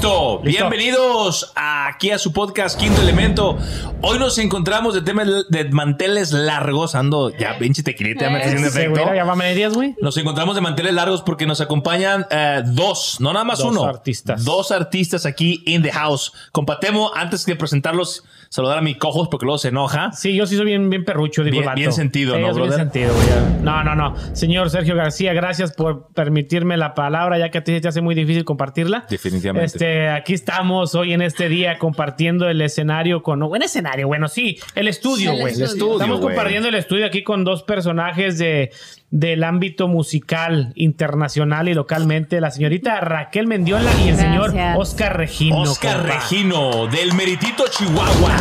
Listo. Bienvenidos aquí a su podcast Quinto Elemento. Hoy nos encontramos de temas de manteles largos. Ando ya pinche tequilita, ya me está efecto. güey, ya va medias, güey. Nos encontramos de manteles largos porque nos acompañan eh, dos, no nada más Dos uno. artistas. Dos artistas aquí in the house. Compatemo, antes de presentarlos, saludar a mi cojos porque luego se enoja. Sí, yo sí soy bien, bien perrucho, digo Bien- el vato. bien sentido, Sí, ¿no, soy bien brother? sentido, güey. No, no, no. Señor Sergio García, gracias por permitirme la palabra, ya que a ti se te hace muy difícil compartirla. Definitivamente. Este, aquí estamos hoy en este día compartiendo el escenario con... Buen escenario, bueno, sí. El estudio, El güey. estudio. estudio, Estamos güey. compartiendo el estudio aquí con dos personajes de, del ámbito musical internacional y localmente. La señorita Raquel Mendiola y el señor. Oscar Regino. Oscar compa. Regino, del Meritito Chihuahua.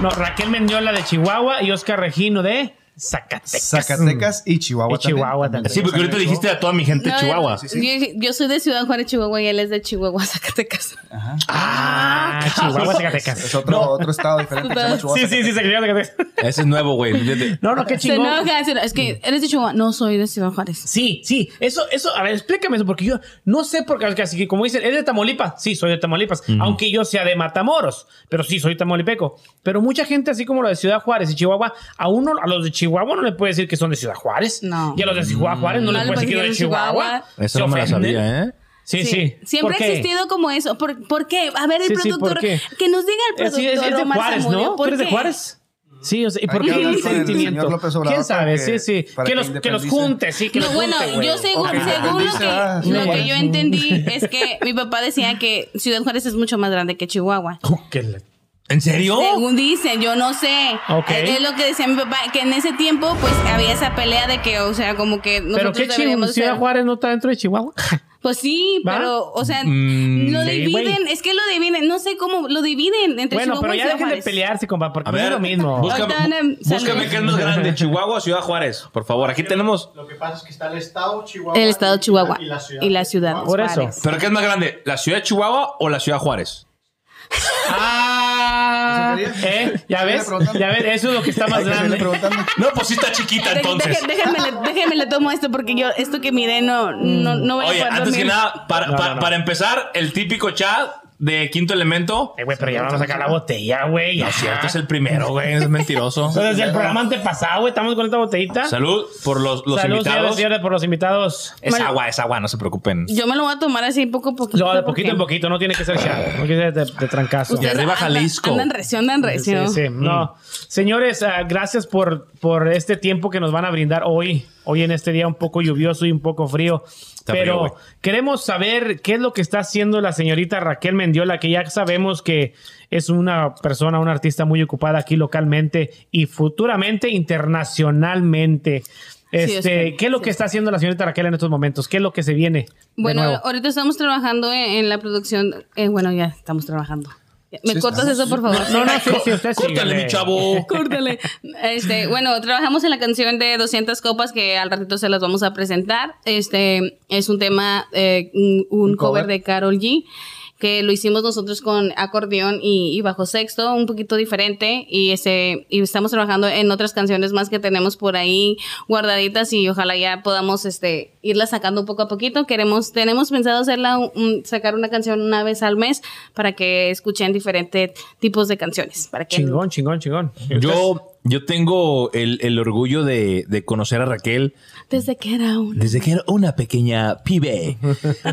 No, Raquel Mendiola de Chihuahua y Oscar Regino de Zacatecas. Zacatecas y Chihuahua Y Chihuahua también. Sí, porque ahorita dijiste a toda mi gente de No, Chihuahua. Yo, yo soy de Ciudad Juárez, Chihuahua, y él es de Chihuahua, Zacatecas. Ah, Chihuahua, Zacatecas. Es otro, otro estado diferente. se llama Chihuahua, Sí, sí, sí, Zacatecas. Zacatecas. Ese es nuevo, güey. No, no, qué Se chingón. enoja, se enoja. Es que eres de Chihuahua. No, soy de Ciudad Juárez. Sí, sí, eso, eso, a ver, explícame eso, porque yo no sé por qué, así que como dicen, ¿es de Tamaulipas? Sí, soy de Tamaulipas, aunque yo sea de Matamoros, pero sí, soy tamaulipeco. Pero mucha gente, así como lo de Ciudad Juárez y Chihuahua, a uno, a los de Chihuahua no le puede decir que son de Ciudad Juárez. No. Y a los de Ciudad Juárez no, No le puede decir que son de Chihuahua. Chihuahua. Eso no me la ofenden. sabía, ¿eh? Sí, sí. Siempre ¿Por ha existido como eso. ¿Por, por qué? A ver, el Sí, sí, productor. ¿por qué? que nos diga el productor. Sí, es, es de Juárez, Zamudio, ¿no? ¿Tú ¿por eres de? Juárez? Sí, o sea, ¿y por qué el sentimiento? ¿Quién sabe? que- sí, sí. Que que los, que los junte, sí, que No, los bueno, junte, güey. yo según, lo ah, que, lo yo entendí es que mi papá decía que Ciudad Juárez es mucho más grande que Chihuahua. Oh, que la- ¿En serio? Según dicen, yo no sé. Ok. Es, es lo que decía mi papá, que en ese tiempo pues había esa pelea de que, o sea, como que Pero nosotros qué chido, deberíamos Ciudad ser- Juárez no está dentro de Chihuahua. Pues sí, ¿Va? pero, o sea, Mm, lo dividen, es que lo dividen, no sé cómo, lo dividen entre Bueno, Chihuahua pero y ya Ciudad dejen de pelearse, compa, porque A no es ver, lo mismo. búscame, qué es más grande, Chihuahua o Ciudad Juárez. Por favor, aquí tenemos. Lo que pasa es que está el estado Chihuahua. El estado de Chihuahua y la ciudad. y la ciudad. Por Chihuahua. eso. Juárez. ¿Pero qué es más grande? ¿La ciudad de Chihuahua o la ciudad Juárez? Ah, ¿Eso quería? ¿eh? ¿Ya ves? Ya ves, eso es lo que está más que grande. No, pues sí está chiquita entonces. déjenme, le, déjenme le tomo esto porque yo, esto que miré, no, no, no voy a Oye, poder antes que dormir. nada, para, No, pa- no, no. para empezar, el típico chat de Quinto Elemento. Eh, güey, pero ya vamos a sacar la botella, güey. No ya. es cierto, es el primero, güey. Es mentiroso. Pero desde el programa antepasado, güey, estamos con esta botellita. Salud por los, los Salud, invitados. señores, señores, por los invitados. Es agua, es agua, no se preocupen. Yo me lo voy a tomar así poco a poquito. No, de porque poquito en poquito, no tiene que ser shot. No tiene que ser de, de trancazo. Y arriba andan- Jalisco. Andan recio, andan recio. Sí, sí, no. Señores, ah, gracias por, por este tiempo que nos van a brindar hoy. Hoy en este día un poco lluvioso y un poco frío. Está Pero frío, queremos saber qué es lo que está haciendo la señorita Raquel Mendiola, que ya sabemos que es una persona, una artista muy ocupada aquí localmente y futuramente internacionalmente. Este, ¿Qué es lo sí, que está haciendo la señorita Raquel en estos momentos? ¿Qué es lo que se viene? Bueno, ahorita estamos trabajando en, en la producción. eh, bueno, ya estamos trabajando. ¿Me Sí, cortas estamos. eso, por favor? No, no, sí, sí, usted Córtale, mi chavo. Córtale. Este, bueno, trabajamos en la canción de 200 copas que al ratito se las vamos a presentar. Este es un tema, eh, un, un Un cover cover. de Carol G que lo hicimos nosotros con acordeón y, y bajo sexto, un poquito diferente y ese y estamos trabajando en otras canciones más que tenemos por ahí guardaditas y ojalá ya podamos este irlas sacando poco a poquito. Queremos tenemos pensado hacerla un- un- sacar una canción una vez al mes para que escuchen diferentes tipos de canciones, para que Chingón, chingón, chingón. Yo, yo tengo el, el orgullo de, de conocer a Raquel desde que era una desde que era una pequeña pibe.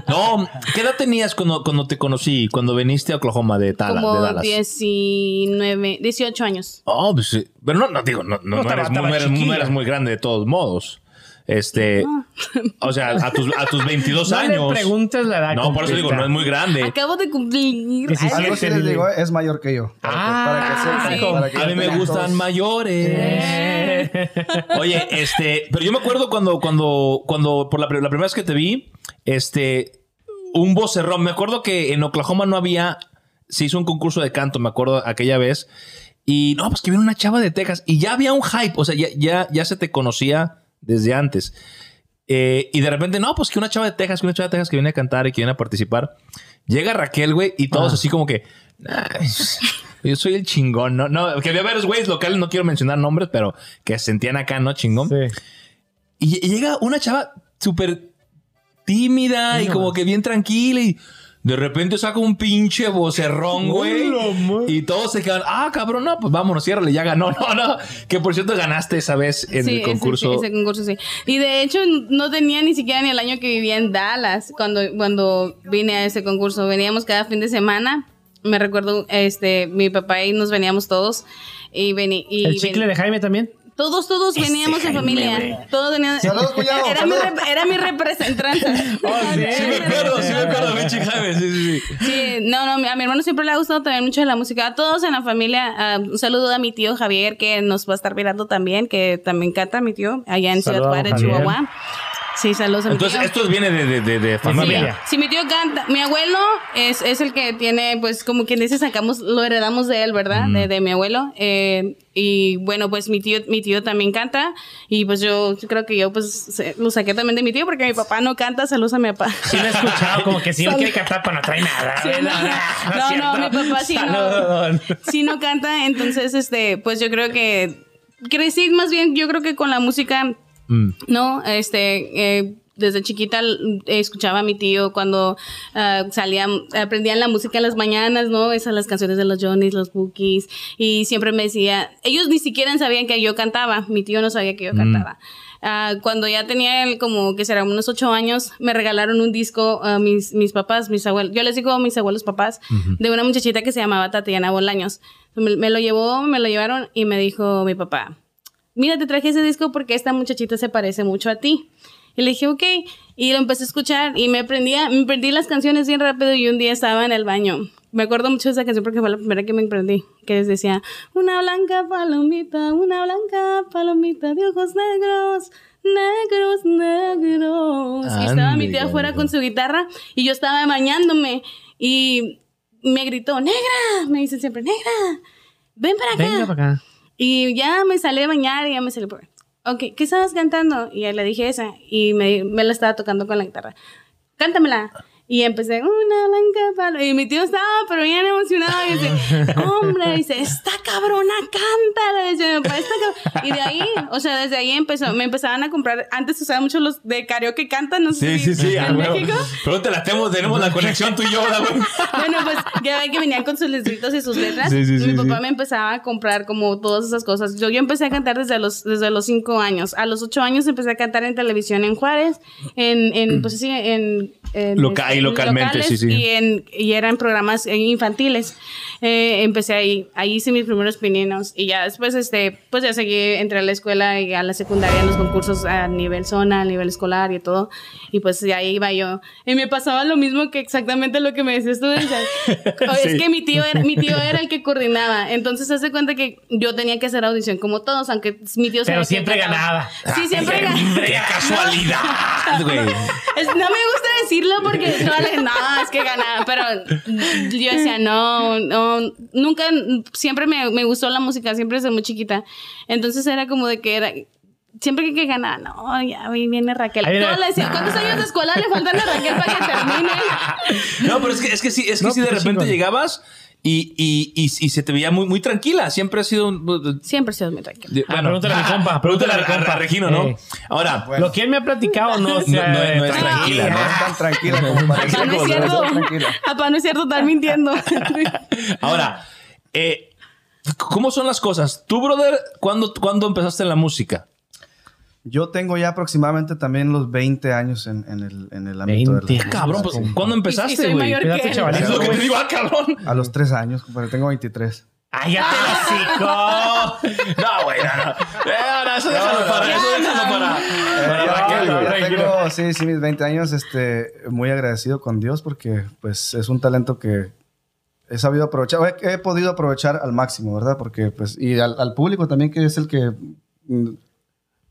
No, ¿qué edad tenías cuando, cuando te conocí? Cuando viniste a Oklahoma de, Tala- de como Dallas. 19, 18 años. Oh, pues sí. Pero no, no digo, no, no, No no estaba- eres, muy- no eres- no chiquilla. eres muy grande de todos modos. Este, o sea, a tus, a tus 22 No años. le preguntes la edad. No, por eso digo, no es muy grande. Acabo de cumplir. Algo sí les digo, es mayor que yo. Para que- Ah, para que sepan, sí. para que A mí me gustan todos- mayores. Eh. Oye, este, pero yo me acuerdo cuando, cuando, cuando por la primera vez que te vi, este, un vocerrón. Me acuerdo que en Oklahoma no había, se hizo un concurso de canto, me acuerdo aquella vez. Y no, pues que viene una chava de Texas y ya había un hype, o sea, ya, ya, ya se te conocía desde antes. Eh, y de repente, no, pues que una chava de Texas, que una chava de Texas que viene a cantar y que viene a participar. Llega Raquel, güey, y todos Ah. así como que, "Ay, yo soy el chingón, ¿no? No, que había varios güeyes locales, no quiero mencionar nombres, pero que se sentían acá, ¿no? Chingón. Sí. Y, y llega una chava súper tímida y como que bien tranquila y De repente saca un pinche vocerrón, güey. Y todos se quedan, ah, cabrón, no, pues vámonos, ciérrale, ya ganó. No, no. Que por cierto ganaste esa vez en Sí, el ese- concurso. Ese, concurso, sí. Y de hecho, no tenía ni siquiera ni el año que vivía en Dallas cuando, cuando vine a ese concurso. Veníamos cada fin de semana. Me recuerdo, este, mi papá y nos veníamos todos. Y vení, y El ven- chicle de Jaime también. Todos, todos veníamos en familia. Todos venían. Saludos, cuñado, Era, mi, era mi representante. Oh, sí. Sí, me acuerdo, sí me acuerdo, pinche Jaime, sí, sí, sí. Sí, no, no, a mi hermano siempre le ha gustado también mucho la música. A todos en la familia, ah, un saludo a mi tío Javier, que nos va a estar mirando también, que también canta mi tío, allá en Ciudad Juárez. Chihuahua. Sí, saludos a mi Entonces, tío. esto viene de, de, de, de familia. Sí, mi tío canta. Mi abuelo es, es el que tiene, pues, como quien dice, sacamos, lo heredamos de él, ¿verdad? De, de mi abuelo. Eh, y bueno, pues mi tío, mi tío también canta. Y pues yo creo que yo, pues, lo saqué también de mi tío porque mi papá no canta. Saludos a mi papá. Sí lo he escuchado, como que sí no quiere cantar, pero no trae nada. Sí, no, no, no, cierto. mi papá sí no. Si no canta, entonces, este, pues yo creo que crecí más bien, yo creo que con la música, Mm. no, este, eh, desde chiquita escuchaba a mi tío cuando ah, salían, aprendían la música en las mañanas, ¿no? Esas las canciones de los Johnnies, los Bookies, y siempre me decía, ellos ni siquiera sabían que yo cantaba, mi tío no sabía que yo cantaba. Ah, cuando ya tenía él como que será unos ocho años, me regalaron un disco a mis, mis papás, mis abuelos, yo les digo a mis abuelos papás, de una muchachita que se llamaba Tatiana Bolaños. Me, me lo llevó, me lo llevaron y me dijo mi papá, mira, te traje ese disco porque esta muchachita se parece mucho a ti. Y le dije, ok. Y lo empecé a escuchar y me aprendía, me aprendí las canciones bien rápido y un día estaba en el baño. Me acuerdo mucho de esa canción porque fue la primera que me aprendí. Que decía, una blanca palomita, una blanca palomita de ojos negros, negros, negros. Y estaba mi tía afuera con su guitarra y yo estaba bañándome y me gritó, negra, me dice siempre, negra, ven para acá. Venga para acá. Y ya me salí a bañar y ya me salí por... Ok, ¿qué estabas cantando? Y ya le dije esa. Y me, me la estaba tocando con la guitarra. Cántamela. Y empecé, una blanca palo. Y mi tío estaba, pero bien emocionado. Y dice, hombre, dice, esta cabrona canta. Y de ahí, o sea, desde ahí empezó, me empezaban a comprar. Antes usaban mucho los de karaoke cantan, no sé Sí, sí, si sí. ah, en huevo. México. Pero te la tenemos, tenemos la conexión tú y yo, ¿verdad, güey? Bueno, pues ya ven que venían con sus letritos y sus letras. Sí, sí, Mi sí, papá sí. me empezaba a comprar como todas esas cosas. Yo, yo empecé a cantar desde los, desde los cinco años. A los ocho años empecé a cantar en televisión en Juárez, en, en pues sí, en... en, localmente, locales sí, sí. Y, en, y eran programas infantiles. Eh, empecé ahí, ahí hice mis primeros pininos y ya después, este, pues ya seguí, entré a la escuela y a la secundaria en los concursos a nivel zona, a nivel escolar y todo. Y pues ya ahí iba yo. Y me pasaba lo mismo que exactamente lo que me decías tú. Sí. Es que mi tío, era, mi tío era el que coordinaba. Entonces, hace cuenta que yo tenía que hacer audición como todos, aunque mi tío Pero siempre ganaba. Sí, siempre ganaba. ¡Qué casualidad, güey! No me gusta decirlo porque no, es que ganaba, pero yo decía, no, no, nunca, siempre me, me gustó la música, siempre desde muy chiquita. Entonces era como de que era, siempre que, que ganaba, no, ya viene Raquel. Ahí viene- Todas le decía, ¿cuántos años de escuela le faltan a Raquel para que termine? No, pero es que, es que sí, es que No, sí de repente chingón. llegabas y, y, y, y se te veía muy, muy tranquila. Siempre ha sido un. Siempre he sido muy tranquila. de- Ah, pregúntale a mi compa, Pregúntale a, pregúntale a. Regino, ¿no? Eh. Ahora, Lo que él me ha platicado no, No, no, no es tranquila, No es tan tranquila como parece. No es cierto. Tranquila. Papá, no es cierto, estás mintiendo. ahora, eh, ¿cómo son las cosas? Tú, brother, ¿cuándo, ¿cuándo empezaste en la música? Yo tengo ya aproximadamente también los 20 años en, en el, en el ámbito 20. de la Cabrón, pues, ¿cuándo empezaste, güey? Es lo que te digo, ah, cabrón. A los 3 años, compadre. Tengo 23. ¡Ay, ya te lo No, güey, no, no. Eh, no, eso déjalo para, eso déjalo para, para Ya Raquel, tengo- sí, sí, mis 20 años, este, muy agradecido con Dios porque, pues, es un talento que he sabido aprovechar, he, he podido aprovechar al máximo, ¿verdad? Porque, pues, y al, al público también, que es el que, mm,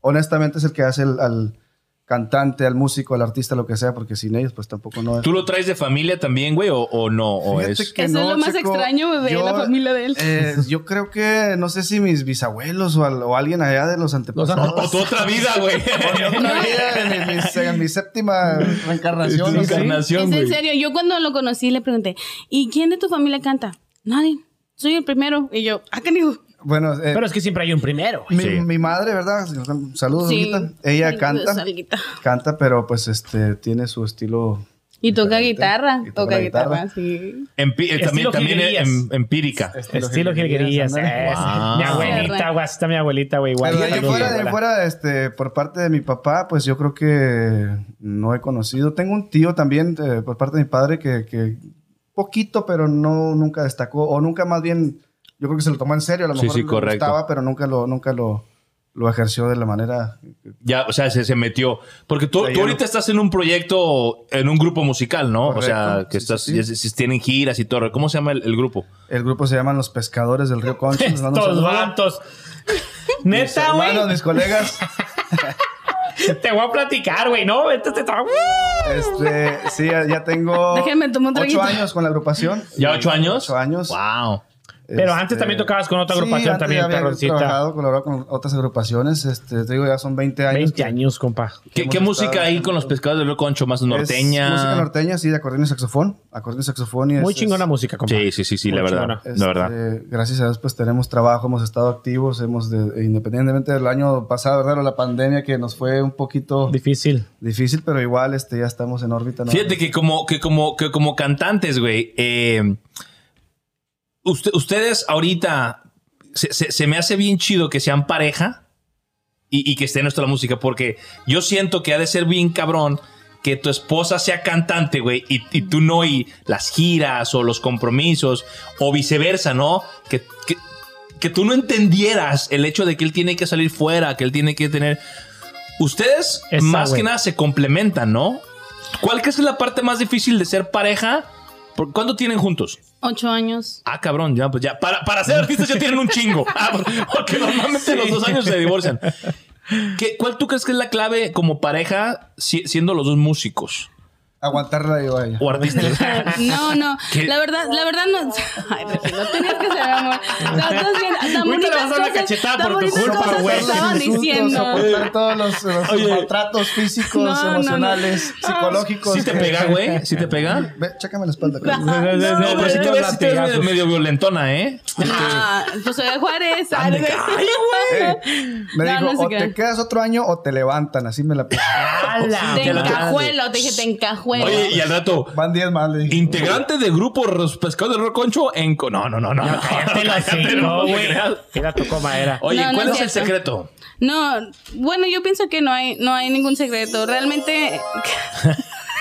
honestamente, es el que hace el- al cantante, al músico, al artista, lo que sea, porque sin ellos, pues, tampoco no es. ¿Tú lo traes de familia también, güey, o, o no? O es... que Eso es lo más Checo. extraño de la familia de él. eh, yo creo que, no sé si mis bisabuelos o, al- o alguien allá de los antepasados. O tu otra vida, güey. Otra vida, en, mi, en mi séptima reencarnación. no sé. Encarnación, Es en serio, yo cuando lo conocí le pregunté, ¿y quién de tu familia canta? Nadie. Soy el primero. Y yo, ¿ah, qué digo? Bueno, eh, Pero es que siempre hay un primero. mi, Sí. mi madre, ¿verdad? Saludos, Sí. Ella Saludos, canta. Canta, pero pues este tiene su estilo Y toca guitarra. Y toca guitarra, sí. Empi- eh, también Estilo también em- empírica. Estilo Gilguerías. ándale. es. Wow. Mi abuelita, güey. Está mi abuelita, güey. Igual. Pero de ahí Saludos, fuera, de fuera, este, por parte de mi papá, pues yo creo que no he conocido. Tengo un tío también eh, por parte de mi padre que, que poquito, pero no nunca destacó o nunca más bien, yo creo que se lo tomó en serio. A lo Sí, mejor sí, le correcto. gustaba, pero nunca lo, nunca lo, lo ejerció de la manera. Ya, o sea, se, se metió. Porque tú, tú ahorita estás en un proyecto, en un grupo musical, ¿no? O sea, que Sí, estás, sí, sí. tienen giras y todo. ¿Cómo se llama el, el grupo? El grupo se llaman Los Pescadores del Río Concha. Estos vatos. Mis Neta, güey. hermanos, mis colegas. Te voy a platicar, güey. No, vete, te Este, sí, ya, tengo Déjenme tomar un ocho años con la agrupación. ¿Ya ocho años? Ocho años. Wow. Pero Este, antes también tocabas con otra agrupación antes también, había perroncita. trabajado, colaborado con otras agrupaciones. Este, te digo, ya son 20 años. 20 que- años, compa. ¿Qué, música hay con los pescados del Concho? ¿Más norteña? Es música norteña, sí, de acordeón y saxofón. Acordeón y saxofón. Y Muy es- chingona es- música, compa. Sí, sí, sí, sí, la verdad. este, La verdad. Gracias a Dios, pues tenemos trabajo, hemos estado activos, hemos, de- independientemente del año pasado, ¿verdad? La pandemia que nos fue un poquito Difícil. difícil, pero igual este, ya estamos en órbita. ¿no? Fíjate que como, que como, que como cantantes, güey, eh, usted- ustedes ahorita se, se- se me hace bien chido que sean pareja y, y que esté en nuestra música, porque yo siento que ha de ser bien cabrón que tu esposa sea cantante, güey, y, y tú no, y las giras o los compromisos, o viceversa, ¿no? Que, que, que tú no entendieras el hecho de que él tiene que salir fuera, que él tiene que tener... Ustedes Esa, más que nada se complementan, ¿no? ¿Cuál crees que es la parte más difícil de ser pareja? ¿Por- ¿Cuánto tienen juntos? Ocho años. Ah, cabrón, ya, pues ya. Para, para ser artistas ya tienen un chingo. Ah, porque normalmente los dos años se divorcian. ¿Qué, ¿Cuál tú crees que es la clave como pareja si- siendo los dos músicos Aguantarla yo a ella. o artistas? No, no. ¿Qué? La verdad, la verdad no. Ay, no tenías que ser amor. Las bonitas vas a dar una cachetada tan por tu culpa, güey. estaban diciendo. soportar todos los, los Oye. maltratos físicos, No, no, no. emocionales, psicológicos. ¿Sí te pega, güey? ¿Sí te pega? Ve, chécame la espalda. Carlos. No, no, No, pero sí te ves, te ves medio, violentona, ¿eh? Ah, pues soy de Juárez. Ay, de- Eh, me No, dijo, o te quedas otro año o te levantan. Así me la puse. Te encajuelo, te dije, te encajuelo. Oye, y al rato, Van 10 más, le dije. integrante de grupo Los Pescados del Río Concho en... No, no, no, no. no. Cállate la Cállate, no, güey. Era tu comadera. Oye, No, no ¿cuál es es el secreto? No, bueno, yo pienso que no hay, no hay ningún secreto. Realmente,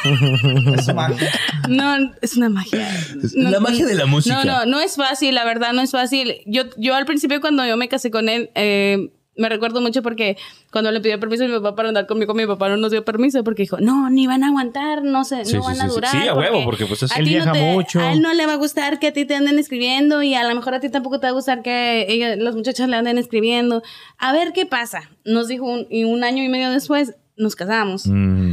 Es magia. no, es una magia. No, La magia de la música. No, no, no es fácil, la verdad, no es fácil. Yo, yo al principio cuando yo me casé con él, eh, me recuerdo mucho porque cuando le pidió permiso a mi papá para andar conmigo, mi papá no nos dio permiso porque dijo, no, ni van a aguantar, no sé, Sí, no van sí, a durar. Sí, a huevo, porque, pues, Él ti no viaja te- mucho. A él no le va a gustar que a ti te anden escribiendo y a lo mejor a ti tampoco te va a gustar que ella, las muchachas le anden escribiendo. A ver qué pasa. Nos dijo un, y un año y medio después nos casamos. Mm.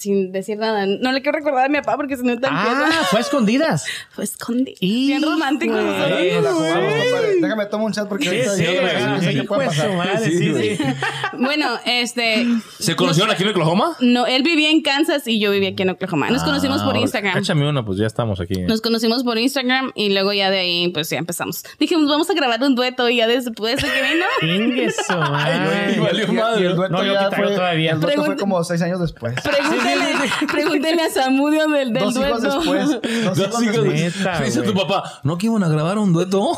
Sin decir nada. No le quiero recordar a mi papá porque si no te Ah, fue a escondidas. Fue escondido. Y- Bien romántico. jugamos, compadre. Déjame tomar un chat porque ahorita sí, yo no no madre, Sí, sí, sí. Bueno, este. ¿Se conocieron aquí en Oklahoma? No, él vivía en Kansas y yo vivía aquí en Oklahoma. Nos conocimos por Ah, Instagram. Échame una, pues ya estamos aquí. Nos conocimos por Instagram y luego ya de ahí, pues ya empezamos. Dijimos, vamos a grabar un dueto y ya después de que vino. Ay, valió Y- y- madre. y el dueto No, yo ya fue, todavía. el dueto fue Pregunta- como seis años después. Pregúntele, pregúntele a Samudio del, del Dos dueto. hijos después. Dos Dos hijos después. Neta, Dice tu papá, ¿no que iban a grabar un dueto?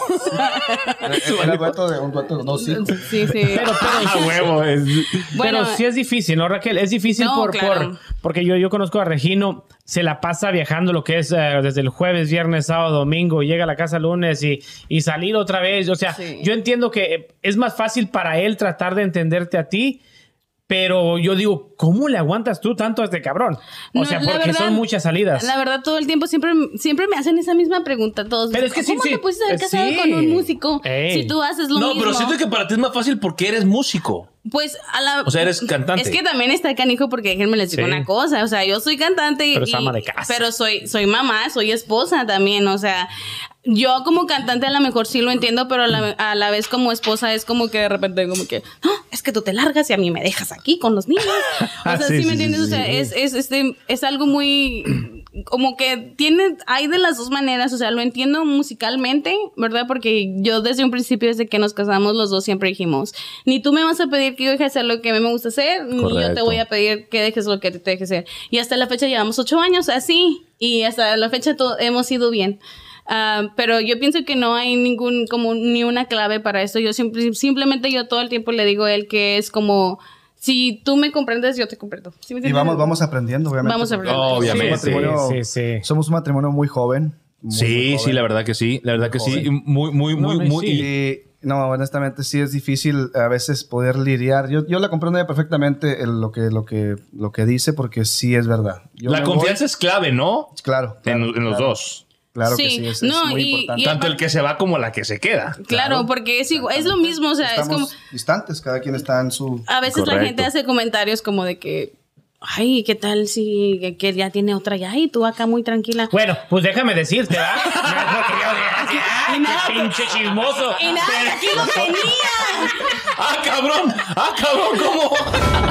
Era dueto de un dueto de dos hijos. Sí, sí. Pero, pero, A huevo. Es... Bueno, pero sí es difícil, ¿no, Raquel? Es difícil No, por, claro. por- porque yo, yo conozco a Regino, se la pasa viajando lo que es eh, desde el jueves, viernes, sábado, domingo, y llega a la casa lunes y, y salir otra vez. O sea, Sí. yo entiendo que es más fácil para él tratar de entenderte a ti. Pero yo digo, ¿cómo le aguantas tú tanto a este cabrón? O No, sea, porque verdad- son muchas salidas. La verdad, todo el tiempo siempre, siempre me hacen esa misma pregunta todos. Pero es que sí, ¿Cómo sí. te pudiste haber Eh, casado sí. con un músico Ey. si tú haces lo No, mismo? pero siento que para ti es más fácil porque eres músico. Pues a la... O sea, eres cantante. Es que también está canijo porque déjenme les digo Sí. una cosa. O sea, yo soy cantante y... Pero es ama y- de casa. Pero soy, soy mamá, soy esposa también. O sea, yo como cantante a lo mejor sí lo entiendo, pero a la, a la vez como esposa es como que de repente como que, "Ah, es que tú te largas y a mí me dejas aquí con los niños. O sea, Sí, sí, me entiendes? sí, o sea, es, es, este, es algo muy como que tiene, hay de las dos maneras, o sea, lo entiendo musicalmente, ¿verdad? Porque yo desde un principio, desde que nos casamos, los dos siempre dijimos, ni tú me vas a pedir que yo deje de hacer lo que a mí me gusta hacer, ni yo te voy a pedir que dejes lo que te deje hacer. Y hasta la fecha llevamos ocho años así, y hasta la fecha hemos ido bien. Pero yo pienso que no hay ningún, como ni una clave para esto. Yo simple- simplemente yo todo el tiempo le digo a él que es como, si tú me comprendes, yo te comprendo. ¿Sí me Y vamos, vamos aprendiendo, obviamente. Vamos aprendiendo. Obviamente. somos un matrimonio- Sí, sí, sí. Somos un matrimonio muy joven. muy, Sí, muy sí, la verdad que sí. La verdad que sí. Muy, muy, No, muy, no, muy. sí. y- Y no, honestamente sí es difícil a veces poder lidiar. Yo, yo la comprendo ya perfectamente el- lo, que, lo, que, lo que dice porque sí es verdad. Yo La confianza es clave, ¿no? claro. En, claro, los dos. Claro que Sí, sí, es, es no, muy y- importante. y- Tanto el que se va como la que se queda. Claro, porque es igual, es lo mismo, o sea, es Estamos como distantes, cada quien está en su... a veces la gente hace comentarios como de que ay, ¿qué tal si que- que ya tiene otra ya y tú acá muy tranquila? Bueno, pues déjame decirte, ¿verdad? Porque yo dije, "Ay, Y nada, qué pinche chismoso. Y nada, aquí lo tenía. ¡Ah, cabrón! ¡Ah, cabrón! ¿Cómo?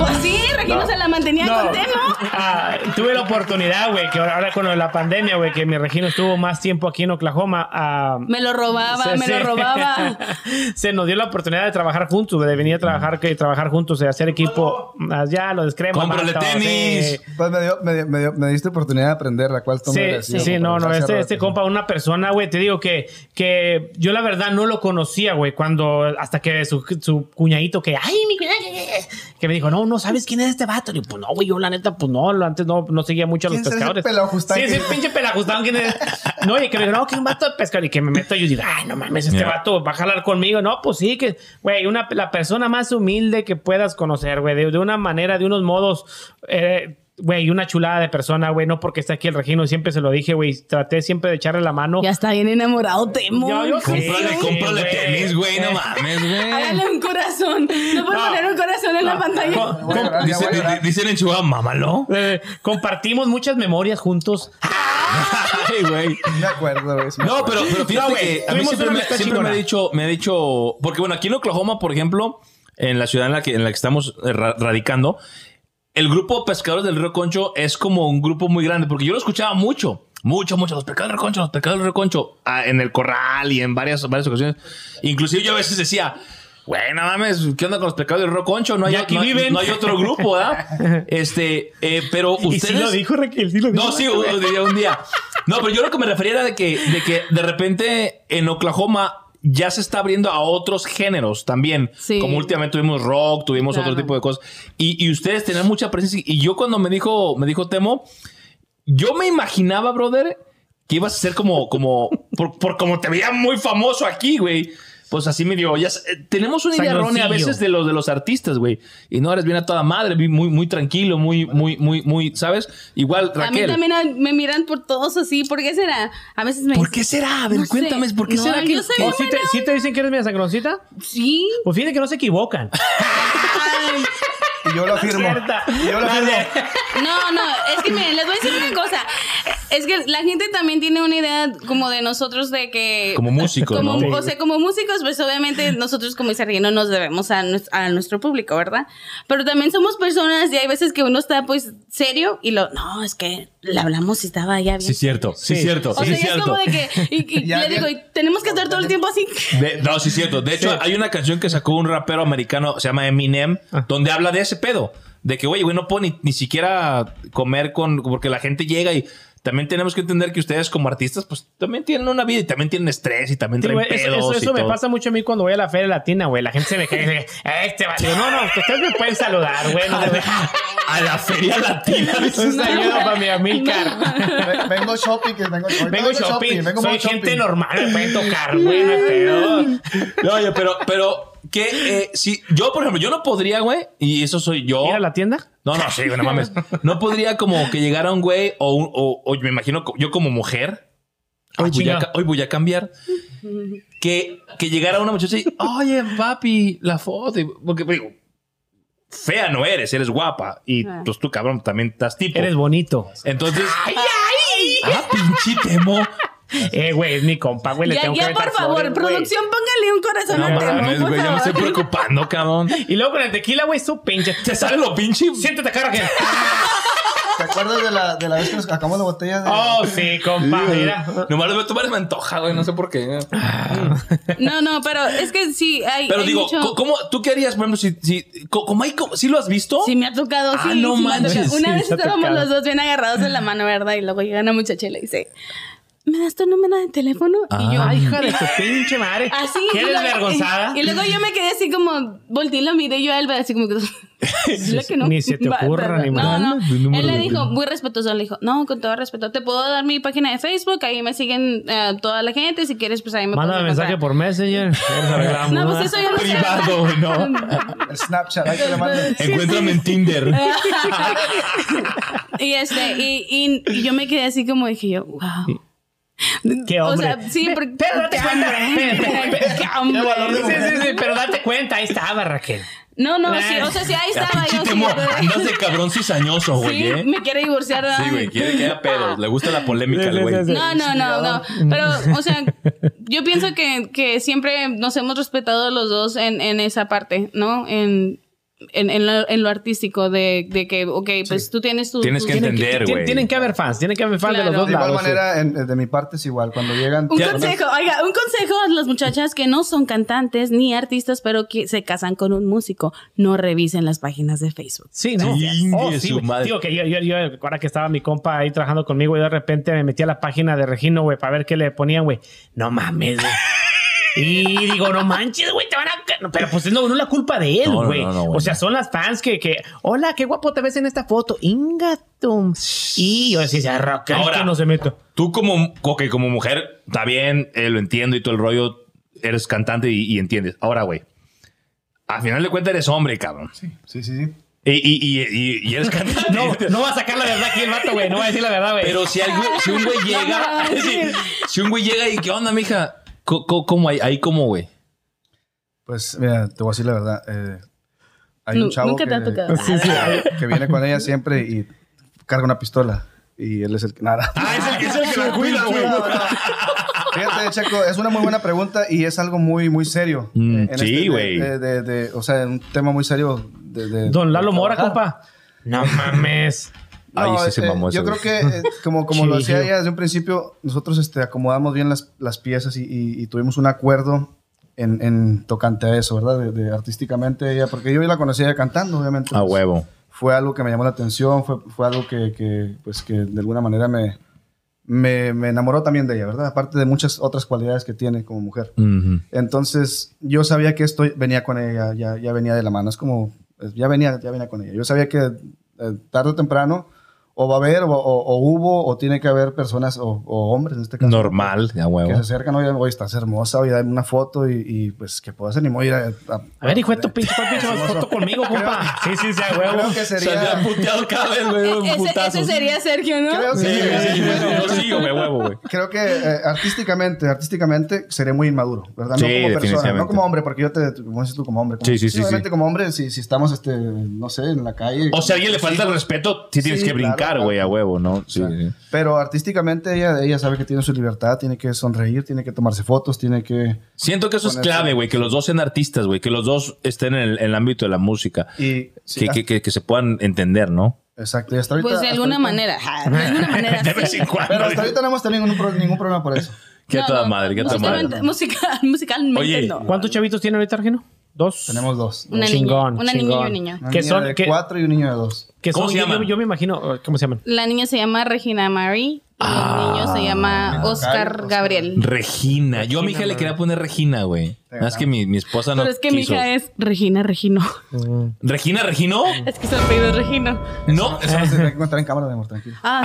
Pues sí, Regino se la mantenía No. con Temo. Ah, tuve la oportunidad, güey, que ahora con lo de la pandemia, güey, que mi Regino estuvo más tiempo aquí en Oklahoma. ah, Me lo robaba, se- me se- lo robaba. se nos dio la oportunidad de trabajar juntos, güey, de venir a trabajar, que trabajar juntos, de hacer equipo. Allá, lo descrema. Cómprale tenis. Pues me, dio, me, dio- me, dio- me diste oportunidad de aprender, la cual muy Sí, sí, por no, no, esa este, este compa, una persona, güey, te digo que, que yo la verdad no lo conocía, güey, cuando, hasta que su, su cuñadito que, ay, mi cuñado, que me dijo, no, no sabes quién es este vato. Y yo, pues no, güey, yo la neta, pues no, lo- antes no, no seguía mucho a los ¿Quién será ese pescadores. Sí, que- sí, pinche pelajustán, ¿quién es? No, y que me dijo, no, que es un vato de pescador. Y que me meto yo y digo, ay, no mames, este Ya. vato va a jalar conmigo. No, pues sí, que, güey, una, la persona más humilde que puedas conocer, güey, de, de una manera, de unos modos, eh, Güey, una chulada de persona, güey. No porque está aquí el Regino, siempre se lo dije, güey. Traté siempre de echarle la mano. Ya está bien enamorado, Temo. Yo- yo sí. Cómprale, cómprale güey. tenis, güey. No mames, güey. Hágale un corazón. No puedo No. poner un corazón en la pantalla. Con- Voy a llorar, ya Dice- voy a llorar. di- Dicen en Chihuahua, mámalo. Eh, compartimos muchas memorias juntos. Ay, güey. Me acuerdo, güey. No, pero, pero fíjate No, que a mí siempre, me, siempre me ha dicho, me ha dicho, porque bueno, aquí en Oklahoma, por ejemplo, en la ciudad en la que, en la que estamos eh, ra- radicando, el grupo Pescadores del Río Concho es como un grupo muy grande, porque yo lo escuchaba mucho, mucho, mucho, los pescadores del Río Concho, los pescadores del Río Concho, ah, en el corral y en varias, varias ocasiones. Inclusive yo a veces decía, güey, no mames, ¿qué onda con los pescadores del Río Concho? No hay, Y aquí no viven. no hay otro grupo, ¿verdad? Este, eh, pero Y ustedes... sí lo dijo Raquel, sí lo dijo. No, sí, diría un día. No, pero yo lo que me refería era de que, de que de repente en Oklahoma ya se está abriendo a otros géneros también. Sí. Como últimamente tuvimos rock, tuvimos Claro. otro tipo de cosas. Y, y ustedes tenían mucha presencia. Y yo cuando me dijo, me dijo Temo, yo me imaginaba, brother, que ibas a ser como, como, por, por como te veía muy famoso aquí, güey. Pues así me dio, ya eh, tenemos una idea errónea a veces de los de los artistas, güey. Y no eres bien a toda madre, muy, muy tranquilo, muy, muy, muy, muy, ¿sabes? Igual, A mí Raquel. también ah, me miran por todos así. ¿Por qué será? A veces me ¿Por qué será? A ver, No sé. cuéntame, ¿por qué No, será que, ¿O sí te, sí te dicen que eres media sangroncita? Sí. Pues fíjate que no se equivocan. Ay, Y yo lo afirmo. Y yo lo afirmo. No, no, es que miren, les voy a decir una cosa. Es que la gente también tiene una idea como de nosotros de que... como músicos, como, ¿no? O sea, como músicos, pues obviamente nosotros como dice no nos debemos a, a nuestro público, ¿verdad? Pero también somos personas y hay veces que uno está pues serio y lo, no, es que le hablamos y estaba ya bien. Sí, cierto, sí, Sí. cierto, o sea, sí, es cierto. como de que, y, y Ya, le digo, y tenemos que estar todo el tiempo así. De- no, sí, es cierto. De hecho, Sí. hay una canción que sacó un rapero americano, se llama Eminem, Ah. donde habla de ese pedo. De que, güey, güey, no puedo ni, ni siquiera comer con... Porque la gente llega y... También tenemos que entender que ustedes como artistas, pues también tienen una vida y también tienen estrés y también Sí, traen eso, pedos eso, y eso me todo. pasa mucho a mí cuando voy a la feria latina, güey. La gente se me cae y dice, este va. Digo, no, no, ustedes me pueden saludar, güey. No, A la, a la feria latina. Un saludo para mi Amilcar. Ve- Vengo shopping, que vengo, ahorita Vengo shopping. vengo Soy gente shopping. normal, me pueden tocar, güey. No pedo. No, oye, pero, pero, que eh, si yo, por ejemplo, yo no podría, güey, y eso soy yo. ¿Ir a la tienda? No, no, sí, güey, no mames. No podría como que llegara un güey o, un- o, o me imagino yo como mujer. Hoy voy, a, chinga. ca- hoy voy a cambiar. Que, que llegara una muchacha y, oye, papi, la foto. Porque digo, fea no eres, eres guapa. Y Ah. pues tú, cabrón, también estás tipo. Eres bonito. Entonces, ah, pinche temo. Eh, güey, es mi compa, güey. Le Ya, tengo ya, que por favor, flores, producción, póngale un corazón No al tema, güey, ya me estoy preocupando, cabrón. Y luego con el tequila, güey, su pinche. Te sale lo pinche. Siéntate acá, Raquel. ¿Te acuerdas de la, de la vez que nos sacamos la botella de... Oh, sí, compa, mira. Nomás lo veo tomar y me antoja, güey. No sé por qué. No, no, pero es que sí, hay. Pero hay digo, mucho- ¿cómo, ¿tú qué harías, por ejemplo, si, si, co- como hay, como- ¿sí lo has visto? Sí, me ha tocado, Ah, sí. no sí manches. Una sí, vez estábamos los dos bien agarrados de la mano, ¿verdad? Y luego llega una muchacha y le dice, ¿me das tu número de teléfono? Y yo, Ay, hija de tu pinche madre. así. ¿Qué y luego- desvergonzada? Y, luego yo me quedé así como, volteé y lo miré y yo a él, así como que... "Dile que no". Ni se te ocurra, ni No, no. Tu número Él le dijo, muy respetuoso, le dijo, no, con todo respeto, te puedo dar mi página de Facebook, ahí me siguen eh, toda la gente, si quieres, pues ahí me Mándame mensaje encontrar". por Messenger. No, ¿no? pues eso yo no sé. Privado, ¿no? El Snapchat, ahí te lo mando. Encuéntrame en Tinder. y este, y, y, y yo me quedé así como dije yo, wow. Qué O hombre. sea, sí, porque. Pero date cuenta. Espera. Qué hombre. Sí, sí, sí, pero date cuenta, ahí estaba Raquel. No, no, sí, o sea, sí, ahí estaba yo. temo, sí, Andas de cabrón cizañoso, güey, sí, ¿eh? me quiere divorciar. ¿verdad? Sí, güey, quiere que haya pedos. Le gusta la polémica al güey. No, no, no, no. Pero, o sea, yo pienso que, que siempre nos hemos respetado los dos en, en esa parte, ¿no? En, en, en, lo, en lo artístico, de, de que, ok, pues tú tienes tu. Tienes tus- que entender, güey. Tienen que haber fans, tienen que haber fans de los dos De igual lados. manera, en- de mi parte es igual. Cuando llegan... Un Ya- consejo, oiga, un consejo a las muchachas que no son cantantes ni artistas, pero que se casan con un músico. No revisen las páginas de Facebook. Sí, ¿no? Oh, sí, su madre. Digo que yo, yo, yo, ahora que estaba mi compa ahí trabajando conmigo y de repente me metí a la página de Regino, güey, para ver qué le ponían, güey. No mames, güey. Y digo, no manches, güey, te van a... pero pues no, no es la culpa de él, No, no, güey. no, no, o sea, son las fans que, que, hola, qué guapo te ves en esta foto. Ingatum. Y yo decía, Raquel, Ahora. que no se meto. Tú como, ok, como mujer, está bien, eh, lo entiendo y todo el rollo, eres cantante y, y entiendes. Ahora, güey, al final de cuentas eres hombre, cabrón. Sí, sí, sí. Y, y, y, y- y eres cantante. No, no va a sacar la verdad aquí el vato, güey. No va a decir la verdad, güey. Pero si, algo, si un güey llega, si, si un güey llega y, ¿qué onda, mija? ¿Cómo hay? Ahí cómo, güey. Pues, mira, te voy a decir la verdad. eh, hay un chavo nunca que, te ha tocado. Sí, sí. que viene con ella siempre y carga una pistola. Y él es el que... Nada. Ah, es el, que- es el que la cuida, güey. Fíjate, Chaco, es una muy buena pregunta y es algo muy, muy serio. Mm, Eh, en sí, este- güey. de- de- de- o sea, un tema muy serio. De, de- Don Lalo de Mora, compa. No mames. Ahí sí se eh, mamó ese, Yo creo que, eh, como, como lo decía ella desde un principio, nosotros este, acomodamos bien las, las piezas y, y- y tuvimos un acuerdo en, en tocante a eso, ¿verdad? De, de artísticamente ella, porque yo la conocía ella cantando, obviamente. A pues, huevo. Fue algo que me llamó la atención, fue, fue algo que, que, pues, que de alguna manera me, me, me enamoró también de ella, ¿verdad? Aparte de muchas otras cualidades que tiene como mujer. Ujú. Entonces, yo sabía que esto venía con ella, ya, ya venía de la mano. Es como, eh, ya venía, ya venía con ella. Yo sabía que eh, tarde o temprano o va a haber, o, o- o hubo, o tiene que haber personas, o, o hombres en este caso. Normal, a Que huevo. se acercan, oye, oye, estás hermosa, oye, dame una foto y, y, pues que puedas ni ir a, a- A ver, hijo de tu pinche, ¿cuál pinche foto conmigo, compa? Sí, sí, sí, a huevo. Creo que sería... puteado cada vez, güey. un E-, Ese, putazo. ese sería Sergio, ¿no? Creo que, Sí, sí, sí, sí, Yo sigo, güey, huevo, güey. creo que eh, artísticamente, artísticamente sería muy inmaduro, ¿verdad? Sí, no como persona, no como hombre, porque yo te, como dices tú, como hombre. Como, Sí, sí, sí, Obviamente sí. como hombre, si, si estamos, este, no sé, en la calle. O sea, a alguien le falta el respeto, sí tienes que brincar, claro, güey, a huevo, ¿no? Sí, O sea, sí. Pero artísticamente ella, ella sabe que tiene su libertad, tiene que sonreír, tiene que tomarse fotos, tiene que... Siento que eso es Ponerse- clave, güey, que los dos sean artistas, güey, que los dos estén en el, en el ámbito de la música. Y, sí, que, ah, que, que, que se puedan entender, ¿no? Exacto, y hasta ahorita... Pues de alguna ahorita- manera. De alguna manera. De vez sí. en cuando. Pero hasta ahorita no hemos tenido ningún, ningún problema por eso. Qué a No, toda no, madre, qué toda madre. musicalmente, musical- musicalmente Oye, no. ¿Cuántos chavitos tiene ahorita, Argeno? Dos. Tenemos dos. Una Chingón, niña, una niña y chingón. un niño. Una ¿Qué niña son? de ¿Qué- cuatro y un niño de dos. Que ¿Cómo son- se yo- llaman? Yo, me imagino, ¿cómo se llaman? La niña se llama Regina Mary y Ah, el niño se llama Oscar Oscar. Gabriel. Regina. Yo a mi hija le Regina, quería poner Regina, güey. Nada más que mi, mi esposa no Pero es que mi hija es Regina Regino. ¿Regina Regino? Es que su apellido es Regino. No. Eso no se tiene que encontrar en cámara, mi amor, tranquilo. Ah,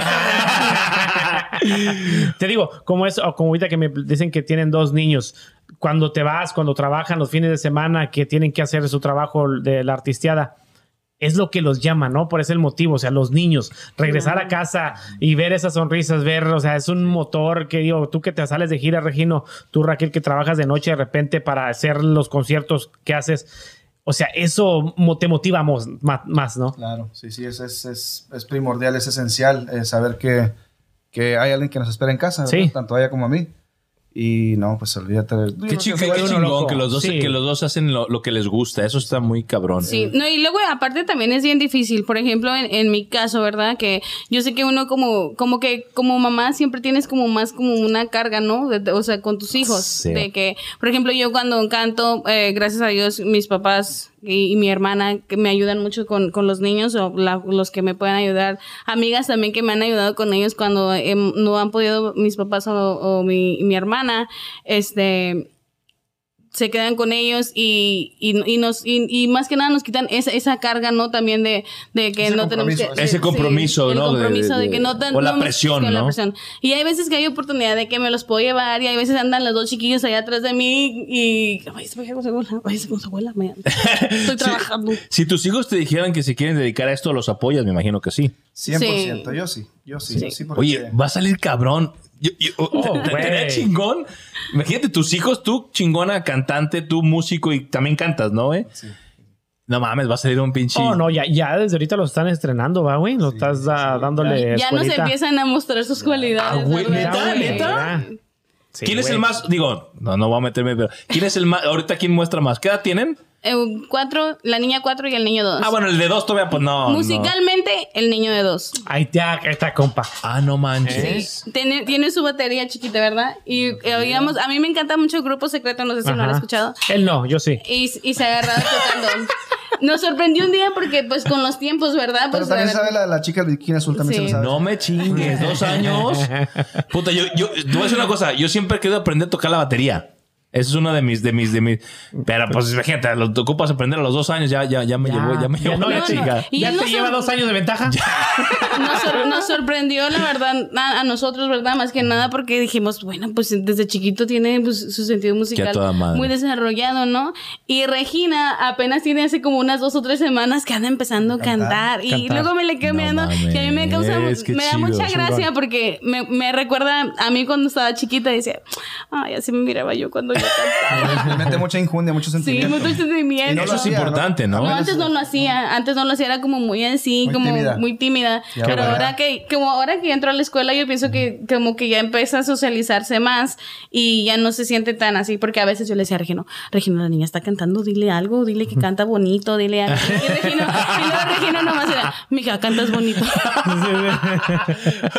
Te digo, como es, o como ahorita que me dicen que tienen dos niños, cuando te vas, cuando trabajan los fines de semana, que tienen que hacer su trabajo de la artisteada, es lo que los llama, ¿no? Por ese el motivo, o sea, los niños, regresar a casa y ver esas sonrisas, ver, o sea, es un motor que digo, tú que te sales de gira, Regino, tú Raquel que trabajas de noche de repente para hacer los conciertos que haces, o sea, eso te motiva más, ¿no? Claro, sí, sí, es, es, es, es primordial, es esencial eh, saber que, que hay alguien que nos espera en casa. Sí. tanto a ella como a mí. Y no, pues olvídate. Qué, creo chi- que qué chingón loco. que los dos Sí. que los dos hacen lo, lo que les gusta. Eso está muy cabrón. Sí, no, y luego aparte también es bien difícil, por ejemplo, en, en mi caso, ¿verdad? Que yo sé que uno como, como que como mamá siempre tienes como más como una carga, ¿no? De- de- o sea, con tus hijos. Sí. De que, por ejemplo, yo cuando canto, eh, gracias a Dios, mis papás y, y mi hermana que me ayudan mucho con, con los niños o la- los que me pueden ayudar. Amigas también que me han ayudado con ellos cuando em, no han podido mis papás o, o mi, mi hermana, este se quedan con ellos y, y, y nos y, y más que nada nos quitan esa, esa carga no también de, de que Ese no tenemos que. Ese compromiso, el ¿no? De- compromiso de, de- que no tan- o la no presión, la ¿no? presión. y hay veces que hay oportunidad de que me los puedo llevar y hay veces andan los dos chiquillos allá atrás de mí y ay se con su abuela ay con su abuela me- estoy trabajando Si tus hijos te dijeran que se quieren dedicar a esto, los apoyas, me imagino que sí. 100%, yo sí, yo sí, yo sí, porque- Oye, va a salir cabrón. Yo, yo- Oh, te- estaría chingón. Imagínate tus hijos, tú chingona cantante, tú músico y también cantas, ¿no, güey? No mames, va a salir un pinche. Oh, no, ya, ya desde ahorita lo están estrenando, va, güey. Lo estás ah, dándole. ya nos escuelita. empiezan a mostrar sus cualidades Ah. ¿neta? ¿Neta? ya. Sí, ¿Quién es el más? Digo, no, no voy a meterme, pero ¿quién es el más? Ahorita, ¿quién muestra más? ¿Qué edad tienen? Eh, cuatro la niña cuatro y el niño dos Ah, bueno, el de dos todavía, pues no. no. musicalmente el niño de dos Ahí está, ahí está, compa. Ah, no manches. Tiene, tiene su batería chiquita, ¿verdad? Y eh, oíamos, a mí me encanta mucho Grupo Secreto, no sé si lo han escuchado. Él no, yo sí. Y, y se agarraba tocando. Nos sorprendió un día porque, pues, con los tiempos, ¿verdad? Pero Pues, también a ver- sabe la, la chica del bikini azul, también Sí. se lo sabe. No me chingues, dos años. Puta, yo, yo, te voy a decir una cosa. Yo siempre he querido aprender a tocar la batería. Esa es una de mis, de mis, de mis. Pero pues imagínate, lo te ocupas aprender a los dos años, ya, ya, ya me llevó, ya me llevó no, la ya, chica. Y ya él te no lleva dos años de ventaja. nos, sor- nos sorprendió, la verdad, a, a nosotros, ¿verdad? Más que nada porque dijimos, bueno, pues desde chiquito tiene pues, su sentido musical toda madre. muy desarrollado, ¿no? Y Regina apenas tiene hace como unas dos o tres semanas que anda empezando a cantar. Y cantar. luego me le quedo No mirando y a mí me causa, qué me da chido. mucha gracia porque me, me recuerda a mí cuando estaba chiquita y decía, ay, así me miraba yo cuando yo mete mucha injundia, mucho Sí, sentimiento. mucho sentimiento. Eso es importante, ¿no? Antes no lo hacía, antes no lo hacía, era como muy así, Muy como tímida. muy tímida. Pero ahora- ahora que, como ahora que entró a la escuela, yo pienso que como que ya empieza a socializarse más y ya no se siente tan así, porque a veces yo le decía a Regino, Regino, la niña está cantando, dile algo, dile que canta bonito, dile algo. Y Regino, y luego Regino nomás era, mija, cantas bonito.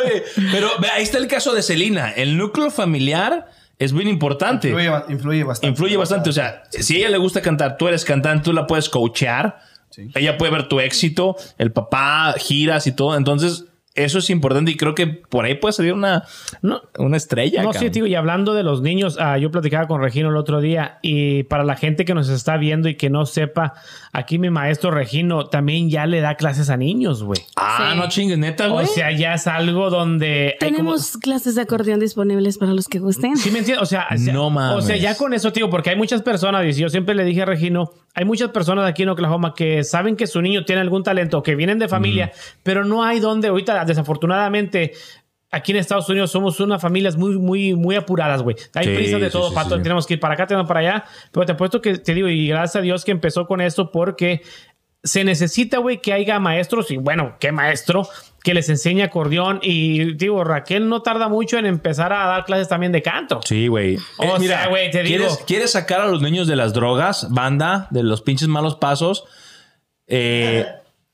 Oye, Pero ahí está el caso de Celina. El núcleo familiar es bien importante. Influye, influye bastante. Influye bastante. O sea, si a ella le gusta cantar, tú eres cantante, tú la puedes coachear. Sí. Ella puede ver tu éxito, el papá, giras y todo. Entonces, eso es importante y creo que por ahí puede salir una, No, una estrella. No, cabrón. sí, tío, y hablando de los niños, ah, yo platicaba con Regino el otro día y para la gente que nos está viendo y que no sepa, aquí mi maestro Regino también ya le da clases a niños, güey. Ah, Sí. no chingues, neta, O güey. sea, ya es algo donde... como- Tenemos clases de acordeón disponibles para los que gusten. ¿Sí me entiendes? O sea, o sea- No mames. O sea, ya con eso, tío, porque hay muchas personas, y yo siempre le dije a Regino, hay muchas personas aquí en Oklahoma que saben que su niño tiene algún talento, que vienen de familia, pero no hay donde, ahorita, desafortunadamente, aquí en Estados Unidos somos unas familias muy, muy, muy apuradas, güey. Hay Sí, prisa de sí, todo, sí, pato, tenemos que ir para acá, tenemos para allá, pero te apuesto que te digo, y gracias a Dios que empezó con esto porque se necesita, güey, que haya maestros, y bueno, qué maestro, que les enseñe acordeón. Y digo, Raquel no tarda mucho en empezar a dar clases también de canto. Sí, güey. O Eh, sea, güey, te digo. ¿quieres, ¿Quieres sacar a los niños de las drogas, banda, de los pinches malos pasos? Eh,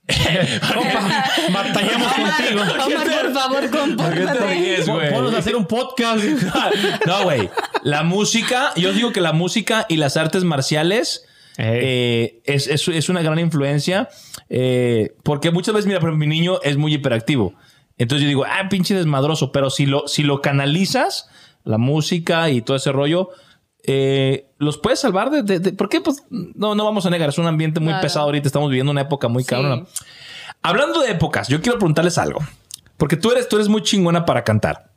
Compa, batallamos contigo. Omar, por favor, ¿Por qué te compórtate. ríes, güey? Ponnos a hacer un podcast. no, güey. La música, yo digo que la música y las artes marciales eh, es, es- es una gran influencia. eh, porque muchas veces, mira, ejemplo, mi niño es muy hiperactivo. Entonces yo digo, ah, pinche desmadroso. Pero si lo, si lo canalizas, la música y todo ese rollo, eh, los puedes salvar de, de- de- ¿Por qué? Pues no, no vamos a negar. Es un ambiente muy Claro. pesado ahorita. Estamos viviendo una época muy Sí. cabrona. Hablando de épocas, yo quiero preguntarles algo. Porque tú eres, tú eres muy chingona para cantar.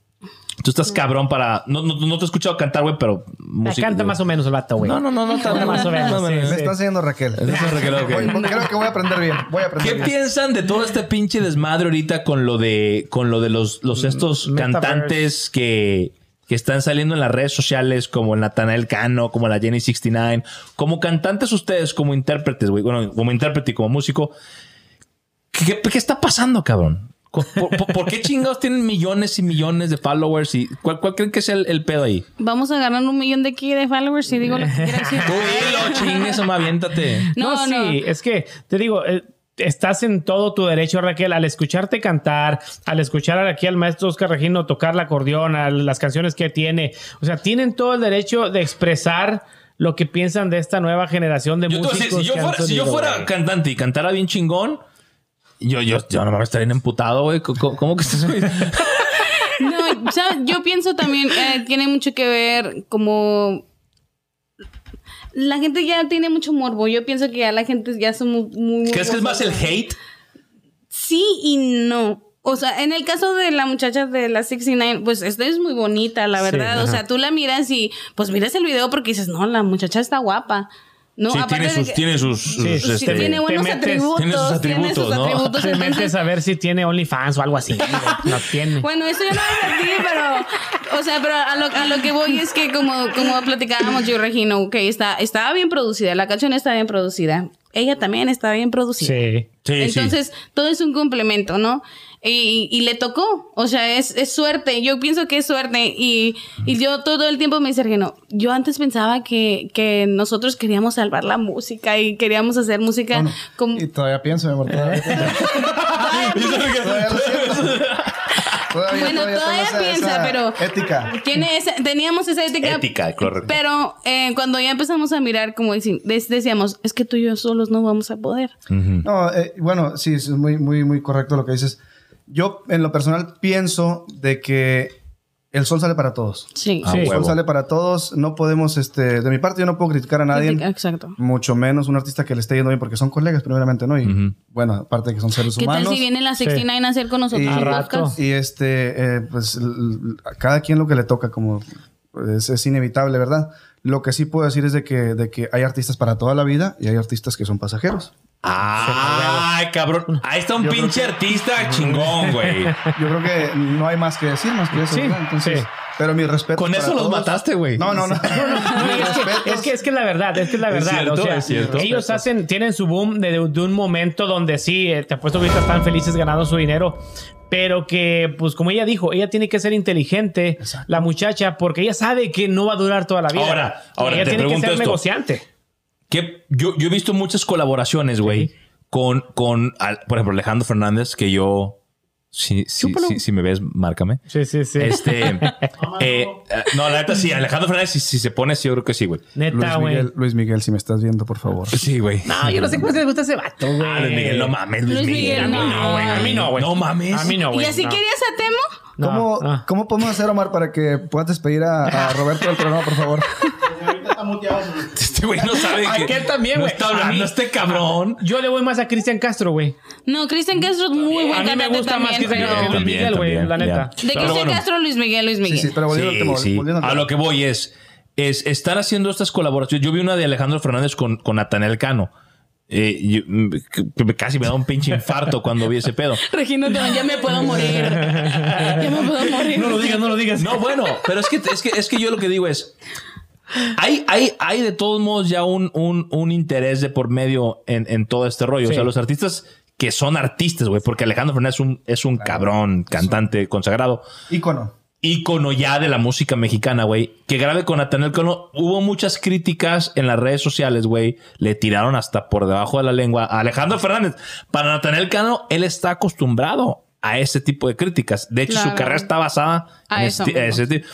Tú estás cabrón para. No, no, no te he escuchado cantar, güey, pero. Me música- canta más o menos el vato, güey. No, no, no, no. Canta más o menos. no, sí, no, Me sí. está enseñando Raquel. Eso es lo que lo que- Voy- creo que voy a aprender bien. Voy a aprender ¿Qué bien. piensan de todo este pinche desmadre ahorita con lo de con lo de los, los estos Metaverse. cantantes que, que están saliendo en las redes sociales como el Natanael Cano, como la Jenny 69, como cantantes ustedes, como intérpretes, güey, bueno, como intérprete y como músico, ¿qué, qué- está pasando, cabrón? ¿Por, por- por qué chingados tienen millones y millones de followers? y ¿Cuál, cuál creen que es el, el pedo ahí? Vamos a ganar un millón de aquí de followers si digo lo que quiero decir. Tú dilo, chingues, o aviéntate. No, No, no. sí, es que te digo, eh, estás en todo tu derecho, Raquel, al escucharte cantar, al escuchar aquí al maestro Oscar Regino tocar el acordeón, a las canciones que tiene. O sea, tienen todo el derecho de expresar lo que piensan de esta nueva generación de Yo músicos. decir, si yo fuera, si yo salido, fuera güey. cantante y cantara bien chingón, yo, yo, yo no me estaría bien emputado, güey. ¿Cómo, cómo que estás? No, ¿sabes? yo pienso también eh, tiene mucho que ver como la gente ya tiene mucho morbo. Yo pienso que ya la gente ya somos muy ¿Crees que es más el hate? Sí y no. O sea, en el caso de la muchacha de la 69, pues esta es muy bonita, la Sí, verdad. o sea, tú la miras y pues miras el video porque dices, no, la muchacha está guapa. No, sí, tiene sus, que- tiene sus, sus, Sí, este, tiene buenos metes- atributos. tiene sus atributos, ¿no? atributos, Te metes a ver si tiene OnlyFans o algo así. No tiene. Bueno, eso yo no lo metí, pero, o sea, pero a lo, a lo que voy es que como, como platicábamos yo Regino, ok, está, estaba bien producida, la canción está bien producida, ella también está bien producida. Sí. Sí, sí. Entonces, todo es un complemento, ¿no? Y, y le tocó, o sea, es, es suerte, yo pienso que es suerte. Y, y yo todo el tiempo me dice, Regino, yo antes pensaba que, que nosotros queríamos salvar la música y queríamos hacer música Bueno, como... Y todavía pienso, mi amor. Todavía, Bueno, todavía todavía tengo esa- piensa, esa pero Ética. Tiene esa- teníamos esa ética. Ética, correcto. Pero eh, cuando ya empezamos a mirar, como decíamos, es que tú y yo solos no vamos a poder. No, eh, bueno, sí, es muy, muy, muy correcto lo que dices. Yo, en lo personal, pienso de que el sol sale para todos. Sí. Ah, Sí. El sol sale para todos. No podemos, este, de mi parte, yo no puedo criticar a nadie. Exacto. Mucho menos un artista que le esté yendo bien porque son colegas, primeramente, ¿no? Y bueno, aparte de que son seres ¿Qué tal humanos. si viene la 69 a hacer con nosotros Y- un A rato. podcast? Y este, eh, pues cada quien lo que le toca, como pues, es inevitable, ¿verdad? Lo que sí puedo decir es de que, de que hay artistas para toda la vida y hay artistas que son pasajeros. Ay, cabrón. Ahí está un pinche artista chingón, güey. Yo creo que no hay más que decir más que eso, Sí, ¿verdad? Entonces, sí. pero mi respeto. Con para eso los todos. mataste, güey. No, no, no. Es, que, es que es que la verdad, es que es la Es verdad. cierto, o sea, es cierto. ellos hacen, tienen su boom de, de un momento donde sí, eh, te apuesto que ahorita están felices ganando su dinero, pero que, pues como ella dijo, ella tiene que ser inteligente, la muchacha, porque ella sabe que no va a durar toda la vida. Ahora, ahora, ella te tiene que ser esto. negociante. Que yo, yo he visto muchas colaboraciones, güey, con, con, al- por ejemplo, Alejandro Fernández, que yo, si, si, si, si me ves, márcame. Sí, sí, sí. Este, eh, no, la neta sí, Alejandro Fernández, si, si se pone, sí, yo creo que sí, güey. Neta, Luis güey. Miguel, Luis Miguel, si me estás viendo, por favor. Sí, güey. No, yo no sé cómo les gusta ese vato, güey. Ah, Luis Miguel, no mames, Luis, Luis Miguel. Miguel, no. No, güey, a mí no, güey. No mames. A mí no, güey. ¿Y así no. querías a Temo? No, ¿Cómo, no. ¿Cómo podemos hacer, Omar, para que puedas despedir a, a Roberto del programa, por favor? Está muteado. Este güey no sabe que Aquel también, no güey. está A hablando este cabrón. Yo le voy más a Cristian Castro, güey. No, Cristian Castro es muy buen A mí me cantante gusta más Cristian. Castro que Luis Miguel, güey, la neta. De Pero Cristian bueno. Castro, Luis Miguel, Luis Miguel. sí, pero volviendo Sí, al tema. sí. A lo que voy es, es, están haciendo estas colaboraciones. Yo vi una de Alejandro Fernández con, con Natanel Cano. Eh, yo, mm, casi me da un pinche infarto cuando vi ese pedo. Regina, Temo, ya me puedo morir. ya me puedo morir. no lo digas. No, bueno, pero es que, es que, es que yo lo que digo es. Hay, hay, hay de todos modos ya un, un, un interés de por medio en, en todo este rollo. O sea, los artistas que son artistas, güey, porque Alejandro Fernández es un, es un cabrón, cantante consagrado. Ícono. ícono ya de la música mexicana, güey. Que grave con Natanel Cano. Hubo muchas críticas en las redes sociales, güey. Le tiraron hasta por debajo de la lengua a Alejandro Fernández. Para Natanel Cano, él está acostumbrado a ese tipo de críticas. De hecho, su carrera está basada A en eso mismo. ese tipo.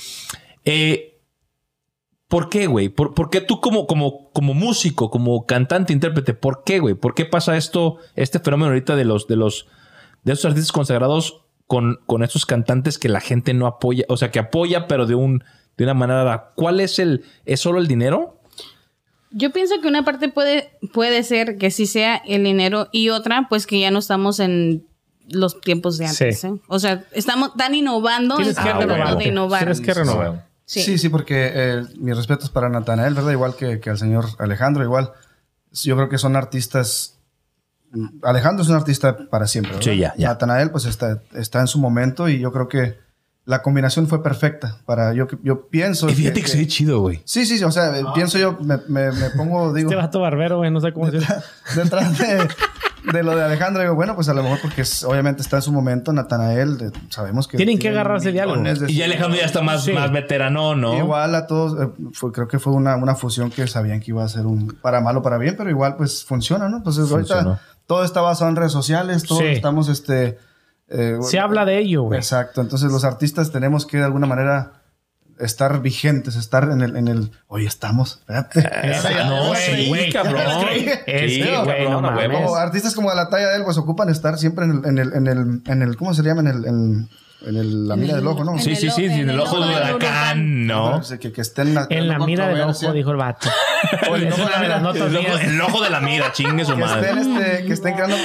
Eh, ¿Por qué, güey? ¿Por, por qué tú como, como, como músico, como cantante, intérprete, por qué, güey? ¿Por qué pasa esto, este fenómeno ahorita de los, de los, de esos artistas consagrados con, con estos cantantes que la gente no apoya, o sea, que apoya, pero de un, de una manera. ¿Cuál es el, es solo el dinero? Yo pienso que una parte puede, puede ser que sí sea el dinero y otra, pues que ya no estamos en los tiempos de antes. Sí. ¿eh? O sea, estamos tan innovando. Tienes que renovar. de innovar. Tienes que renovar. Sí. Sí, sí, porque eh, mis respetos para Natanael, ¿verdad? Igual que, que al señor Alejandro, igual. Yo creo que son artistas. Alejandro es un artista para siempre. ¿verdad? Sí, ya, ya. Natanael, pues está, está en su momento y yo creo que la combinación fue perfecta. Para, yo, yo pienso. chido, güey. Sí, sí, sí, o sea, eh, pienso yo, me, me- me pongo, digo, Este vato barbero, güey, no sé cómo decir. detrás de, de lo de Alejandro, digo, bueno, pues a lo mejor porque es- obviamente está en su momento, Natanael, de- sabemos que... Tienen que agarrarse de algo. millones Y ya Alejandro ya está más, Sí. más veterano, ¿no? Igual a todos, eh, fue- creo que fue una, una fusión que sabían que iba a ser un para mal o para bien, pero igual pues funciona, ¿no? Pues Funcionó. ahorita todo está basado en redes sociales, todos Sí. estamos, este... eh, Se habla de ello, güey. Exacto, entonces los artistas tenemos que de alguna manera estar vigentes, estar en el, en el oye, estamos, espérate. Ah, no, Güey, sí, güey. cabrón. Artistas como de la talla de él, pues ocupan estar siempre en el, en el, en el, en el ¿cómo se llama? En el, en, en el- la mira del ojo, ¿no? En Sí, sí, sí, en en el el ojo del huracán, ¿no? Sea, que, que estén En la mira del ojo, dijo el vato. Oye, no, notas El ojo, mías. el ojo de la mira, chingue su Que madre. estén, este, que estén creando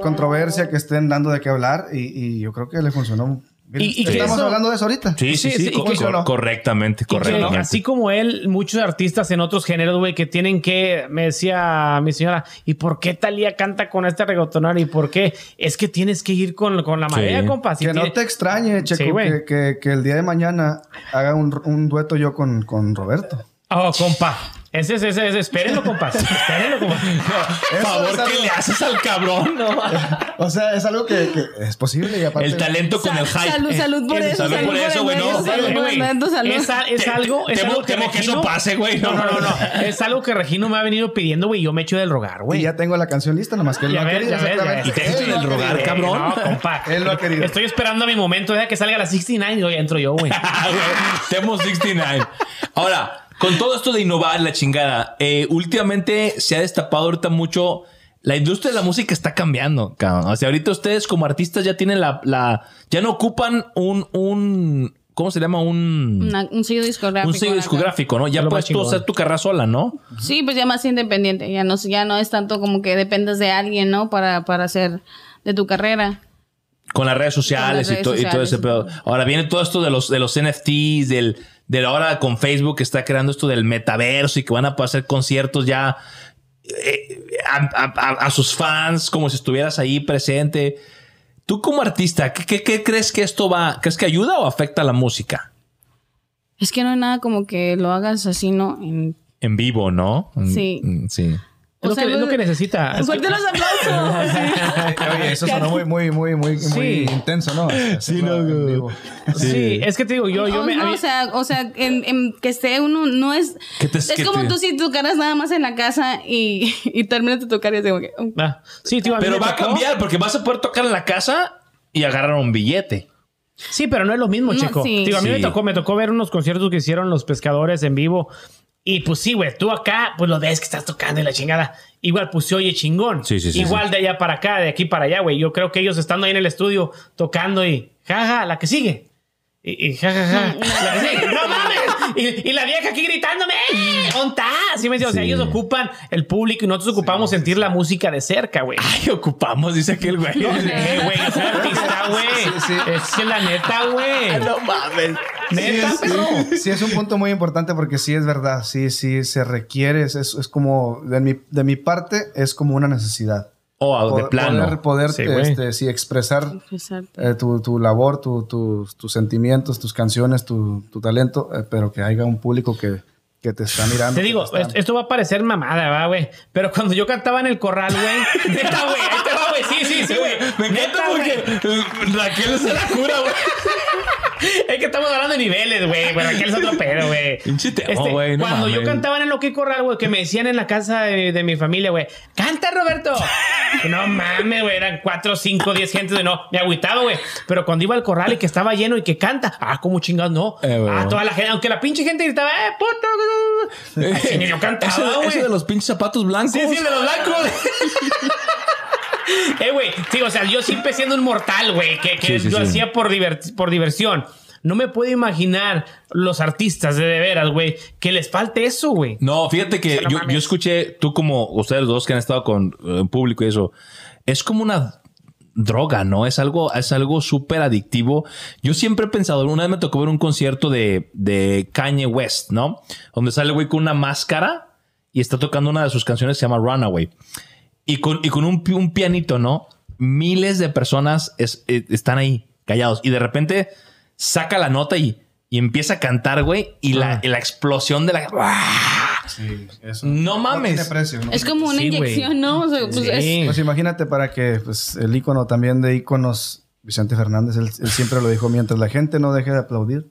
controversia, que estén dando de qué hablar y, y yo creo que le funcionó. Y- y que Estamos eso- hablando de eso ahorita. Sí, sí, Sí, sí, sí, co- y que- cor- correctamente, correctamente. así como él, muchos artistas en otros géneros, güey, que tienen que, me decía mi señora, ¿y por qué Talía canta con este reggaetonero? ¿Y por qué? Es que tienes que ir con, con la marea, Sí. compa. Si Que no te extrañe, Checo, que, que- que el día de mañana haga un, un dueto yo con, con Roberto. Oh, compa. Ese es, ese es, espérenlo, compa. Espérenlo, compa. Por Eso favor, es algo- ¿qué le haces al cabrón? No? O sea, es algo que, que es posible y aparte... El talento con el hype. Salud, salud por eso. salud por eso, güey, no. Es, es algo, es temo- algo que temo que eso pase, güey. No, no, no, no. Es algo que Regino me ha venido pidiendo, güey. y Yo me echo del rogar, Y güey. ya tengo la canción lista, nomás que él Ya no ha ves, querido. ya ves, ya ves. exactamente. Y te no del ha rogar, querido. cabrón. No, compa. Él lo ha querido. Estoy esperando a mi momento. Deja que salga la 69 y hoy entro yo, güey. Ah, güey, Temo 69. Ahora, con todo esto de innovar, la chingada, eh, últimamente se ha destapado ahorita mucho. La industria de la música está cambiando, cabrón. O sea, ahorita ustedes como artistas ya tienen la. la ya no ocupan un. un ¿Cómo se llama? Un. Una- un sello discográfico. un sello discográfico, ¿no? Ya Lo puedes tú hacer tu carrera sola, ¿no? Sí, pues ya más independiente. Ya no, ya no es tanto como que dependes de alguien, ¿no? Para, para hacer de tu carrera. Con las redes sociales, y, to- redes y todo ese pedo. Ahora viene todo esto de los, de los NFTs, del, de ahora con Facebook que está creando esto del metaverso y que van a poder hacer conciertos ya eh, a, a- a- a sus fans como si estuvieras ahí presente. Tú como artista, ¿qué, qué- qué crees que esto va? ¿Crees que ayuda o afecta a la música? Es que no hay nada como que lo hagas así, ¿no? En- En vivo, ¿no? Sí. Sí. Es lo, sea, que, es lo que pues, necesita. Es Fuerte los aplausos. Oye, eso sonó muy, muy, muy, muy, muy Sí. intenso, ¿no? Sí, no. Sí, es que te digo, yo, yo No, me. no, mí- o sea, o sea en, en que esté uno, no es. Que te- es que como te- tú si tocaras nada más en la casa y, y terminas de tocar y es como que. oh, Ah, sí, tío, Pero va a cambiar porque vas a poder tocar en la casa y agarrar un billete. Sí, pero no es lo mismo, No, chico. sí. Digo, a mí Sí. me tocó, me tocó ver unos conciertos que hicieron los pescadores en vivo. Y pues sí, güey, tú acá, pues lo ves que estás tocando y la chingada. Igual, pues se oye chingón. Sí, sí, sí, Igual de allá para acá, de aquí para allá, güey. Yo creo que ellos estando ahí en el estudio tocando y jaja, la que sigue. Y, y jajaja, la que sigue. ¡No mames! Y, y la vieja aquí gritándome, ¡eh! ¿Onta? Sí, me dice, o sea, Sí. ellos ocupan el público y nosotros ocupamos sentir la música de cerca, güey. Ay, ocupamos, dice aquel güey. Eh, güey, soy artista, güey. Sí, sí. Es que la neta, güey. No mames. Neta, Sí, pero. sí, es un punto muy importante porque sí es verdad, sí, sí se requiere, es, es, es como, de mi, de mi parte, es como una necesidad. Oh, de plano. Poder, poder Sí, este, sí, expresar eh, tu, tu labor, tu- tus- tus sentimientos, tus canciones, tu, tu talento, eh, pero que haya un público que, que te está mirando. Te digo, está- esto, va a parecer mamada, ¿va, güey? Pero cuando yo cantaba en el corral, güey. Neta, güey. Ahí te va, güey. Sí, sí, sí, güey. Me encanta porque Raquel se la cura, güey. Es que estamos hablando de niveles, güey. Güey, Raquel es otro pedo, güey. Este, no cuando yo cantaba en el Loki Corral, güey, que me decían en la casa de, de mi familia, güey, ¡canta, Roberto! No mames, güey, eran cuatro, cinco, diez gente de no. Me agüitaba, güey. Pero cuando iba al corral y que estaba lleno y que canta, ah, como chingados, no. Eh, ah, toda la gente, aunque la pinche gente gritaba, ¡eh, puto! Ni yo cantaba, ese de los pinches zapatos blancos. Sí, sí, de los blancos. eh, güey, sí, o sea, yo siempre siendo un mortal, güey, que, que Sí, sí, yo sí. hacía por, divert- por diversión. No me puedo imaginar los artistas de de veras, güey, que les falte eso, güey. No, fíjate que yo, yo escuché, tú como ustedes dos que han estado con eh, público y eso, es como una droga, ¿no? Es algo, es algo súper adictivo. Yo siempre he pensado, una vez me tocó ver un concierto de, de Kanye West, ¿no? Donde sale el güey con una máscara y está tocando una de sus canciones que se llama Runaway. Y con, y con un, un pianito, ¿no? Miles de personas es- eh, están ahí callados y de repente saca la nota y, y empieza a cantar, güey, y la, Ah. y la explosión de la... ¡Uah! Sí, eso. No mames. tiene precio. ¿no? Es como una Sí, inyección, ¿no? O sea, pues, es-. Pues imagínate para que pues, el ícono también de íconos, Vicente Fernández, él, él siempre lo dijo, mientras la gente no deje de aplaudir,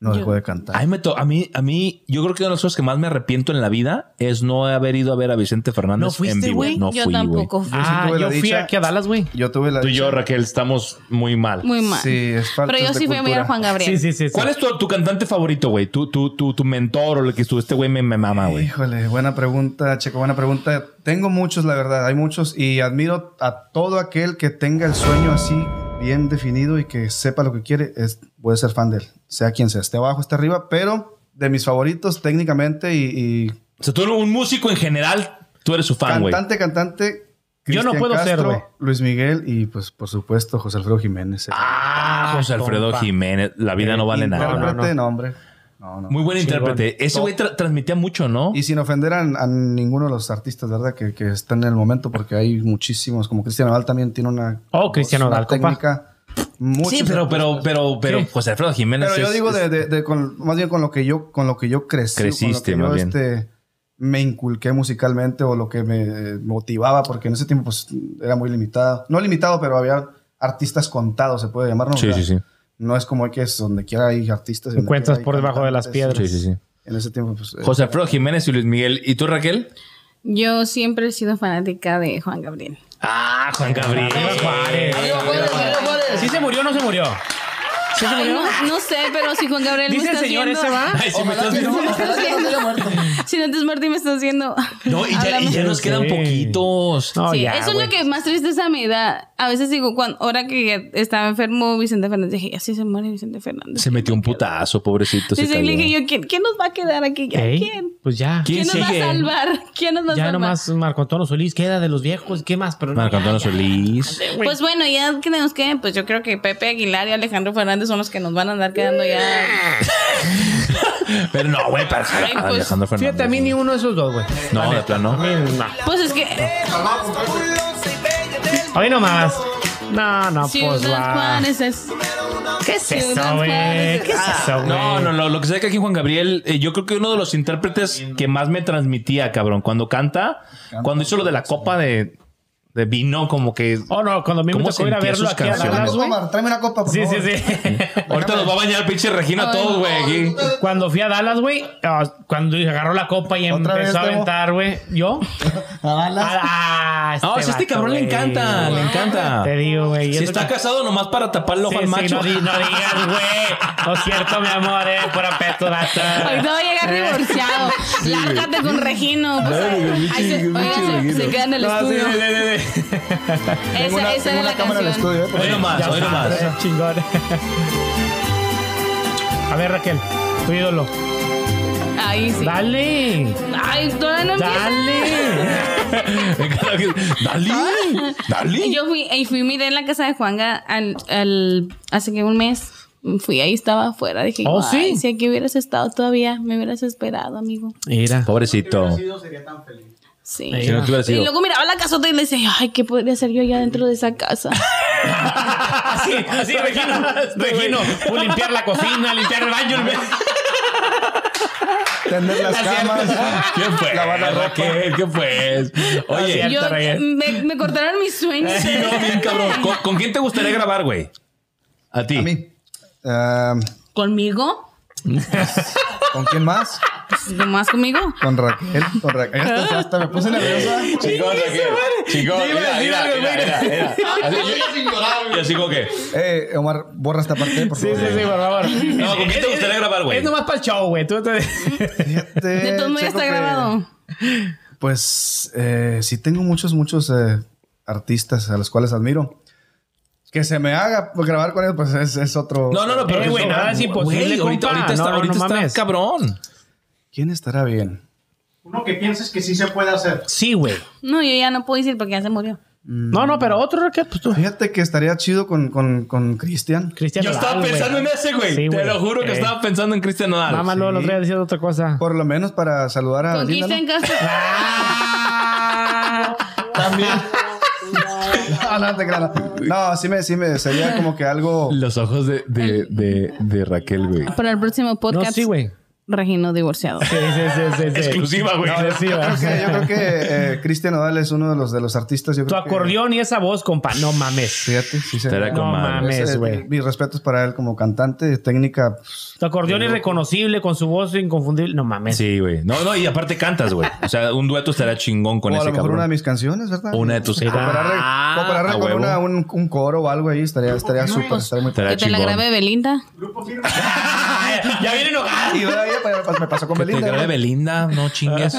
no dejó de cantar. A mí, me to- a mí, a mí, yo creo que una de las cosas que más me arrepiento en la vida es no haber ido a ver a Vicente Fernández ¿No fuiste, en vivo. güey? No yo fui, tampoco fui. Ah, tuve la yo fui dicha- aquí a Dallas, güey. Yo tuve la Tú y yo, Raquel, estamos muy mal. Muy mal. Sí, es falta Pero yo sí fui a ver a cultura. Juan Gabriel. Sí, sí, sí. sí. ¿Cuál es tu, tu cantante favorito, güey? Tu, tu, tu, tu mentor o el que estuvo. Este güey me, me mama, güey. Híjole, buena pregunta, Checo, buena pregunta. Tengo muchos, la verdad, hay muchos y admiro a todo aquel que tenga el sueño así bien definido y que sepa lo que quiere, es, puede ser fan de él, sea quien sea, esté abajo, esté arriba, pero de mis favoritos técnicamente y, y O sea, tú eres un músico en general, tú eres su fan, güey. cantante, cantante. Yo no Cristian puedo ser, Castro, güey. Luis Miguel y pues por supuesto José Alfredo Jiménez. Ah, José Alfredo compa. Jiménez. La vida no vale nada. Intérprete, no, no, hombre. No, no. Muy buen Chingón. intérprete. Ese güey tra- transmitía mucho, ¿no? Y sin ofender a, a ninguno de los artistas, ¿verdad? Que, que están en el momento, porque hay muchísimos. Como Cristian Nodal también tiene una. Oh, Cristian técnica. Muchos Sí, pero, pero, pero, pero, ¿Qué? José Alfredo Jiménez. Pero yo es- digo de, de- de con- más bien con lo que yo, con lo que yo crecí. Creciste, con lo más que bien. yo, este, me inculqué musicalmente o lo que me eh, motivaba, porque en ese tiempo pues, era muy limitado. No limitado, pero había artistas contados, se puede llamar, ¿no? Sí, O sea, sí, sí. No es como que es donde quiera hay artistas. Encuentras por debajo de las piedras. Sí, sí, sí. En ese tiempo, pues. eh, José Alfredo Jiménez y Luis Miguel. ¿Y tú, Raquel? Yo siempre he sido fanática de Juan Gabriel. Ah, Juan Gabriel. Juárez. ¿Sí se murió o no se murió? ¿Sí se Ay, murió? no, no sé, pero si Juan Gabriel Dice me el está señor, haciendo... ese va. Ay, sí me estás viendo. Si no te es muerto y me estás haciendo... No, y ya, y ya nos quedan Sí. poquitos. No, sí, ya, eso güey. es lo que más tristeza me da. A veces digo, cuando, ahora que estaba enfermo Vicente Fernández, dije, así se muere Vicente Fernández. Se metió un putazo, pobrecito. Se Dice, le dije yo, ¿quién, quién nos va a quedar aquí? ¿Ya? Ey, ¿Quién? Pues ya. ¿Quién ¿Quién nos va a salvar? ¿Quién nos va a Ya salvar? nomás Marco Antonio Solís queda de los viejos. ¿Qué más? Pero no, Marco Antonio Solís. Pues bueno, ya que nos queden, pues yo creo que Pepe Aguilar y Alejandro Fernández son los que nos van a andar quedando ya. Pero no, güey, para Ay, pues, Alejandro Fernández. Fíjate, a mí ni uno de esos dos, güey. No, de plano. A mí no. Pues es que Hoy nomás. No, no, pues va. Juárez es. ¿Qué es eso, Ciudad güey? ¿Qué es eso, güey? No, no, no. Lo que sé que aquí Juan Gabriel, eh, yo creo que uno de los intérpretes que más me transmitía, cabrón, cuando canta, cuando hizo lo de la copa de vino, como que. Oh, no, cuando a mí me ¿Cómo tocó ir a verlo sus aquí a canciones? Dallas, tráeme una copa, por Sí, sí, favor. sí. Ahorita nos va a bañar pinche Regina todos, güey, aquí. Cuando fui a Dallas, güey, ah, cuando agarró la copa y ¿Otra vez, empezó a aventar, güey, ¿yo? A Dallas. Ah, No, si este vato, cabrón le encanta, le encanta. Te digo, güey. Si está que- casado nomás para taparle el ojo Sí, al sí, macho. no, di- no digas, güey. No es cierto, mi amor, eh. Pura peto. Ahorita va a llegar divorciado. Lárgate con Regino. Pues, ahí se, queda en el estudio. Sí. Tengo una, Esa, esa tengo una la cámara en el estudio, ¿eh? Hoy nomás, hoy nomás. Chingón. A ver, Raquel, tu ídolo. Ahí sí. Dale. Ay, todavía no. Dale. Dale, dale. Yo fui, y fui, miré en la casa de Juanga al, al, hace que un mes. Fui, ahí estaba afuera. Dije, Oh, "Ay, sí. si aquí hubieras estado todavía, me hubieras esperado, amigo. Mira. Pobrecito. sido sería tan feliz. Sí. Si no Y luego miraba la casota y le decía, ay, ¿qué podría hacer yo allá dentro de esa casa? Así, así, Regino. Regino. Limpiar la cocina, limpiar el baño. el- Tender las camas. ¿Qué fue? Lavar la ropa. Raquel? ¿Qué fue? Oye, Yo, me, me cortaron mis sueños. sí, no, bien cabrón. ¿Con, con quién te gustaría grabar, güey? A ti. A mí. Ah, ¿Conmigo? ¿Con quién más? Ah, ¿Nomás conmigo? Con Raquel. Con Raquel. Hasta, hasta me puse nerviosa. Chingón, Raquel. Chingón. Mira, mira, mira, mira, mira. Así, sin llorar, y así como que. Eh, Omar, borra esta parte, por Sí, favor. sí, sí, por favor. No, ¿con quién te gustaría grabar, güey? Es nomás para el show, güey. Tú te... De modos ya está grabado. Pues eh, sí tengo muchos, muchos eh, artistas a los cuales admiro. Que se me haga grabar con ellos, pues es, es otro... No, no, no, pero Eh, güey, nada es imposible, ahorita, ahorita está, No, no, ahorita no está cabrón. ¿Quién estará bien? Uno que pienses que sí se puede hacer. Sí, güey. No, yo ya no puedo decir porque ya se murió. No, no, pero otro, Raquel, pues tú. Fíjate que estaría chido con, con, con Cristian. Cristian Yo estaba pensando en ese, güey. Sí, Te lo juro que Eh. estaba pensando en Cristian Nodal. Mamá, luego los días diciendo otra cosa. Por lo menos para saludar a Con ¿no? Cristian Castro. También. no, no te creas. No, sí me, sí me, sería como que algo... Los ojos de, de, de, de Raquel, güey. Para el próximo No, podcast. sí, güey. Regino divorciado. Sí, sí, sí, sí, sí. Exclusiva, güey. Exclusiva. Creo que- yo creo que eh, Cristian Nodal es uno de los, de los artistas. Yo Tu creo que- acordeón y esa voz, compa. No mames. Fíjate, sí se No mames, güey. Mis respetos para él como cantante, técnica. pues, Tu acordeón irreconocible con su voz inconfundible. No mames. Sí, güey. No, no, y aparte cantas, güey. O sea, un dueto estará chingón con o a ese lo mejor cabrón. una de mis canciones, ¿verdad? Una de tus- Ah, compararle con una- un, un coro o algo ahí estaría, estaría súper. Estaría muy Estará Que te la grabe Belinda. Grupo firme. ya viene enojado. Pues, me pasó con Belinda. grabe güey. Belinda, no chingues.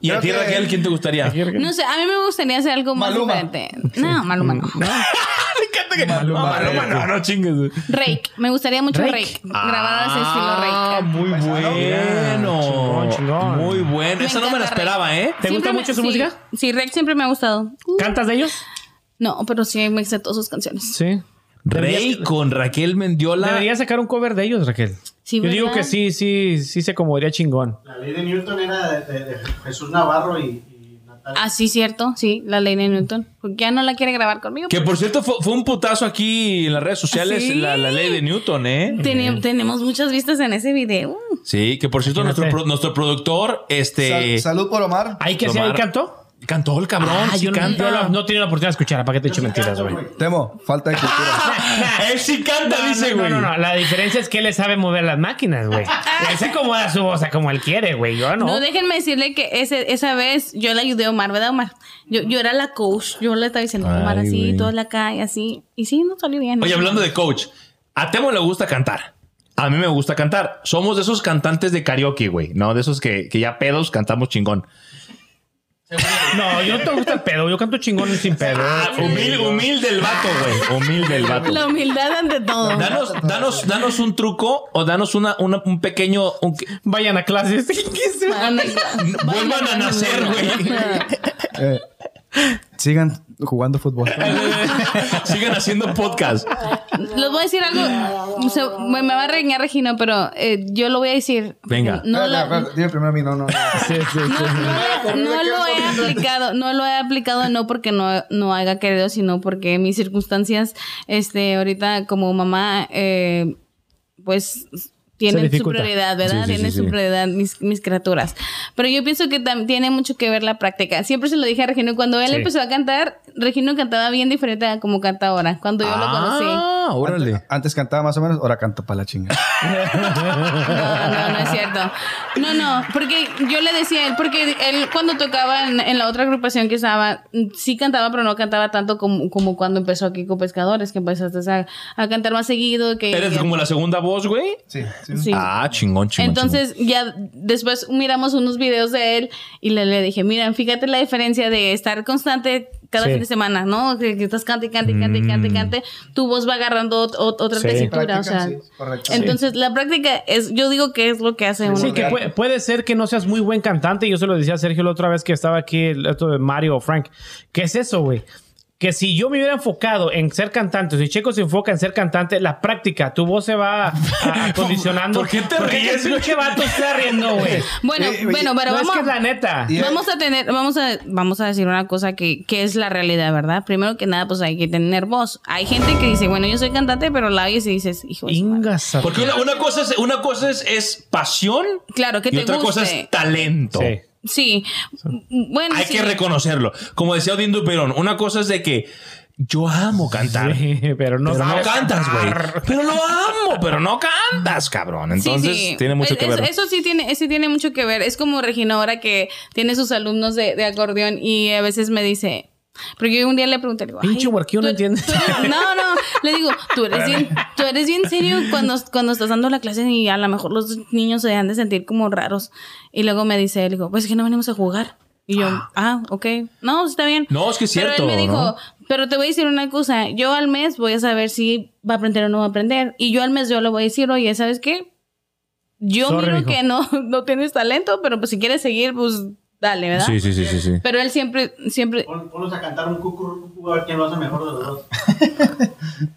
¿Y a Creo ti, que- Raquel, quién te gustaría? No sé, a mí me gustaría hacer algo más Maluma. diferente. No, Maluma no. Me encanta que... Maluma, no, Maluma, no, no chingues. Rake. Me gustaría mucho Rake. Rake. Grabadas estilo Ah, Rake. muy bueno. Chingón, chingón. Muy bueno. Esa no me la esperaba. ¿eh? ¿Te gusta mucho su sí. música? Sí, Rake siempre me ha gustado. ¿Cantas de ellos? No, pero sí me sé todas sus canciones. Sí. Rey con Raquel Mendiola. Debería sacar un cover de ellos, Raquel. Sí, Yo digo que sí, sí, sí se acomodaría chingón. La ley de Newton era de, de- de Jesús Navarro y, y Natalia. Ah, sí, cierto. Sí, la ley de Newton. Porque ya no la quiere grabar conmigo. Que por cierto fue, fue un putazo aquí en las redes sociales ¿Sí? la, la ley de Newton, ¿eh? Tenemos muchas vistas en ese video. Sí, que por cierto nuestro, nuestro productor, este... Sal- salud por Omar. ¿Ahí que sí, ahí Omar. cantó? Cantó el cabrón, Ah, sí yo no, canta. yo no- no tenía la oportunidad de escuchar. ¿Para qué te echo mentiras, güey? Temo, falta de cultura. Él sí canta, No, dice, no, güey. no, no, La diferencia es que él le sabe mover las máquinas, güey. Él se acomoda su voz a como él quiere, güey. Yo no. No, déjenme decirle que ese, esa vez yo le ayudé a Omar, ¿verdad, Omar? Yo, yo era la coach. Yo le estaba diciendo, Omar, Ay, así, güey. toda la calle, así. Y sí, no salió bien. Oye, hablando de coach, a Temo le gusta cantar. A mí me gusta cantar. Somos de esos cantantes de karaoke, güey. No, de esos que, que ya pedos cantamos chingón. No, yo no te gusta el pedo. Yo canto chingón sin pedo. Humilde, humilde el vato, güey. Humilde el vato. La humildad ante todo. Danos, danos, danos un truco o danos una, una- un pequeño. un- Vayan a clases. vuelvan a nacer, güey. Eh, sigan jugando fútbol. Sigan haciendo podcast. Les voy a decir algo. o sea, me, me va a regañar Regina, pero eh, yo lo voy a decir. Venga. No, la- dime primero a mí, no, no. no. Sí, sí, sí. no, no lo he aplicado, no lo he aplicado no porque no, no haya querido, sino porque mis circunstancias, este, ahorita como mamá, eh, pues tienen su prioridad, ¿verdad? Sí, sí, tienen sí, su prioridad mis, mis criaturas. Pero yo pienso que tiene mucho que ver la práctica. Siempre se lo dije a Regino, cuando él Sí. empezó a cantar, Regino cantaba bien diferente a como canta ahora, cuando yo lo conocí. Ah, órale. Antes cantaba más o menos, ahora canto para la chinga. No, no, no es cierto. No, no, porque yo le decía a él, porque él cuando tocaba en, en la otra agrupación que estaba, sí cantaba, pero no cantaba tanto como, como cuando empezó aquí con Pescadores, que empezaste a, a cantar más seguido. Que, ¿Eres como la segunda voz, güey? Sí, sí. Sí. Ah, chingón, chingón. Entonces ya después miramos unos videos de él y le, le dije, mira, fíjate la diferencia de estar constante cada Sí. fin de semana, ¿no? Que, que estás cante, cante, cante, cante, cante, tu voz va agarrando ot- ot- otra Sí. tesitura, o sea. sí, correcto. Entonces la práctica es, yo digo que es lo que hace uno. Sí, que puede, puede ser que no seas muy buen cantante. Yo se lo decía a Sergio la otra vez que estaba aquí, el esto de Mario o Frank. ¿Qué es eso, güey? Que si yo me hubiera enfocado en ser cantante, si Checo se enfoca en ser cantante, la práctica, tu voz se va acondicionando. ¿Por qué te Porque ríes, vato está riendo, güey. Bueno, Eh, bueno, pero no, es vamos, que es la neta. Y- vamos a tener, vamos a, vamos a decir una cosa que, que es la realidad, ¿verdad? Primero que nada, pues hay que tener voz. Hay gente que dice, bueno, yo soy cantante, pero la oyes y dices, hijo de su madre". Ingas a- Porque una, una cosa, es, una cosa es, es pasión Claro, que y te otra cosa es talento. Sí. Sí. Bueno, Hay sí. que reconocerlo. Como decía Odín Duperón, una cosa es de que yo amo cantar. Sí, pero no, Pero no cantas, güey. Pero lo amo, pero no cantas, cabrón. Entonces sí. tiene mucho Es- que ver. es- Eso sí tiene, sí tiene mucho que ver. Es como Regina ahora que tiene sus alumnos de, de acordeón y a veces me dice, porque yo un día le pregunté, digo, Pinche "Ay, huerquillo, no tú- entiendes". tú eres- No, no, le digo, tú eres bien, tú eres bien serio cuando, cuando estás dando la clase y a lo mejor los niños se han de sentir como raros. Y luego me dice, le digo, pues es que no venimos a jugar. Y yo, ah, ok. No, está bien. No, es que es cierto, Pero él me dijo, ¿no? pero te voy a decir una cosa. Yo al mes voy a saber si va a aprender o no va a aprender. Y yo al mes yo le voy a decir, oye, ¿sabes qué? Yo Sorry, miro mijo. que no, no tienes talento, pero pues si quieres seguir, pues dale, ¿verdad? Sí, sí, sí, sí, sí. Pero él siempre, siempre... Pon- Ponlos a cantar un cucú, cucú, a ver quién lo hace mejor de los dos.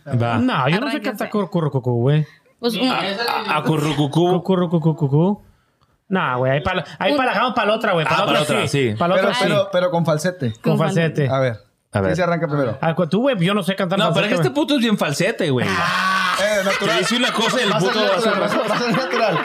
Va. No, yo no sé cantar currucucu, güey. Pues, un- A, a currucucú. Currucucucu. No, güey, ahí para ahí dejamos para la otra, güey. Para Ah, la otra, otra, sí. sí. Para la Pero, otra, sí. pero, pero con falsete. Con Con falsete. A ver. A ver. ¿Quién se arranca primero? Ah, tú, güey, yo no sé cantar No, pero falsete, es que este puto es bien falsete, güey. Eh, Te dice una cosa y el a puto a natural, a va a ser natural.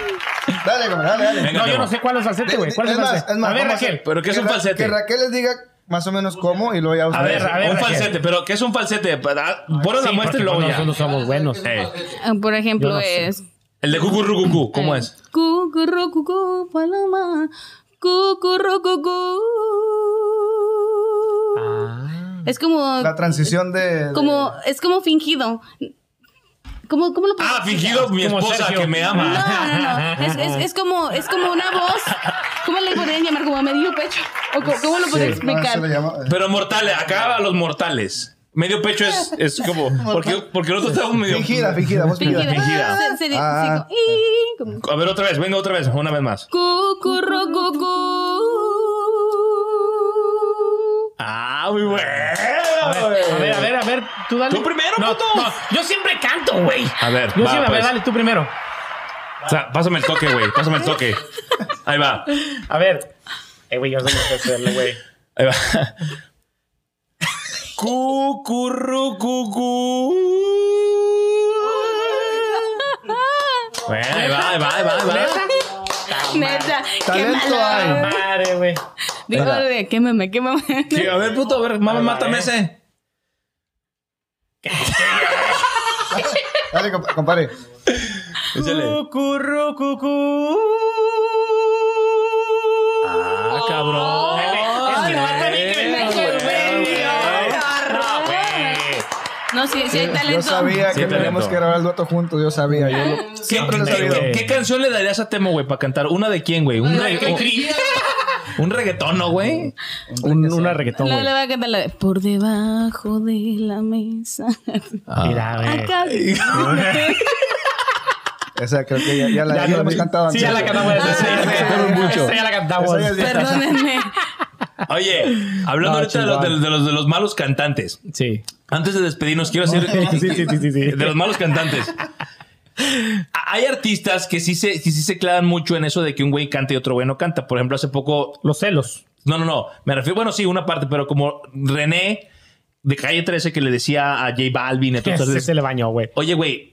Dale, compadre, dale, dale. Venga, No, yo no sé cuál es el falsete, güey. ¿Cuál es Es más, es más, A ver, a- Raquel. ¿Pero qué es un falsete? Que Raquel les diga más o menos cómo y luego ya ustedes. ver, a ver. Un Raquel. falsete, pero ¿qué es un falsete? Para- Ponen la Sí, muestra porque y luego ya. nosotros somos buenos. Eh, Por ejemplo, Yo no sé. es. el de cucurru cucú, ¿cómo es? Cucurru, cucú, paloma. Cucurru, cucú. Ah. Es como. La transición de. de- como es como fingido. ¿Cómo, cómo lo puedo Ah, fingido mi Como esposa Sergio. que me No, ama. no, no. Es, es, es como, es como una voz. ¿Cómo le podrían llamar? Como a medio pecho. ¿O cómo, cómo lo puedo Sí, no, explicar? llama- Pero mortales, acá a los mortales. Medio pecho es, es como. Porque, porque nosotros estamos medio. Fingida, fingida, voz fingida. Fingida. Fingida. Se- se- Ah. sí, y- como- A ver, otra vez, venga otra vez, una vez más. Cucurru, cucú. Ah, muy bueno. A ver, a ver, a ver, a ver, tú dale. Tú primero, no, puto. no, yo siempre canto, güey. A ver, Yo va, siempre, a ver, pues. dale tú primero. O sea, pásame el toque, güey. Pásame el toque. Ahí va. A ver. Eh, güey, yo sé lo que hacerle, güey. Ahí va. Cucurru cucú. Bueno, ahí va, ahí va, ahí va, ahí va. Neta, qué Talento hay. malo. Madre, güey. Digo, de, quémame, quémame. Sí, A ver, puto, a ver, mamá, mátame ese. Dale, comp- compadre. Échale. Cucurru, cucú. Ah, cabrón. No, sí, sí hay Yo talento. sabía Sí, que teníamos que grabar el dueto juntos. Yo sabía. Yo lo- siempre lo he ¿Qué, sabido. qué- qué canción le darías a Temo, güey, para cantar? ¿Una de quién, güey? ¿Un, re- un, un reggaetón, ¿no, güey? Un, una reggaetón, No güey. le voy a cantar la de Por debajo de la mesa. Mira, güey. Acá. Esa creo que ya, ya la, ya la hemos cantado Sí, antes. ya la cantamos. Ah, esa, ya la sí. cantamos. Esa ya la. Perdónenme. Oye, hablando No, ahorita de los, de, los- de los, de los malos cantantes. Sí. Antes de despedirnos, quiero hacer... Sí, sí, sí. De los malos cantantes. Hay artistas que sí, se, que sí se clavan mucho en eso de que un güey canta y otro güey no canta. Por ejemplo, hace poco... Los celos. No, no, no. Me refiero... Bueno, sí, una parte, pero como René de Calle 13 que le decía a J Balvin... Ese Entonces, se le bañó, güey. Oye, güey,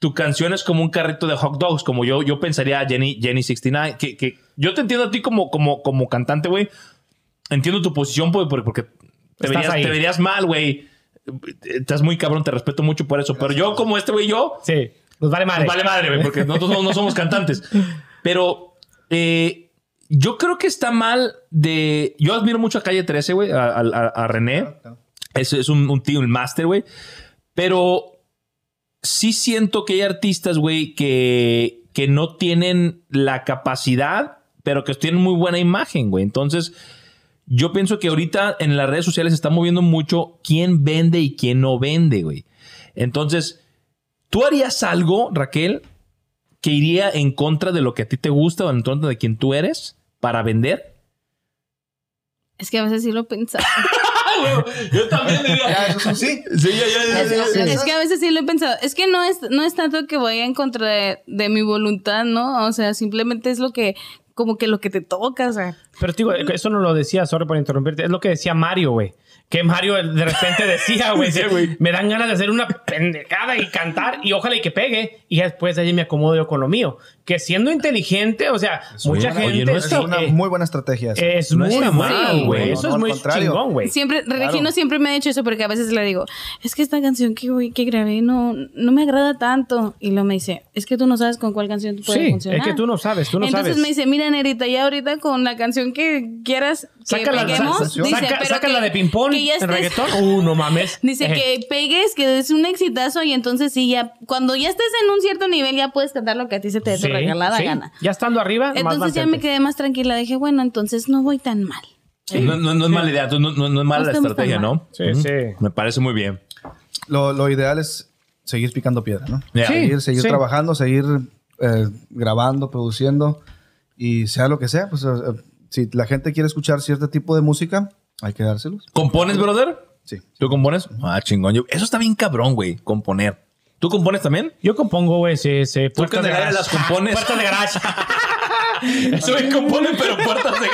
tu canción es como un carrito de hot dogs, como yo, yo pensaría a Jenny, Jenny 69, que, que yo te entiendo a ti como, como, como cantante, güey. Entiendo tu posición, güey, porque, porque te, verías, ahí. te verías mal, güey. Estás muy cabrón, te respeto mucho por eso. Pero yo, como este güey, yo, Sí. Nos vale madre. pues vale madre, güey, porque nosotros no, no somos cantantes. Pero eh, yo creo que está mal de... Yo admiro mucho a Calle 13, güey, a, a- a- a René. Es, es un, un tío, un máster, güey. Pero sí siento que hay artistas, güey, que, que no tienen la capacidad, pero que tienen muy buena imagen, güey. Entonces, yo pienso que ahorita en las redes sociales se está moviendo mucho quién vende y quién no vende, güey. Entonces, ¿tú harías algo, Raquel, que iría en contra de lo que a ti te gusta o en contra de quien tú eres para vender? Es que a veces sí lo pensaba. Yo también diría. Ya, eso es sí. Sí, ya, ya, ya, ya, ya. Es que a veces sí lo he pensado. Es que no es, no es tanto que vaya en contra de, de mi voluntad, ¿no? O sea, simplemente es lo que, como que lo que te toca, o sea. Pero te digo, eso no lo decía, sorry por interrumpirte, es lo que decía Mario, güey. Que Mario de repente decía, güey, Sí, me dan ganas de hacer una pendejada y cantar y ojalá y que pegue y después de ahí me acomodo yo con lo mío. Que siendo inteligente, o sea, mucha gente no Es sí, una eh, muy buena estrategia. es no muy mal, güey. Eso No, es muy contrario. chingón, güey. Siempre, Regino siempre me ha dicho eso porque a veces le digo, es que esta canción que, güey, que grabé no, no me agrada tanto. Y luego me dice, es que tú no sabes con cuál canción tú puedes Sí, funcionar. es que tú no sabes, tú no Entonces sabes. me dice, mira, Nerita, ya ahorita con la canción que quieras que Sácala, peguemos, sa- dice, saca, pero sácala que- de ping-pong en estés- reggaetón. Uh, no mames. Dice que pegues, que es un exitazo y entonces sí, ya, cuando ya estés en un cierto nivel ya puedes cantar lo que a ti se te regalada sí. gana. Ya estando arriba, Entonces ya me quedé más tranquila. Dije, bueno, entonces no voy tan mal. No, no- no es mala idea, no, no- no es mala la estrategia, ¿no? Sí, sí. Me parece muy bien. Lo, lo ideal es seguir picando piedra, ¿no? Seguir, seguir sí. trabajando, seguir eh, grabando, produciendo y sea lo que sea, pues eh, si la gente quiere escuchar cierto tipo de música, hay que dárselos. ¿Compones, brother? Sí. ¿Tú compones? Ah, chingón. Eso está bien cabrón, güey, componer. ¿Tú compones también? Yo compongo, güey, sí, sí. ¿Tú que en el aire las compones? Puertas de garage. Eso güey compone, pero puertas de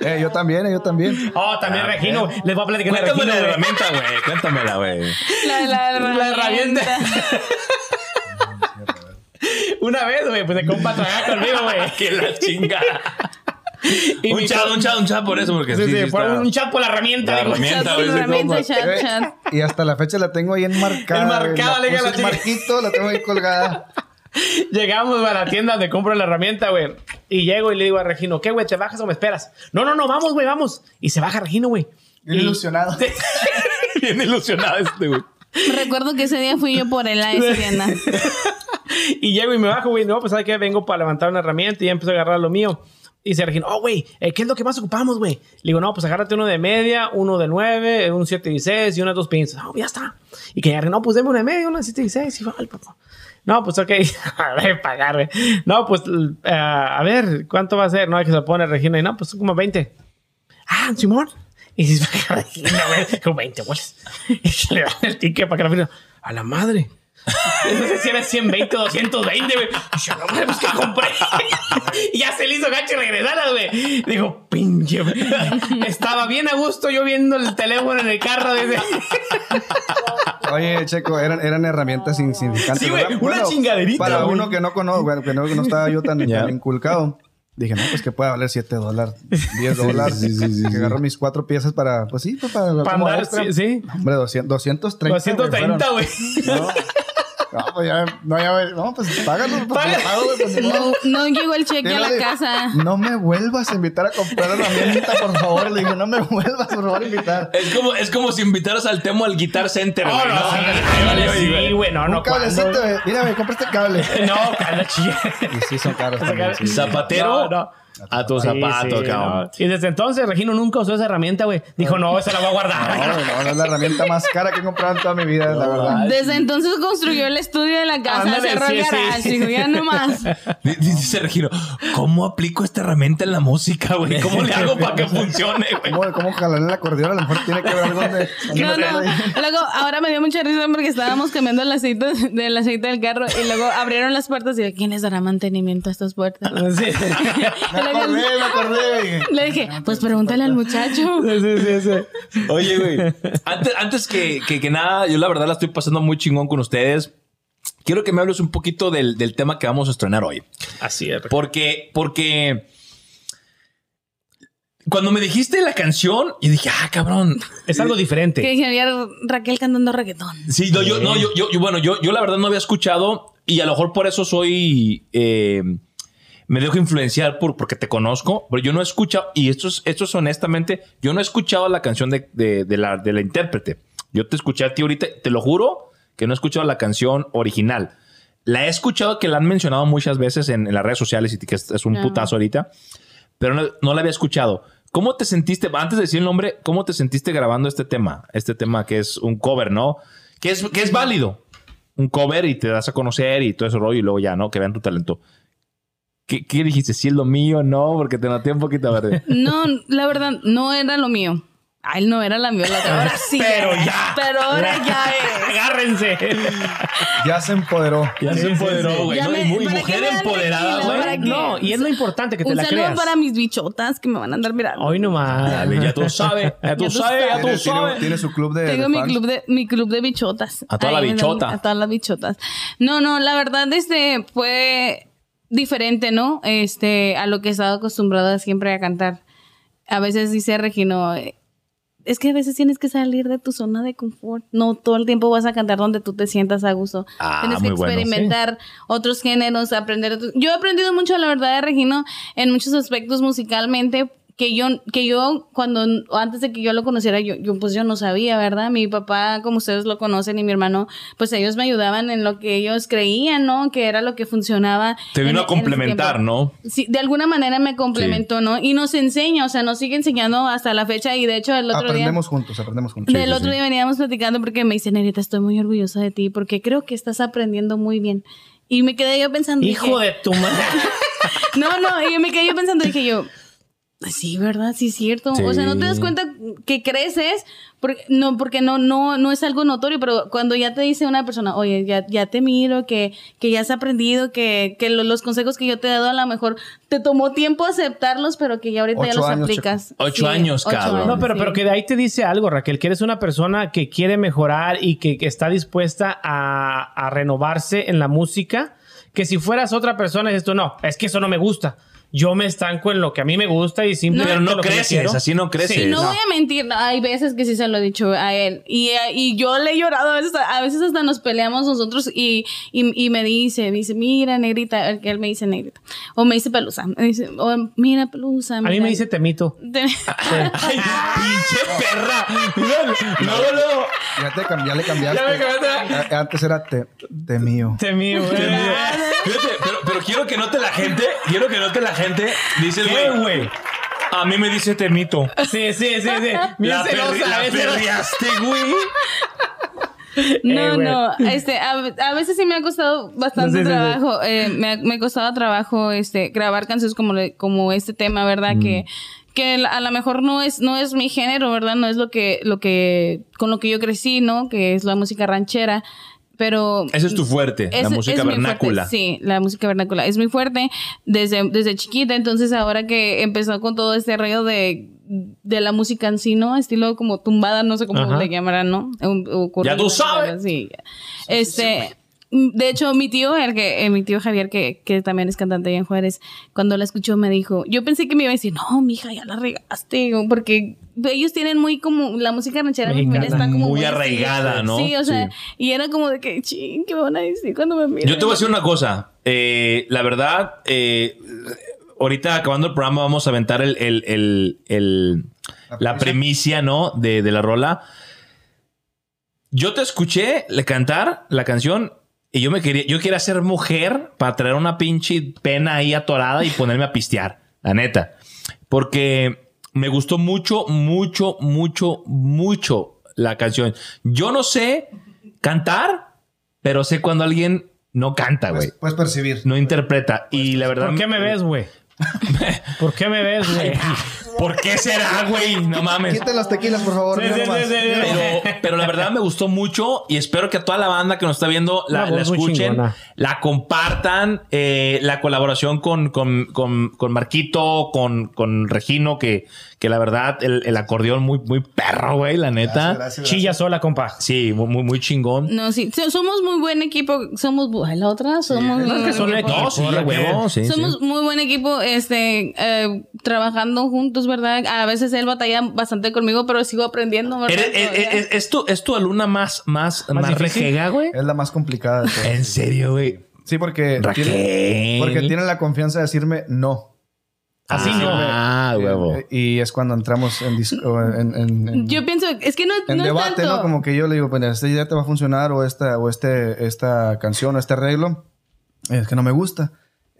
Eh, yo también, eh, yo también. Oh, también Ah, Regino. Les voy a platicar de Cuéntame Regino, la güey. herramienta, güey. Cuéntamela, güey. La, la, La herramienta. Una vez, güey, pues se compa tragar conmigo, güey. que la chingada. Y un chat, un chat, un chat por eso, porque Sí, sí, sí, está- un chat por la herramienta. La digo. herramienta. Chat, herramienta, chat, Eh, chat. Y hasta la fecha la tengo ahí enmarcada. Enmarcada, le diga La la el marquito, la tengo ahí colgada. Llegamos a la tienda donde compro la herramienta, güey. Y llego y le digo a Regino, ¿qué, güey? ¿Te bajas o me esperas? No, no, no, vamos, güey, vamos. Y se baja Regino, güey. Bien Y- ilusionado. Bien ilusionado este, güey. Recuerdo que ese día fui yo por él a esa tienda. Y llego y me bajo, güey. No, pues ¿sabes qué? Vengo para levantar una herramienta y ya empiezo a agarrar lo mío. Y se Regino, oh, güey, eh, ¿qué es lo que más ocupamos, güey? Le digo, no, pues agárrate uno de media, uno de nueve, un 7 y 6 y unas dos pinzas. No, ya está. Y que ya, no, pues deme una de media, una de 7 y 6 y vale, papá. No, pues ok, a ver, pagar, güey. No, pues eh, a ver, ¿cuánto va a ser? No, hay que se pone Regina y no, pues como 20. Ah, Simón. Y dice, Regina, güey, como 20, güey. Y le dan el ticket para que la firme. A la madre. No sé si era 120 o 220, güey. Y yo, no mames, que compré. y ya se le hizo gacho regresar, güey. Dijo, pinche. güey. Estaba bien a gusto yo viendo el teléfono en el carro desde. Oye, Checo, eran, eran herramientas insignificantes. Sí, güey, una chingaderita, Para uno que no conozco, bueno, que no, que no estaba yo tan, tan inculcado. Dije, no, pues que puede valer 7 dólares, 10 dólares. sí, sí, sí, que agarro mis cuatro piezas para, pues sí, pues para, Para andar, sí, sí. Hombre, 200, 230. güey, 230, fueron. güey. No, no, pues ya, no, ya, no, pues págalo. Pues, Paga. lo pago, güey, pues. No, no llegó el cheque a la digo, casa. No me vuelvas a invitar a comprar herramienta, por favor. Le dije, no me vuelvas, por favor, a invitar. Es como, es como si invitaras al Temo al Guitar Center, No, güey. no, ¿no? sí, vale, sí, güey. güey, no, no, Un cablecito, ¿cuándo? güey. Mira, me compraste el cable. No, cada chica. Y sí, son caros. también, sí. Zapatero No, no. A tu Sí, zapato, sí, cabrón. no. Y desde entonces Regino nunca usó esa herramienta, güey. Dijo, no, esa la voy a No, guardar. no, no es la herramienta más cara que he comprado en toda mi vida, la verdad. Desde entonces construyó el estudio de la casa, Ándale, cerró el sí, sí. garage, dijo, ya no más. D- Dice Regino, ¿cómo aplico esta herramienta en la música, güey? ¿Cómo le hago para que funcione, güey? ¿Cómo, cómo jalar el acordeón? A lo mejor tiene que ver algo donde... No, no. Luego, ahora me dio mucha risa porque estábamos cambiando el aceite del aceite del carro y luego abrieron las puertas y yo, ¿quién les dará mantenimiento a estas puertas? Sí. Me acordé, me acordé. Le dije, pues pregúntale al muchacho. Sí, sí, sí. Oye, güey, antes, antes que, que- que nada, yo la verdad la estoy pasando muy chingón con ustedes. Quiero que me hables un poquito del, del tema que vamos a estrenar hoy. Así es. Porque, porque cuando me dijiste la canción, y dije, ah, cabrón. Es algo diferente. Que dije, había Raquel cantando reggaetón. Sí, no, yo, no, yo, yo, yo- bueno, yo, yo la verdad no había escuchado y a lo mejor por eso soy, eh, me dejo influenciar por, porque te conozco, pero yo no he escuchado, y esto es, esto es honestamente, yo no he escuchado la canción de, de- de la, de la intérprete. Yo te escuché a ti ahorita, te lo juro que no he escuchado la canción original. La he escuchado que la han mencionado muchas veces en, en las redes sociales y que es, es un putazo ahorita, pero no, no la había escuchado. ¿Cómo te sentiste, antes de decir el nombre, cómo te sentiste grabando este tema? Este tema que es un cover, ¿no? Que es, que es válido. Un cover y te das a conocer y todo ese rollo y luego ya, ¿no? Que vean tu talento. ¿Qué, qué dijiste? ¿Si es lo mío? No, porque te noté un poquito verde. No, la verdad, no era lo mío. A él no era la mía. La otra. Ahora sí. Pero ya. Pero ahora ya es. Agárrense. Ya se empoderó. Ya se empoderó, güey. Para mujer empoderada, güey. No, y es lo importante que te Un la saludo creas. para mis bichotas que me van a andar mirando. Hoy nomás. Dale, ya tú sabes, ya tú sabes, ya tú sabes. tiene su club de, Tengo de mi fans. club de mi club de bichotas. A toda la Ahí bichota. A todas las bichotas. No, no, la verdad este fue diferente, ¿no? Este a lo que he estado acostumbrada siempre a cantar. A veces dice Regino, es que a veces tienes que salir de tu zona de confort. No todo el tiempo vas a cantar donde tú te sientas a gusto. Ah, tienes que bueno, experimentar otros géneros, aprender. otros- Yo he aprendido mucho, la verdad, de Regino en muchos aspectos musicalmente que yo, que yo cuando, antes de que yo lo conociera, yo, yo pues yo no sabía, ¿verdad? Mi papá, como ustedes lo conocen, y mi hermano, pues ellos me ayudaban en lo que ellos creían, ¿no? Que era lo que funcionaba. Te vino a en complementar. ¿no? Sí, de alguna manera me complementó, ¿no? Y nos enseña, o sea, nos sigue enseñando hasta la fecha y de hecho el otro día... Aprendemos juntos, aprendemos juntos. Del otro día veníamos platicando porque me dice, Nerita, estoy muy orgullosa de ti porque creo que estás aprendiendo muy bien. Y me quedé yo pensando. Hijo dije, de tu madre. No, no, y yo me quedé yo pensando, dije yo, "Ay, sí, ¿verdad? Sí, es cierto. O sea, no te das cuenta que creces, porque no, porque no, no, no es algo notorio, pero cuando ya te dice una persona, oye, ya, ya te miro, que, que ya has aprendido, que, que lo- los consejos que yo te he dado a lo mejor te tomó tiempo aceptarlos, pero que ya ahorita ya los años, aplicas. Ocho años, cabrón. No, pero, sí. pero que de ahí te dice algo, Raquel, que eres una persona que quiere mejorar y que, que está dispuesta a, a renovarse en la música, que si fueras otra persona, dices tú, no, es que eso no me gusta. Yo me estanco en lo que a mí me gusta y simplemente Pero no creces, así no creces. Sí, no, no. voy a mentir, hay veces que sí se lo he dicho a él. Y, eh, y yo le he llorado, a veces, a veces hasta nos peleamos nosotros y, y, y me dice, me dice, mira, negrita, que él me dice negrita. O me dice pelusa. Me dice, o, mira, pelusa. A mí mira". me dice temito. Te- Ay, pinche perra. Luego, luego. Ya, te cambié, ya le cambiaste. Ya me cambiaste. Antes era te, te mío. Temío, güey. Fíjate, pero, pero quiero que note la gente, quiero que note la gente. Dice el ¿Qué, güey. güey? A mí me dice temito. Sí, sí, sí, sí. Bien La, celosa, perri- la perreaste, güey. No, Eh, no, este, a, a veces sí me ha costado bastante Sí, sí, sí. trabajo, eh, me, ha- me ha costado trabajo, este, grabar canciones como, le- como este tema, ¿verdad? Que, que la- a lo mejor no es, no es mi género, ¿verdad? No es lo que, lo que, con lo que yo crecí, ¿no? Que es la música ranchera, pero... Ese es tu fuerte, la música vernácula. fuerte, sí, la música vernácula es muy fuerte desde, desde chiquita. Entonces, ahora que empezó con todo este rollo de, de la música en sí, ¿no? Estilo como tumbada, no sé cómo Ajá. le llamarán, ¿no? O- o Ya tú sabes. Sí. Este. De hecho, mi tío, el que, eh, mi tío Javier, que, que también es cantante allá en Juárez, cuando la escuchó me dijo, yo pensé que me iba a decir, no, mija, ya la regaste, porque ellos tienen muy como, la música ranchera en mi familia Mexicana. está como Muy arraigada, ¿no? Sí, o sea, Sí. y era como de que, ching, ¿qué me van a decir cuando me miren? Yo te voy a decir una cosa. Eh, la verdad, eh, ahorita acabando el programa vamos a aventar el, el- el- el- la premicia, ¿no? De, de la rola. Yo te escuché le cantar la canción y yo me quería, yo quería ser mujer para traer una pinche pena ahí atorada y ponerme a pistear, la neta. Porque me gustó mucho, mucho, mucho, mucho la canción. Yo no sé cantar, pero sé cuando alguien no canta, güey. Puedes, puedes percibir. No interpreta. Y la verdad. ¿Por qué me ves, güey? ¿Por qué me ves, güey? ¿Por qué será, güey? No mames. Quiten las tequilas, por favor. Sí, sí, sí, sí, sí. Pero, pero la verdad me gustó mucho y espero que a toda la banda que nos está viendo la, escuchen, la compartan, eh, la colaboración con, con, con, con Marquito, con, con Regino, que, que la verdad el, el acordeón muy, muy perro, güey, la neta. Gracias, gracias, Chilla sola, compa. Sí, muy, muy, chingón. No, sí, so- somos muy buen equipo, somos, la otra, somos muy que son equipo. No, sí, huevo, sí, sí. Somos muy buen equipo, este, eh, trabajando juntos, ¿verdad? A veces él batalla bastante conmigo, pero sigo aprendiendo, ¿verdad? ¿Eres- es, Todavía. es- es tu, ¿Es tu alumna más, más, más, difícil? rejega, güey? Es la más complicada de. ¿En serio, güey? Sí, porque Raquel. tiene, porque tiene la confianza de decirme no. Así no. Ah, huevo. Eh, Y es cuando entramos en, dis- o en, en- en- Yo pienso, es que no, en no es debate, tanto. ¿no? Como que yo le digo, bueno, esta idea te va a funcionar o esta, o este, esta canción o este arreglo. Es que no me gusta.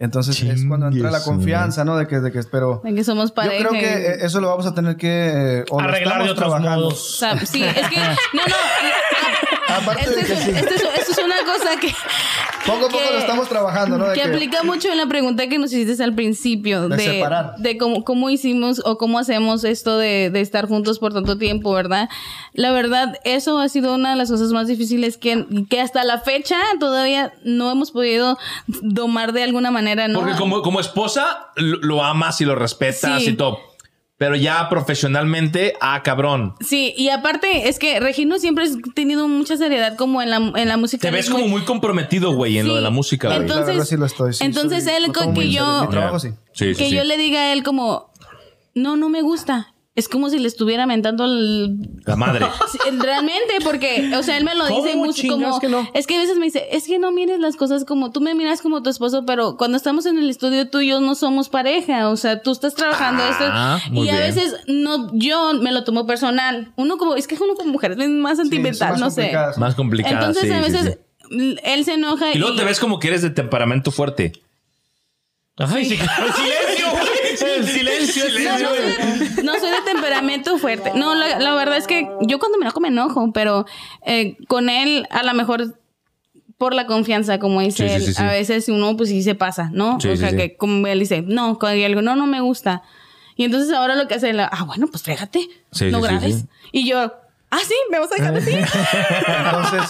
Entonces es cuando entra la confianza, ¿no? De que, de que espero. de que somos Yo pareja. creo que eh, eso lo vamos a tener que eh, o Arreglar de otros trabajando. o modos. sea, sí, es que, no, no. Aparte Esto de es, que sí, esto es- esto es una cosa que, poco a poco que- lo estamos trabajando, ¿no? De que que- aplica mucho en la pregunta que nos hiciste al principio De de, separar. de cómo, cómo hicimos o cómo hacemos esto de, de estar juntos por tanto tiempo, ¿verdad? La verdad, eso ha sido una de las cosas más difíciles que, que hasta la fecha todavía no hemos podido domar de alguna manera, ¿no? Porque como, como esposa lo, lo amas y lo respetas Sí. y todo. Pero ya profesionalmente, ah, cabrón. Sí, y aparte es que Regino siempre ha tenido mucha seriedad como en la, en la música. Te ves es como muy comprometido, güey, en Sí. lo de la música, güey. Entonces- la verdad sí lo estoy. sí, entonces soy- él que yo- Mi trabajo sí. Sí, sí, que sí. yo le diga a él como, no, no me gusta. Es como si le estuviera mentando el... La madre. Realmente, porque, o sea, él me lo dice ¿Cómo mucho como... que no? Es que a veces me dice, es que no mires las cosas como... Tú me miras como tu esposo, pero cuando estamos en el estudio tú y yo no somos pareja. O sea, tú estás trabajando Ah, esto. muy Y a veces no, yo me lo tomo personal. Uno como... Es que uno como mujer es más sentimental, no sé. complicadas. Más complicada, Entonces sí, a veces sí. él se enoja Y luego te ves como que eres de temperamento fuerte. Ay, sí. El silencio, güey. El silencio, el No, silencio. no, no soy de temperamento fuerte. No, la, la verdad es que yo cuando me enojo me enojo, pero eh, con él a lo mejor por la confianza, como dice Sí, él, sí, sí. a veces uno pues sí se pasa, ¿no? O sea, que como él dice, no, cuando hay algo, no, no me gusta. Y entonces ahora lo que hace él, ah, bueno, pues fíjate, no grabes. Y yo, Ah, sí, me vas a dejar así. Entonces,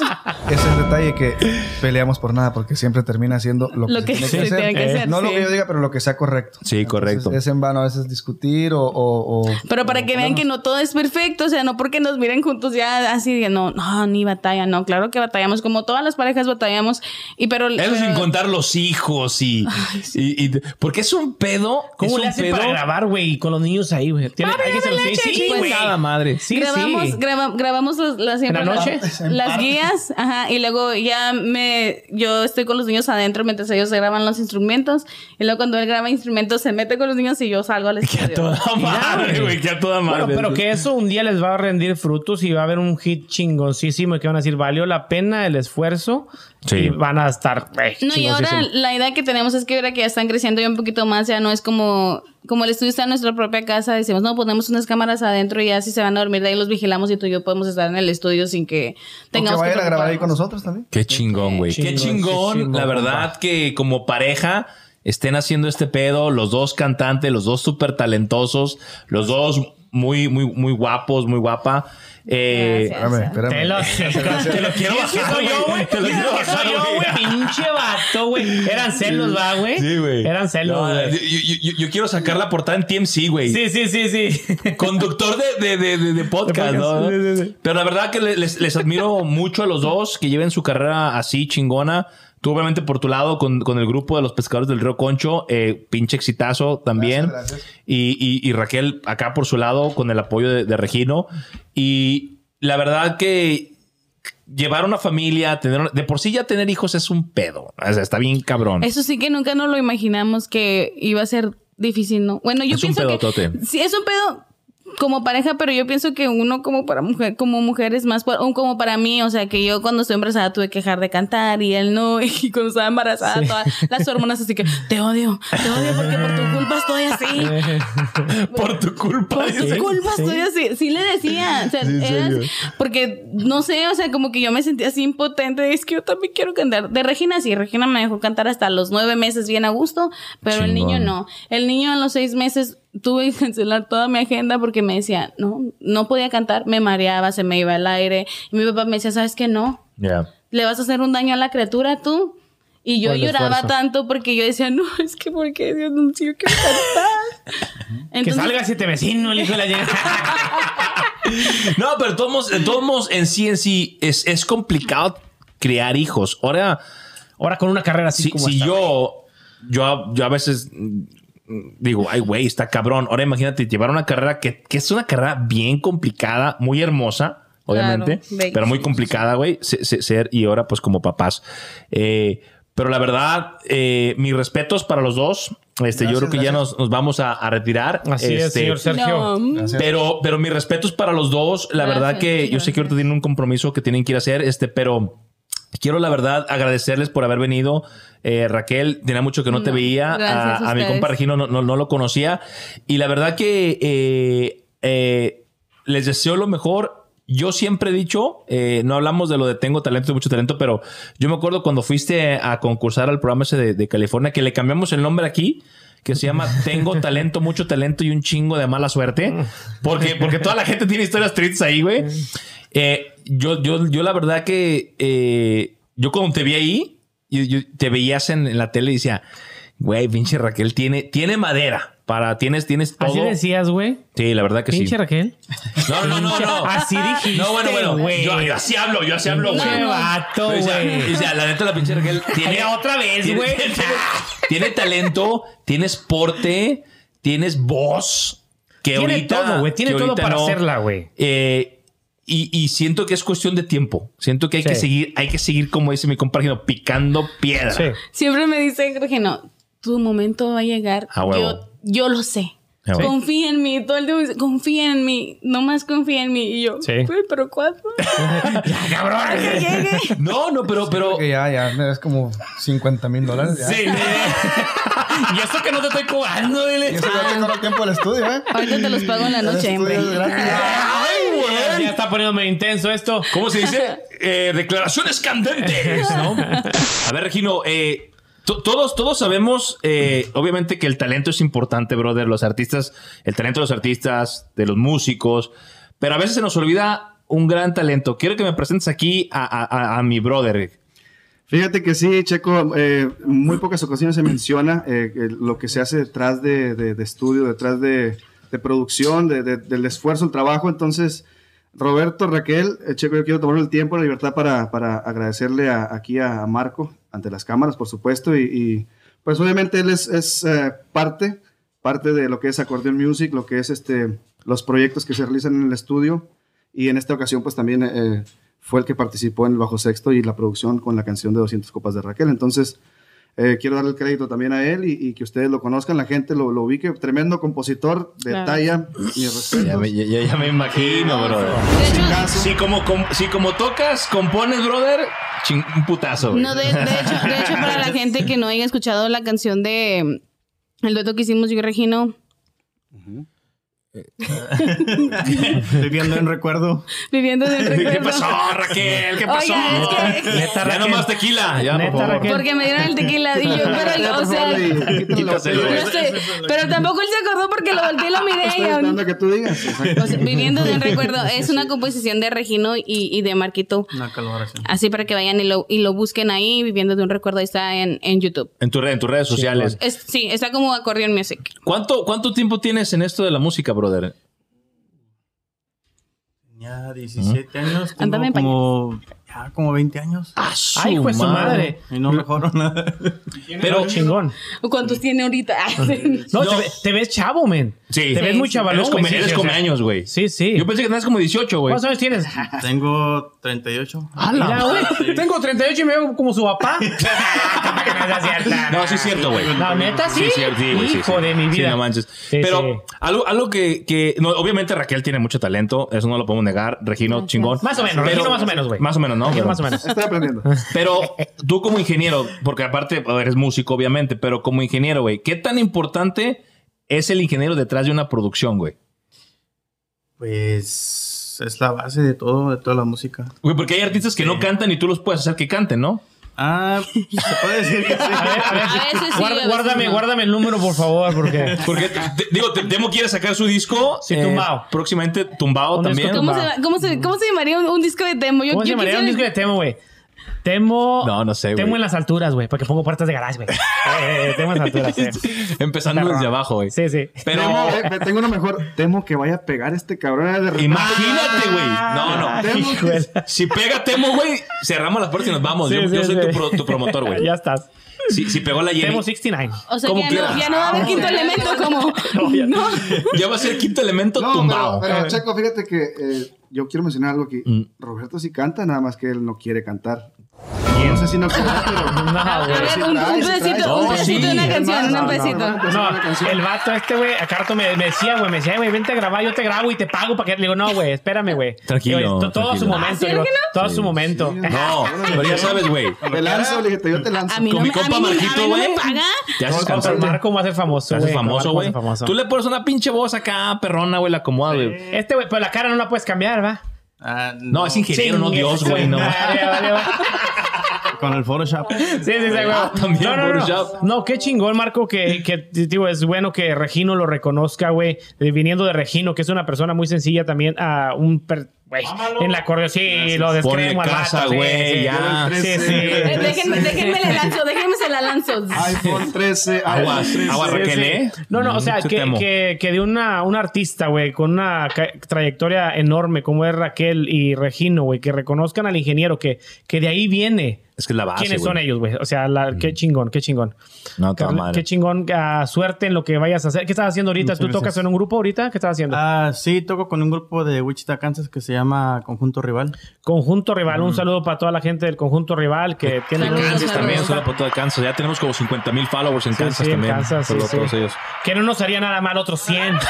ese es el detalle que peleamos por nada, porque siempre termina siendo lo que, se que tiene se que hacer. tiene que hacer, no lo sí. que yo diga, pero lo que sea correcto. Sí, correcto. Es en vano a veces discutir o... o- o- Pero para o que vean que no todo es perfecto, o sea, no porque nos miren juntos ya así de no, no, ni batalla, no, claro que batallamos, como todas las parejas batallamos, y pero... Eso pero- sin contar los hijos y, y- y- porque es un pedo. ¿Cómo es le un hacen pedo. para grabar, güey, con los niños ahí, güey? Tiene- hay que se los- Sí, sí, pues. güey. Nada madre. Sí, grabamos, sí. graba- grabamos las, siempre ¿En la las- noche? las guías, ajá, y luego ya me, yo estoy con los niños adentro mientras ellos graban los instrumentos, y luego cuando él graba instrumentos se mete con los niños y yo salgo al Que a estudio. toda madre, güey. Que a toda madre. Bueno, pero que eso un día les va a rendir frutos y va a haber un hit chingoncísimo y que van a decir, valió la pena el esfuerzo Sí. y van a estar eh, No, y ahora la idea que tenemos es que ahora que ya están creciendo ya un poquito más, ya no es como, como el estudio está en nuestra propia casa, decimos, no, ponemos unas cámaras adentro y ya si se van a dormir de ahí los vigilamos y tú y yo podemos estar en el estudio sin que o que tengamos que a grabar ahí con nosotros también. Qué chingón, güey. Qué chingón. Chingoncísimo, La verdad que como pareja estén haciendo este pedo, los dos cantantes, los dos súper talentosos, los dos muy, muy, muy guapos, muy guapa. Eh, Gracias. Espérame, espérame. Te lo, Te lo quiero ¿Y es que bajar, soy yo, güey. Te lo ¿Y es quiero soy bajar, yo, güey. Pinche vato, güey. Eran celos, va, güey. Sí, güey. Eran celos, güey. yo, yo- yo- yo quiero sacar la portada en TMC, güey. Sí, sí, sí, sí. Conductor de, de, de, de- de podcast, ¿no? sí, sí. Pero la verdad que les, les admiro mucho a los dos que lleven su carrera así chingona. Tú, obviamente, por tu lado, con, con el grupo de los pescadores del Río Concho, eh, pinche exitazo también. Gracias, gracias. Y, y- y Raquel acá por su lado, con el apoyo de, de Regino. Y la verdad que llevar una familia, tener de por sí ya tener hijos es un pedo. O sea, está bien cabrón. Eso sí que nunca nos lo imaginamos que iba a ser difícil, ¿no? Bueno, yo Es un pienso que pedotote. sí es un pedo como pareja, pero yo pienso que uno como para mujer, como mujer es más como para mí, o sea, que yo cuando estoy embarazada tuve que dejar de cantar y él no, y cuando estaba embarazada todas las hormonas así que te odio, te odio porque por tu culpa estoy así. por tu culpa. Por tu culpa estoy así. Sí le decía. O sea, Sí, en era- serio. porque no sé, o sea, como que yo me sentía así impotente. Es que yo también quiero cantar. De Regina sí, Regina me dejó cantar hasta los nueve meses bien a gusto, pero el niño no. El niño a los seis meses tuve que cancelar toda mi agenda porque me decía, no, no podía cantar, me mareaba, se me iba el aire. Y mi papá me decía, ¿sabes qué? No, Ya. le vas a hacer un daño a la criatura tú. Y yo lloraba esfuerzo. tanto porque yo decía, no, es que porque Dios no, si yo quiero cantar. Que Entonces, salga siete vecino, el hijo de la llegada. No, pero de todos todos en sí, en sí, es, es complicado criar hijos. Ahora, Ahora con una carrera así si, como si esta, yo, yo, yo a veces digo, ay, güey, está cabrón. Ahora imagínate llevar una carrera que, que es una carrera bien complicada, muy hermosa, obviamente, Claro, pero muy complicada, güey, se- se- ser y ahora pues como papás. Eh, pero la verdad, eh, mis respetos para los dos. Este, yo creo que ya nos, nos vamos a, a retirar. Así es, Este, señor Sergio. no, pero, pero mis respetos para los dos. La Gracias, verdad que yo sé que ahorita tienen un compromiso que tienen que ir a hacer, este, pero quiero la verdad agradecerles por haber venido. Eh, Raquel, tenía mucho que no, te veía. A, a a mi compa Regino no, no, no lo conocía. Y la verdad que eh, eh, les deseo lo mejor. Yo siempre he dicho, eh, no hablamos de lo de tengo talento y mucho talento, pero yo me acuerdo cuando fuiste a concursar al programa ese de, de California, que le cambiamos el nombre aquí, que se llama Tengo talento, mucho talento y un chingo de mala suerte. Porque, porque toda la gente tiene historias tristes ahí, güey. Eh, yo, yo, yo la verdad que eh, yo cuando te vi ahí, yo- yo- te veías en, en la tele y decía, güey, pinche Raquel tiene, tiene madera. Para, tienes, tienes todo. Así decías, güey. Sí, la verdad que Pinche sí. Raquel. No, no, no, no. Así dijiste, No, bueno, bueno. Yo, yo así hablo, yo así hablo, güey. Pinche vato, O sea, güey. o sea, la neta, la pinche Raquel tiene. Otra vez, tiene- güey. Tiene, tiene talento, tienes porte, tienes voz. Que Tiene ahorita. todo, güey. Tiene todo para no. hacerla, güey. Eh, y, y siento que es cuestión de tiempo. Siento que hay que Sí. seguir, hay que seguir, como dice mi compañero, picando piedra. Sí. Siempre me dice Regino, tu momento va a llegar. A huevo. Yo, yo lo sé. A huevo. Confía en mí. Todo el tiempo dice, confía en mí. Nomás confía en mí. Y yo, Sí. "Güey, pero ¿cuándo? Cabrón. Que llegue. No, no, pero, pero. Que ya, ya, es como 50 mil dólares. ya. Sí, y eso que no te estoy cobrando, Y dile. eso ya tengo el tiempo del estudio, ¿eh? Ahorita te los pago en la noche, hombre. es Ya está poniéndome intenso esto. ¿Cómo se dice? Eh, declaraciones candentes, ¿no? A ver, Regino, eh, to- todos, todos sabemos, eh, obviamente, que el talento es importante, brother. Los artistas, el talento de los artistas, de los músicos, pero a veces se nos olvida un gran talento. Quiero que me presentes aquí a, a- a- a mi brother. Fíjate que sí, Checo, eh, muy pocas ocasiones se menciona eh, lo que se hace detrás de, de- de estudio, detrás de, de producción, de- de- del esfuerzo, el trabajo. Entonces, Roberto, Raquel, eh, Checo, yo quiero tomar el tiempo, la libertad para, para agradecerle aquí a, Marco, ante las cámaras, por supuesto, y, y, pues obviamente él es, es, eh, parte, parte de lo que es Accordion Music, lo que es este, los proyectos que se realizan en el estudio, y en esta ocasión pues también... eh, fue el que participó en el bajo sexto y la producción con la canción de 200 copas de Raquel. Entonces, eh, quiero darle el crédito también a él y, y que ustedes lo conozcan, la gente lo, lo ubique. Tremendo compositor de Claro. talla, respeto. Ya me, ya- ya me imagino, brother. Si como, com- si como tocas, compones, brother, ching- un putazo. No, de, de hecho, de hecho, para la gente que no haya escuchado la canción de mm, el dueto que hicimos yo y Regino, Viviendo en recuerdo. viviendo del recuerdo. ¿Qué pasó, Raquel? ¿Qué pasó? Oiga, es que- Neta, ya nomás tequila, ya, Neta, por favor. Raquel. Porque me dieron el tequila y yo, pero, o sea, Quítaselo, no sé, pero tampoco él se acordó porque lo volteé y lo miré. Estoy esperando que tú digas. exacto. o sea, viviendo de un recuerdo, es una composición de Regino y, y de Marquito. Una colaboración. Así para que vayan y lo, y lo busquen ahí, viviendo de un recuerdo, ahí está en, en YouTube. En, tu red- en tus redes sociales. Es, sí, está como Accordion Music. ¿Cuánto, ¿Cuánto tiempo tienes en esto de la música, brother? Tenía 17 años. Tengo como, ya como 20 años. Ay, pues su madre. Y no mejoro nada. Pero chingón. ¿Cuántos tiene ahorita? No, No. Te, ve- te ves chavo, men. Sí. Te ves Sí, muy sí. chavalón, Eres güey. Sí, eres sí, come años, güey. Sí, sí. Yo pensé que tenías como 18, güey. ¿Cuántos años tienes? Tengo 38. Mira, güey. Tengo 38 y me veo como su papá. no, es cierto. No, sí es cierto, güey. No, neta, sí. Sí, sí, güey, sí, Hijo sí. de mi Sí, vida. no manches. Sí, Pero sí. algo, algo que, que no, obviamente Raquel tiene mucho talento, eso no lo podemos negar. Regino, chingón. Más o menos, Regino más o menos, güey. Más o menos, ¿no? Pero- más o menos. Estoy aprendiendo. Pero tú como ingeniero, porque aparte a ver, eres músico, obviamente, pero como ingeniero, güey, ¿qué tan importante es el ingeniero detrás de una producción, güey? Pues es la base de todo, de toda la música. Güey, porque hay artistas que no cantan y tú los puedes hacer que canten, ¿no? Ah, se puede decir que sí. A ver, a ver. A veces sí, Guarda- a veces guárdame, no. guárdame el número, por favor, porque. Porque, te- digo, te- Temo quiere sacar su disco. Sí, eh, Tumbao. próximamente Un disco también. ¿Cómo Va. se, cómo, se, ¿Cómo se llamaría un, un disco de Temo? Yo, ¿Cómo se yo llamaría un disco quisiera- de Temo, güey? Temo. No, no sé, güey. Temo en las alturas, güey, porque pongo puertas de garage, güey. Eh, eh, temo en las alturas, sí. Empezando desde abajo, güey. Sí, sí. Pero Temo, eh, tengo uno mejor. Temo que vaya a pegar este cabrón de repente. imagínate, güey. No, no. Temo de- Si pega Temo, güey, cerramos las puertas y nos vamos. Sí, yo, sí, yo soy sí. tu, pro- tu promotor, güey. Ya estás. Si, si pegó la Jenny, Temo 69. O sea, Como ya quiera. no, ya no va a haber quinto elemento como... ya. No. ya va a ser quinto elemento No, tumbado. pero, pero, Checo, fíjate que eh, yo quiero mencionar algo aquí. Mm. Roberto sí canta, nada más que él no quiere cantar. No sé si no pero... No, A güey. ver, sí un, un sí trae. un de una sí. canción, No, no, un pedacito. no, el vato este, güey, a Carto me, me decía, güey, me decía, güey, vente a grabar, yo te grabo y te pago para que... Le digo, no, güey, espérame, güey. Tranquilo, Digo, to- Todo su tranquilo. momento, ¿Ah, sí, digo, todo su momento. No, pero ya sabes, güey. Te lanzo, le dije, yo te lanzo. A mí Con no, mi me- a compa Marquito, güey. me paga. Te haces Con- con cantante. Marco va a ser famoso, güey. con famoso, Marco va a güey. ser famoso. Tú le pones una pinche voz acá, perrona, güey, la acomoda, güey. Este, güey, pero la cara no la puedes cambiar, ¿va? Ah, No, es ingeniero, no Dios, güey, no. madre, vale, vale. Con el Photoshop. Sí, sí, sí, güey. Ah, también no, no, no. Photoshop. No, qué chingón, Marco, que, que digo, es bueno que Regino lo reconozca, güey. Viniendo de Regino, que es una persona muy sencilla también, a un... per- Güey, en la acordeón, sí, lo descremo al casa, güey, sí. ya. Sí, sí. Eh, Déjenme, déjenme la lanzo, déjenme se la lanzo. iPhone 13. Aguas, iPhone 13. aguas, Sí, Raquel. ¿eh? No, no, o sea, Mm, que, que, que de una, un artista, güey, con una trayectoria enorme como es Raquel y Regino, güey, que reconozcan al ingeniero, que, que de ahí viene. Es que es la base, ¿Quiénes güey. son ellos, güey? O sea, la- qué chingón, qué chingón. No, toda Carla, madre. Qué chingón, ah, suerte en lo que vayas a hacer. ¿Qué estás haciendo ahorita? Muchas ¿Tú tocas en un grupo ahorita? ¿Qué estás haciendo? Ah, sí, toco con un grupo de Wichita, Kansas que se llama Conjunto Rival. Conjunto Rival. Un saludo para toda la gente del Conjunto Rival que tiene... Kansas saludos. también, solo por todo de Kansas. Ya tenemos como 50 mil followers en Sí, Kansas sí, en también. Kansas, sí, Saludos sí. a todos ellos. Que no nos haría nada mal otros 100.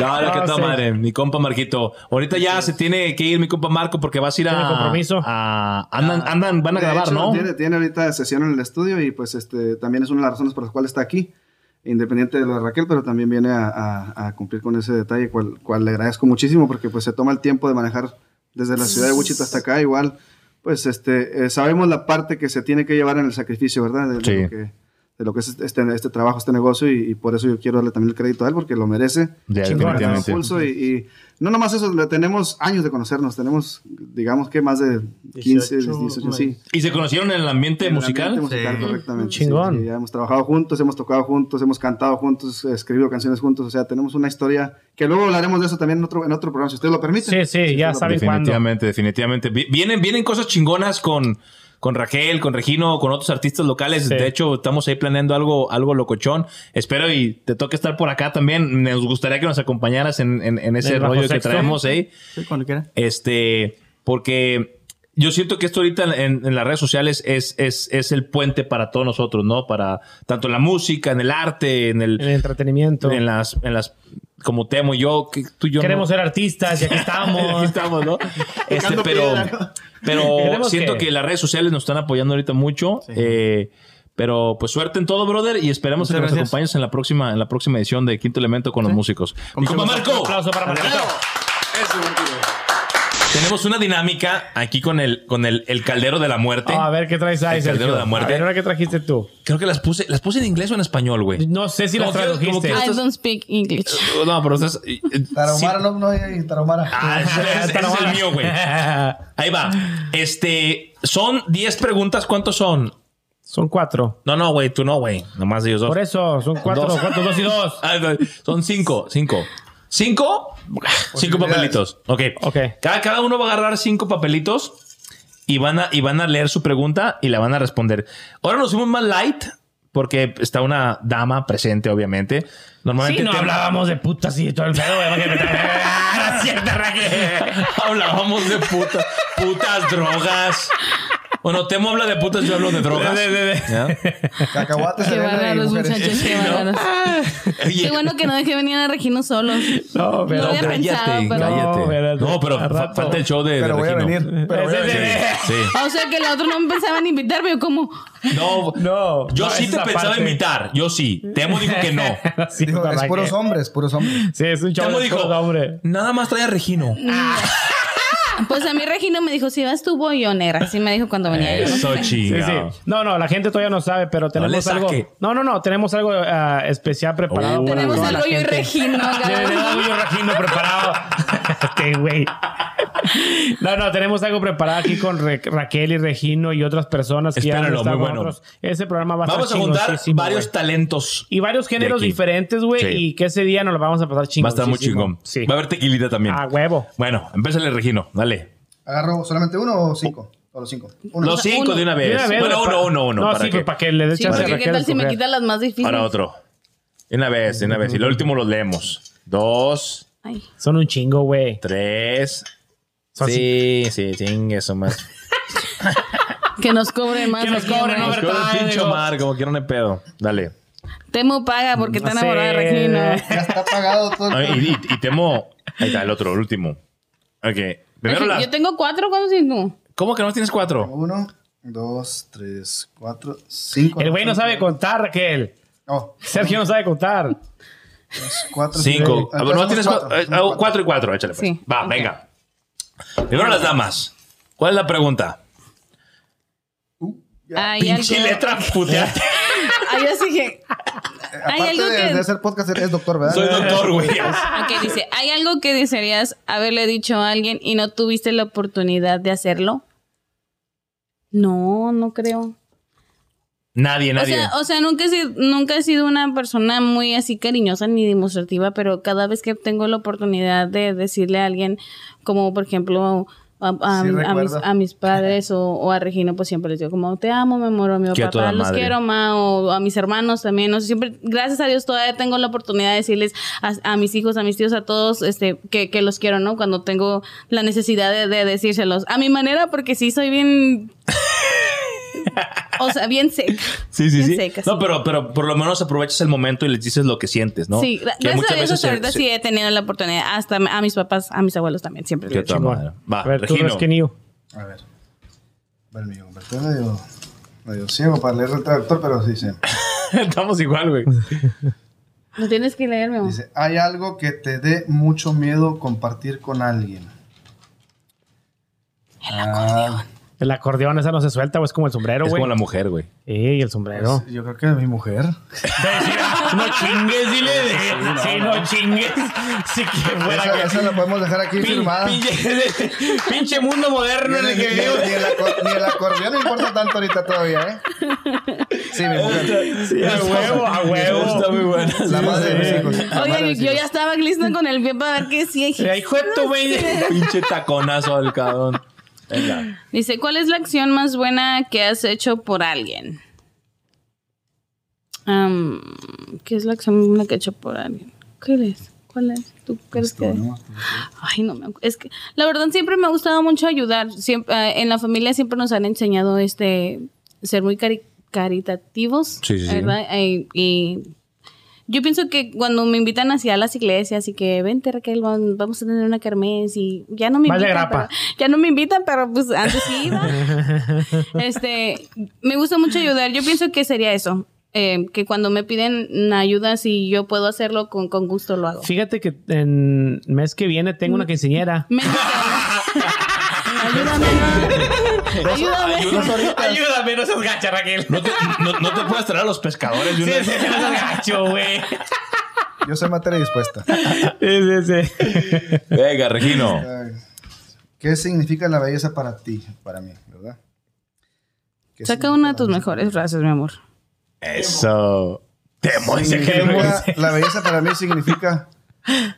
No, no, que No, toda sí. madre. Mi compa Marquito. Ahorita ya se tiene que ir mi compa Marco porque vas a ir a. Compromiso. a- andan, andan, van a De grabar, hecho, ¿no? Tiene, tiene ahorita sesión en el estudio y pues este también es una de las razones por las cuales está aquí, independiente de lo de Raquel, pero también viene a, a- a cumplir con ese detalle, cual, cual le agradezco muchísimo porque pues se toma el tiempo de manejar desde la ciudad de Wichita hasta acá, igual pues este eh, sabemos la parte que se tiene que llevar en el sacrificio, ¿verdad? De, de Sí. lo que, de lo que es este, este trabajo, este negocio, y, y por eso yo quiero darle también el crédito a él, porque lo merece. Ya, Chingón, definitivamente. Pulso y, y no nomás eso, le- tenemos años de conocernos, tenemos, digamos que más de 15, 18, 18, sí. ¿Y se conocieron en el ambiente En el musical? ambiente musical, Sí. correctamente. Chingón. sí, ya hemos trabajado juntos, hemos tocado juntos, hemos cantado juntos, escribido canciones juntos. O sea, tenemos una historia que luego hablaremos de eso también en otro, en otro programa, si ustedes lo permiten. Sí, sí, ya ustedes lo saben cuándo. Definitivamente, definitivamente. Vi- Vienen, vienen cosas chingonas con, con Raquel, con Regino, con otros artistas locales. Sí. De hecho, estamos ahí planeando algo, algo locochón. Espero y te toque estar por acá también. Nos gustaría que nos acompañaras en, en- en ese ¿El bajo rollo que traemos ahí. Sí, cuando quiera. Este, porque yo siento que esto ahorita en, en las redes sociales es, es, es el puente para todos nosotros, ¿no? Para tanto en la música, en el arte, en el, El entretenimiento. en las, en las, como Temo y yo, que tú y yo. Queremos no- ser artistas y aquí estamos. Aquí estamos, ¿no? Este, pero, piedra, ¿no? Pero siento que- que... las redes sociales nos están apoyando ahorita mucho. eh, pero pues suerte en todo, brother, y esperamos Muchas que nos acompañes en la próxima, en la próxima edición de Quinto Elemento con los músicos. Con ¡Compa mucho gusto. Marco! Un aplauso para Marquito. Tenemos una dinámica aquí con el, con el, el caldero de la muerte. A ver qué traes ahí, El caldero Sergio. de la muerte. A ver, ahora qué trajiste tú. Creo que las puse, las puse en inglés o en español, güey. No sé si Como las que- como tradujiste. que- I don't speak English. No, pero estás. eh, eh, Tarahumara, sí. no, no hay Tarahumara. Ah, ese, ese- es el mío, güey. Ahí va. Este, son 10 preguntas. ¿Cuántos son? Son cuatro. No, no, güey, tú no, güey. Nomás ellos dos. Por eso, son cuatro. Dos. ¿Cuántos? Dos y dos. Ah, no, son cinco, cinco. ¿Cinco? Cinco papelitos. Ok. Ok. Cada, cada uno va a agarrar cinco papelitos y van, a, y van a leer su pregunta y la van a responder. Ahora nos fuimos más light porque está una dama presente, obviamente. Normalmente Sí, no te- hablábamos de putas y todo el pedo. Hablábamos de putas, putas, drogas. Bueno, Temo habla de putas, yo hablo de drogas. De- de- de- ¿Ya? Cacahuates, Qué bárbaros, muchachos, qué bárbaros. Oye, Qué bueno que no dejé venir a Regino solos. No, pero. No había cállate, pensado, pero- cállate. No, espérate. No, pero falta el show de, de Pero voy a Regino. venir. Pero voy a venir. Sí. O sea que el otro no me pensaba en invitarme. Yo como... No, No. yo no, sí te pensaba parte. invitar. Yo sí. Temo dijo que no. Sí, Dijo, es puros hombres, puros hombres. Sí, es un chavo Temo de dijo, nada más trae a Regino. Pues a mí Regino me dijo, si vas tú voy yo, negra. Así me dijo cuando venía yo. Eso Sí, sí. chingado. No, no, la gente todavía no sabe, pero tenemos le algo. No, no, no, tenemos algo ah, especial preparado. Oh. para Tenemos algo yo y. Regino. Sí, tenemos algo yo y Regino preparado. Este güey. No, no, tenemos algo preparado aquí con Re- Raquel y Regino y otras personas que ya estado muy bueno. Ese programa va a Vamos a estar juntar chingosísimo, varios güey. talentos. Y varios géneros diferentes, güey. Sí. Y que ese día nos lo vamos a pasar chingón. Va a estar muy chingón. Sí. Va a haber tequilita también. A huevo. Bueno, empésale, Regino. Dale. ¿Agarro solamente uno o cinco? O los cinco. Uno. Los cinco uno. de una vez. De una vez, bueno, uno, uno, uno. No, para sí, que- para que le dé Sí, chance porque qué tal si me escoger. quita las más difíciles. Para otro. De una vez, de una vez. Y lo último los leemos. Dos, Ay. Son un chingo, güey. tres. Son Sí, sí, chingue eso más. Que nos cobren más. Que nos güey. no, Nos Overtime, pinche digo. mar, como quiera no hay pedo. Dale. Temo paga porque está enamorada de Regino. Ya está pagado todo. Ay, Y, y- y temo. Ahí está, el otro, el último. Ok. Primero la. Yo tengo cuatro, ¿cuántos tienes tú? ¿Cómo que no tienes cuatro? Uno, dos, tres, cuatro, cinco. El güey no sabe contar, Raquel. Oh, Sergio no sabe contar. dos, cuatro, Cinco. cinco. A ver, no tienes somos cuatro. Ah, Cuatro y cuatro, échale pues. Sí. Va, venga. Primero las damas. ¿Cuál es la pregunta? Hay Pinche algo, letra puteate. Ay, yo sí Hay algo de, que- de hacer podcast, eres doctor, ¿verdad? Soy doctor, güey. Ok, dice, ¿hay algo que desearías haberle dicho a alguien y no tuviste la oportunidad de hacerlo? No, no creo. Nadie, O nadie. sea, o sea, nunca he, sido, nunca he sido una persona muy así cariñosa ni demostrativa, pero cada vez que tengo la oportunidad de decirle a alguien, como por ejemplo a, a- Sí, a mis, a mis padres o, o a Regina, pues siempre les digo como te amo, mi amor, a mi papá, los madre. quiero, ma, o a mis hermanos también. O sea, siempre, gracias a Dios, todavía tengo la oportunidad de decirles a, a mis hijos, a mis tíos, a todos, este, que, que los quiero, ¿no? Cuando tengo la necesidad de, de decírselos. A mi manera, porque sí soy bien... o sea, bien seca. Sí, sí, Bien sí. seca, no, sí. pero, pero por lo menos aprovechas el momento y les dices lo que sientes, ¿no? Sí, Que gracias muchas a Dios veces ahorita se- sí he tenido la oportunidad. Hasta a mis papás, a mis abuelos también, siempre. Digo. madre. Va, A ver, tú, Regino. Resquinillo. A ver. Ver, mi hombre, estoy medio, medio ciego para leer el traductor, pero sí, sí. Estamos igual, güey. Lo tienes que leer, mi amor. Dice, ¿hay algo que te dé mucho miedo compartir con alguien? Ah, El acordeón esa no se suelta, o es como el sombrero, Es güey. como la mujer, güey. Sí, y el sombrero. Yo creo que mi mujer. no chingues, dile. Sí, no chingues. Sí que fuera Esa, que... esa la podemos dejar aquí Pin- firmada. pinche, pinche mundo moderno en el que vivimos. ni el ni el acordeón me importa tanto ahorita todavía, ¿eh? Sí, mi mujer. Sí, a huevo, a huevo. Está muy buena. La madre de mis hijos. Oye, yo ya estaba lista con el pie para ver qué sí. Sí, hijo de tu güey. Pinche taconazo al cabrón. Venga. Dice, ¿cuál es la acción más buena que has hecho por alguien? ¿Qué es la acción más buena que he hecho por alguien? ¿Qué es? ¿Cuál es? ¿Tú crees que ¿no? Ay, no me Es que la verdad siempre me ha gustado mucho ayudar. Siempre, eh, en la familia siempre nos han enseñado este ser muy cari- caritativos. Sí, sí, sí. ¿verdad? Eh, y yo pienso que cuando me invitan hacia las iglesias y que vente Raquel, vam- vamos a tener una kermés y ya no me Vas de invitan. grapa. pero- ya no me invitan, pero pues antes sí iba. este, me gusta mucho ayudar. Yo pienso que sería eso. eh, que cuando me piden ayuda, si yo puedo hacerlo, con, con gusto lo hago. Fíjate que en mes que viene tengo una quinceañera. Me- Ayúdame, no. Ayúdame. Ayúdame, no seas gacha, Raquel. ¿No te, no, no te puedes traer a los pescadores de Sí, una sí, no seas gacho, güey. Yo soy materia dispuesta. Sí, sí, sí. Venga, Regino. ¿Qué significa la belleza para ti? Para mí, ¿verdad? ¿Qué Saca una de tus mejores frases, mi amor. Eso. Temo, dice que la belleza para mí significa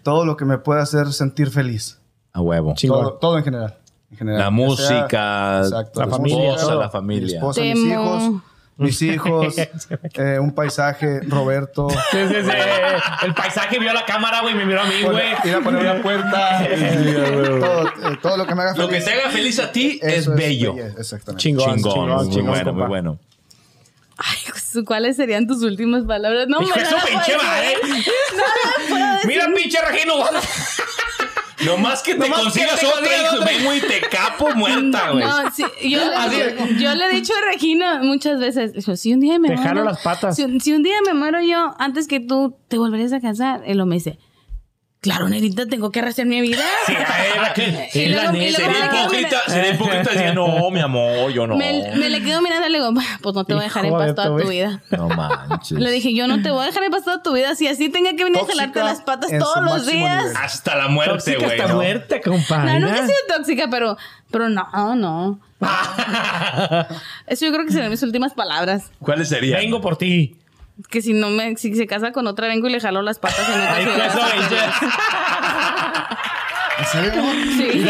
todo lo que me puede hacer sentir feliz. A huevo. Chingón. Todo, todo en general. En general. La música, exacto, la la familia, esposa, la Mi familia. esposa, Te mis hijos, mis hijos, eh, un paisaje, Roberto. Sí, sí, sí. El paisaje vio la cámara, güey, me miró a mí, güey. Ir a poner una puerta. eh, todo, eh, todo lo que me haga feliz. Lo que te haga feliz a ti es bello. belleza, Exactamente. Chingón, Chingón, chingón, muy chingón, bueno, compa. muy bueno. Ay, ¿cuáles serían tus últimas palabras? No, la pinche madre. No la. Mira, pinche Regino. Nomás que te Nomás que consigas te otra otra. vengo y te capo muerta, güey. No, sí, yo, le, yo le he dicho a Regina muchas veces, dijo, si un día me Te muero, jalo las patas. Si, un- si un día me muero yo, antes que tú te volverías a casar, él lo me dice, claro, Nerita, tengo que arrastrar mi vida. Sí, ay, Raquel. Y Es la luego- y neta. luego Sería hipócrita, sería hipócrita decir, no, mi amor, yo no. Me, me le quedo mirando y le digo, pues no te voy a dejar en paz toda tu vida. No manches. Le dije, yo no te voy a dejar en paz toda tu vida. Si así tenga que venir a jalarte Tóxica las patas todos los días. nivel. Hasta la muerte, Tóxica güey. hasta ¿no? muerte, compadre. No, nunca he sido tóxica, pero, pero no, no. Eso yo creo que serían mis últimas palabras. ¿Cuáles serían? Vengo por ti. Que si no me, si se casa con otra, vengo y le jalo las patas en otra Ay, ciudad. pues. Sí.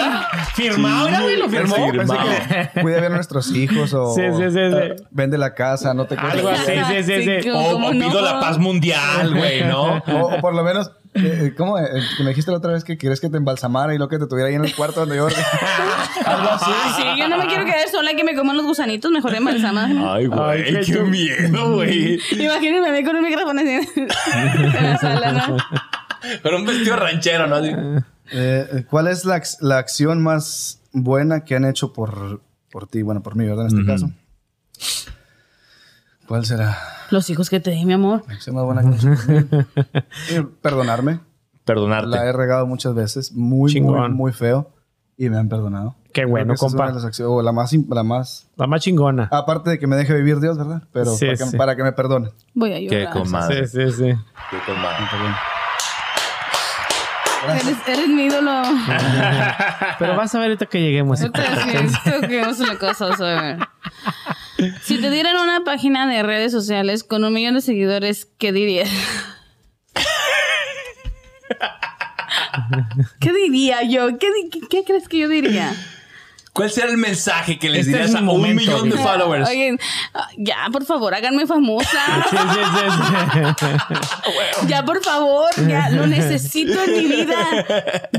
Firmado, güey, lo firmó. Firmado. Pensé que- Cuida bien a nuestros hijos o Sí, sí, sí, sí. eh, vende la casa, no te Algo así, sí, sí, sí. O, pido la paz mundial, güey, ¿no? O, o por lo menos, ¿cómo? Eh, que me dijiste la otra vez que quieres que te embalsamara y lo que te tuviera ahí en el cuarto donde yo Algo así. Sí, yo no me quiero quedar sola y que me coman los gusanitos, mejor embalsama. Ay, güey, Ay, qué qué, miedo, güey. Imagínense mí con un micrófono así en la sala, ¿no? Con un vestido ranchero, ¿no? Eh, eh, ¿Cuál es la, la acción más buena que han hecho por, por ti? Bueno, por mí, ¿verdad? En este caso. ¿Cuál será Los hijos que te di, mi amor. la más buena que? Eh, Perdonarme. Perdonarte. La he regado muchas veces, muy, muy, Chingón. muy feo. Y me han perdonado. Qué bueno, que esa es compa. las acciones- o la más, la más... La más chingona. Aparte de que me deje vivir Dios, ¿verdad? Pero Sí, para, que, sí. para que me perdone. Voy a Qué llorar. comadre. Sí, sí, sí. Qué comadre. Perdón. Eres, eres mi ídolo. Pero vas a ver ahorita que lleguemos. Ahorita que vamos a una cosa, vas a ver. Si te dieran una página de redes sociales con un millón de seguidores, ¿qué dirías? ¿Qué diría yo? ¿Qué, di- qué, qué crees que yo diría? ¿Cuál será el mensaje que les Este dirías a un momento, millón de followers? Oigan, ah, ya, por favor, háganme famosa. Sí, sí, sí, sí. Ya, por favor, ya lo necesito en mi vida.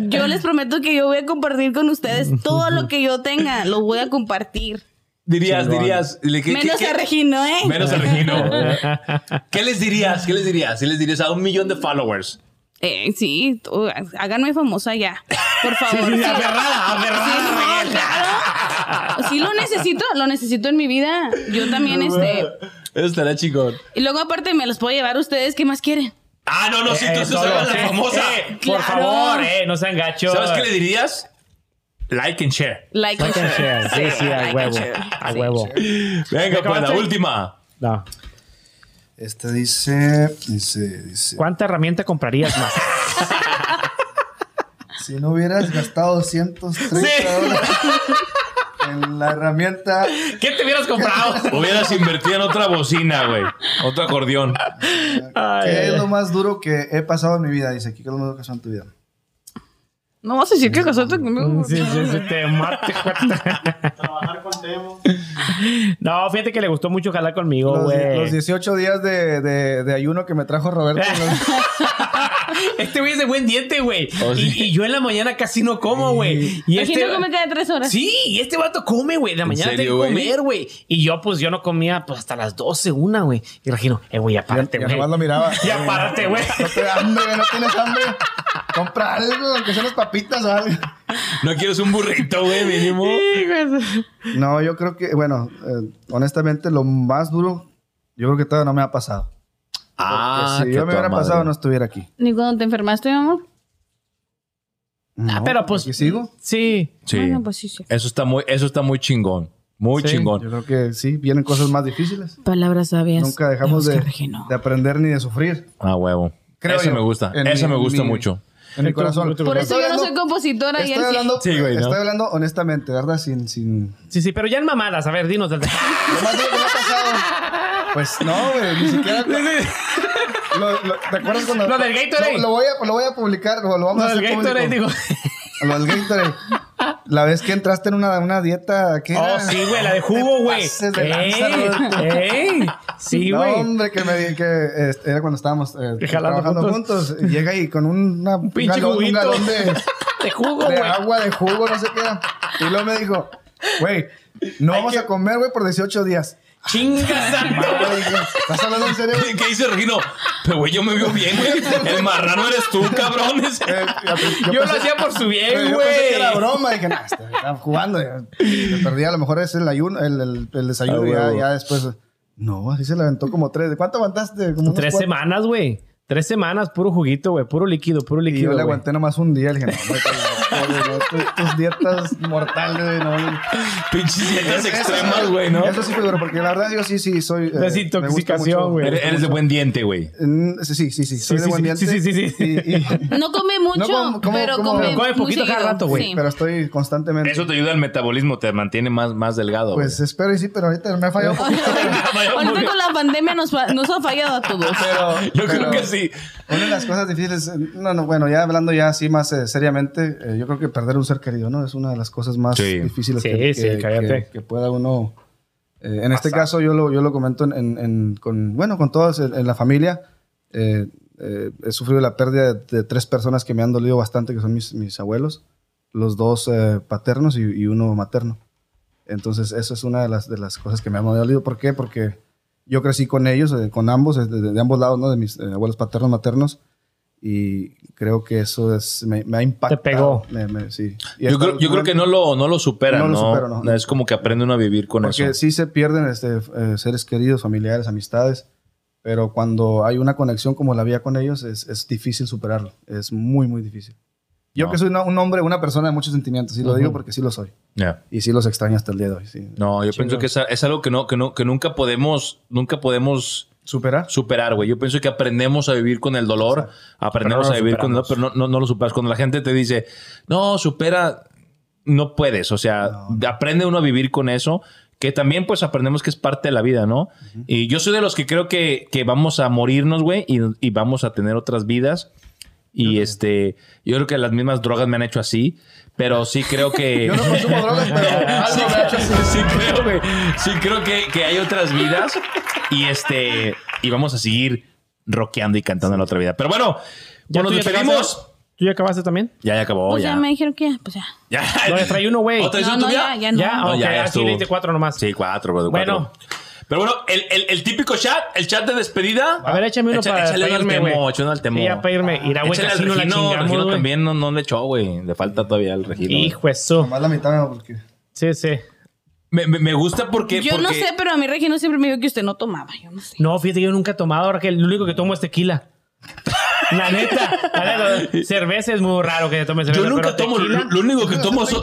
Yo les prometo que yo voy a compartir con ustedes todo lo que yo tenga. Lo voy a compartir. Dirías, dirías. ¿le- qué- Menos qué- a Regino, ¿eh? Menos a Regino. ¿Qué les dirías? ¿Qué les dirías? ¿Qué les dirías a un millón de followers? Eh, sí, tú, háganme famosa ya. Por favor. sí, Sí. aferrada, aferrada, Sí, no, claro. Sí lo necesito, lo necesito en mi vida. Yo también, este. Eso estará chingón. Y luego aparte me los puedo llevar a ustedes. ¿Qué más quieren? Ah, no, no, sí, Eh, entonces hagan la sí. famosa. Eh, Por Claro. favor, eh, no sean gachos. ¿Sabes qué le dirías? Like and share. Like, Like and share. Sí, sí, a Like and huevo. share. A huevo. Venga, pues la última. No. Este dice, dice, dice. ¿Cuánta herramienta comprarías más? Si no hubieras gastado 230 Sí. dólares en la herramienta, ¿Qué te hubieras comprado? Hubieras invertido en otra bocina, güey. Otro acordeón. ¿qué es lo más duro que he pasado en mi vida? Dice aquí, ¿qué es lo más duro que has pasado en tu vida? No vas a decir que casarte conmigo. Sí, sí, sí, te mate. Trabajar con Temo. No, fíjate que le gustó mucho jalar conmigo, Los, güey. los 18 días de, de- de ayuno que me trajo Roberto. Este güey es de buen diente, güey. Oh, sí. y, y yo en la mañana casi no como, güey. Y Aquí este... no come cada tres horas. Sí, y este vato come, güey. De la mañana tengo que güey? comer, güey. Y yo, pues, yo no comía pues hasta las 12, una, güey. Y Regino, eh, güey, ya ya, párate, ya güey. nomás lo miraba. Ya párate, güey. No te hambre, no tienes hambre. Compra algo, aunque sean unas papitas o algo. ¿No quieres un burrito, güey, mínimo? No, yo creo que, bueno, eh, honestamente, lo más duro, yo creo que todavía no me ha pasado. Ah, si qué yo me hubiera pasado, no estuviera aquí. Ni cuando te enfermaste, mi amor. No, pero pues- Aquí sigo. Sí. Sí. Bueno, pues sí, sí. Eso está muy, eso está muy chingón. Muy Sí, chingón. Yo creo que sí, vienen cosas más difíciles. Palabras sabias. Nunca dejamos de, de aprender ni de sufrir. Ah, huevo. Creo Eso yo. me gusta. En Eso mi- me gusta mi- mucho. En mi corazón. Por eso yo no soy compositora y él Estoy sí. hablando, Sí, güey, ¿no? estoy hablando honestamente, ¿verdad? Sin, sin... Sí, sí, pero ya en mamadas. A ver, dinos. Lo más duro que me ha pasado. Pues no, güey, ni siquiera. Lo- lo- ¿Te acuerdas cuando.? Lo del Gatorade. Lo, lo voy a, lo voy a publicar, lo, lo vamos a Lo del hacer Gatorade, público. digo. Lo del Gatorade. La vez que entraste en una, una dieta. ¿qué Oh, sí, güey, la de jugo, güey. Sí, no, güey. hombre, que me di- que este, era cuando estábamos eh, trabajando juntos. y Llega ahí con una, un Pinche galón, un galón de, De jugo, de agua, de jugo, no sé qué era. Y luego me dijo, güey, no vamos a comer, güey, por 18 días. Chingas. Madre, ¿Estás hablando en serio? ¿Qué dice Regino? Pero, güey, yo me veo bien, güey. El marrano eres tú, cabrones. Eh, Yo lo pensé- hacía por su bien, güey. era broma. Dije, no, está- estaba jugando. ya. Me perdí, a lo mejor es el ayuno, el, el, el desayuno. Ah, y ya, después. No, así se le aventó como tres. ¿Cuánto aguantaste? Como Tres cuatro. semanas, güey. Tres semanas, puro juguito, güey. Puro líquido, puro Y líquido. yo le aguanté nomás un día. Le dije, no, no, tus, tus dietas mortales, güey, no. Pinches dietas extremas, güey, ¿no? Eso sí duro, porque la verdad yo sí, sí, soy... eh, Desintoxicación, güey. Eres, eres de buen diente, güey. Mm, Sí, sí, sí, sí, soy Sí, de sí, buen sí, diente. sí, sí, sí. Y- y- No come mucho, No como- como- pero como- come, Pero come poquito cada rato, güey. Sí. pero estoy constantemente... Eso te ayuda al metabolismo, te mantiene más, más delgado. Pues espero y sí, pero ahorita me ha fallado. Ahorita con la pandemia nos, nos ha fallado a todos. Pero, Yo creo pero que sí. Una de las cosas difíciles, no, no, bueno, ya hablando ya así más eh, seriamente, eh, yo creo que perder un ser querido, ¿no? Es una de las cosas más Sí. difíciles Sí, que, sí, que- que- que pueda uno... eh, en este caso yo lo, yo lo comento en, en- con, bueno, con todos en, en la familia. Eh, eh, he sufrido la pérdida de, de tres personas que me han dolido bastante, que son mis, mis abuelos, los dos eh, paternos y, y uno materno. Entonces, eso es una de las, de las cosas que me han dolido. ¿Por qué? Porque yo crecí con ellos, eh, con ambos, eh, de, de ambos lados, ¿no? De mis eh, abuelos paternos, maternos. Y creo que eso es, me, me ha impactado. pegó. Me- me- sí. Y Yo creo, yo creo que no lo, no lo superan, No ¿no? lo supero, no. Es como que aprende uno a vivir con Porque eso. sí se pierden este, eh, seres queridos, familiares, amistades. Pero cuando hay una conexión como la había con ellos, es, es difícil superarlo. Es muy, muy difícil. Yo No. que soy una- un hombre, una persona de muchos sentimientos, y lo digo porque sí lo soy. Ya. Y sí los extraño hasta el día de hoy. sí. No, yo pienso que es, es algo que no, que no, que nunca podemos, nunca podemos ¿Superar? superar, güey. Yo pienso que aprendemos a vivir con el dolor, aprendemos no a vivir con el dolor, pero no, no, no lo superas. Cuando la gente te dice, no, supera, no puedes. O sea, aprende uno a vivir con eso, que también pues aprendemos que es parte de la vida, ¿no? Y yo soy de los que creo que, que vamos a morirnos, güey, y, y vamos a tener otras vidas. Y este, yo creo que las mismas drogas me han hecho así, pero sí creo que... Yo no consumo drogas, pero sí, algo me ha hecho así. sí creo, güey. Sí creo que, que hay otras vidas y este y vamos a seguir rockeando y cantando en la otra vida. Pero bueno, ¿Ya nos tú ya despedimos. acabaste? ¿Tú ya acabaste también? Ya, ya acabó, Pues ya. ya me dijeron que ya, pues ya. Ya. No, ya trae uno, güey. ¿Otra No, no, ya? ya, ya no. Ya, No, ok, ya, ya así estuvo. le hice cuatro nomás. Sí, cuatro, bro. Bueno. cuatro. Pero bueno, el, el, el típico chat, el chat de despedida. A ver, échame uno Echa- para, échale para uno al irme, temo, échale al temo. Sí, ya para irme. Irá, güey, Échale al casi no la Regino, chingamos, Regino también no, no le echó, güey. Le falta todavía el Regino. Hijo eso. Nomás la mitad, ¿no? porque Sí, sí. Me, me, me gusta porque... Yo no porque- sé, pero a mí Regino siempre me dijo que usted no tomaba. Yo no sé. No, fíjate, yo nunca he tomado. Ahora que el único que tomo es tequila. La neta, la neta, cerveza es muy raro que te tomes cerveza. Yo nunca pero tomo, tequila- lo, lo único que tomo son,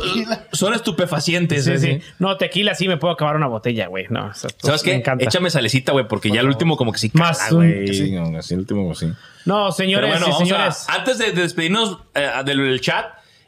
son estupefacientes. Sí, así. sí. No, tequila sí me puedo acabar una botella, güey. No, o sea, ¿Sabes qué? encanta. Échame salecita, güey, porque ya el último como que sí Más cala, un- güey. sí. Así el último como sí. No, señores bueno, señores. a, antes de, de despedirnos eh, del, del chat,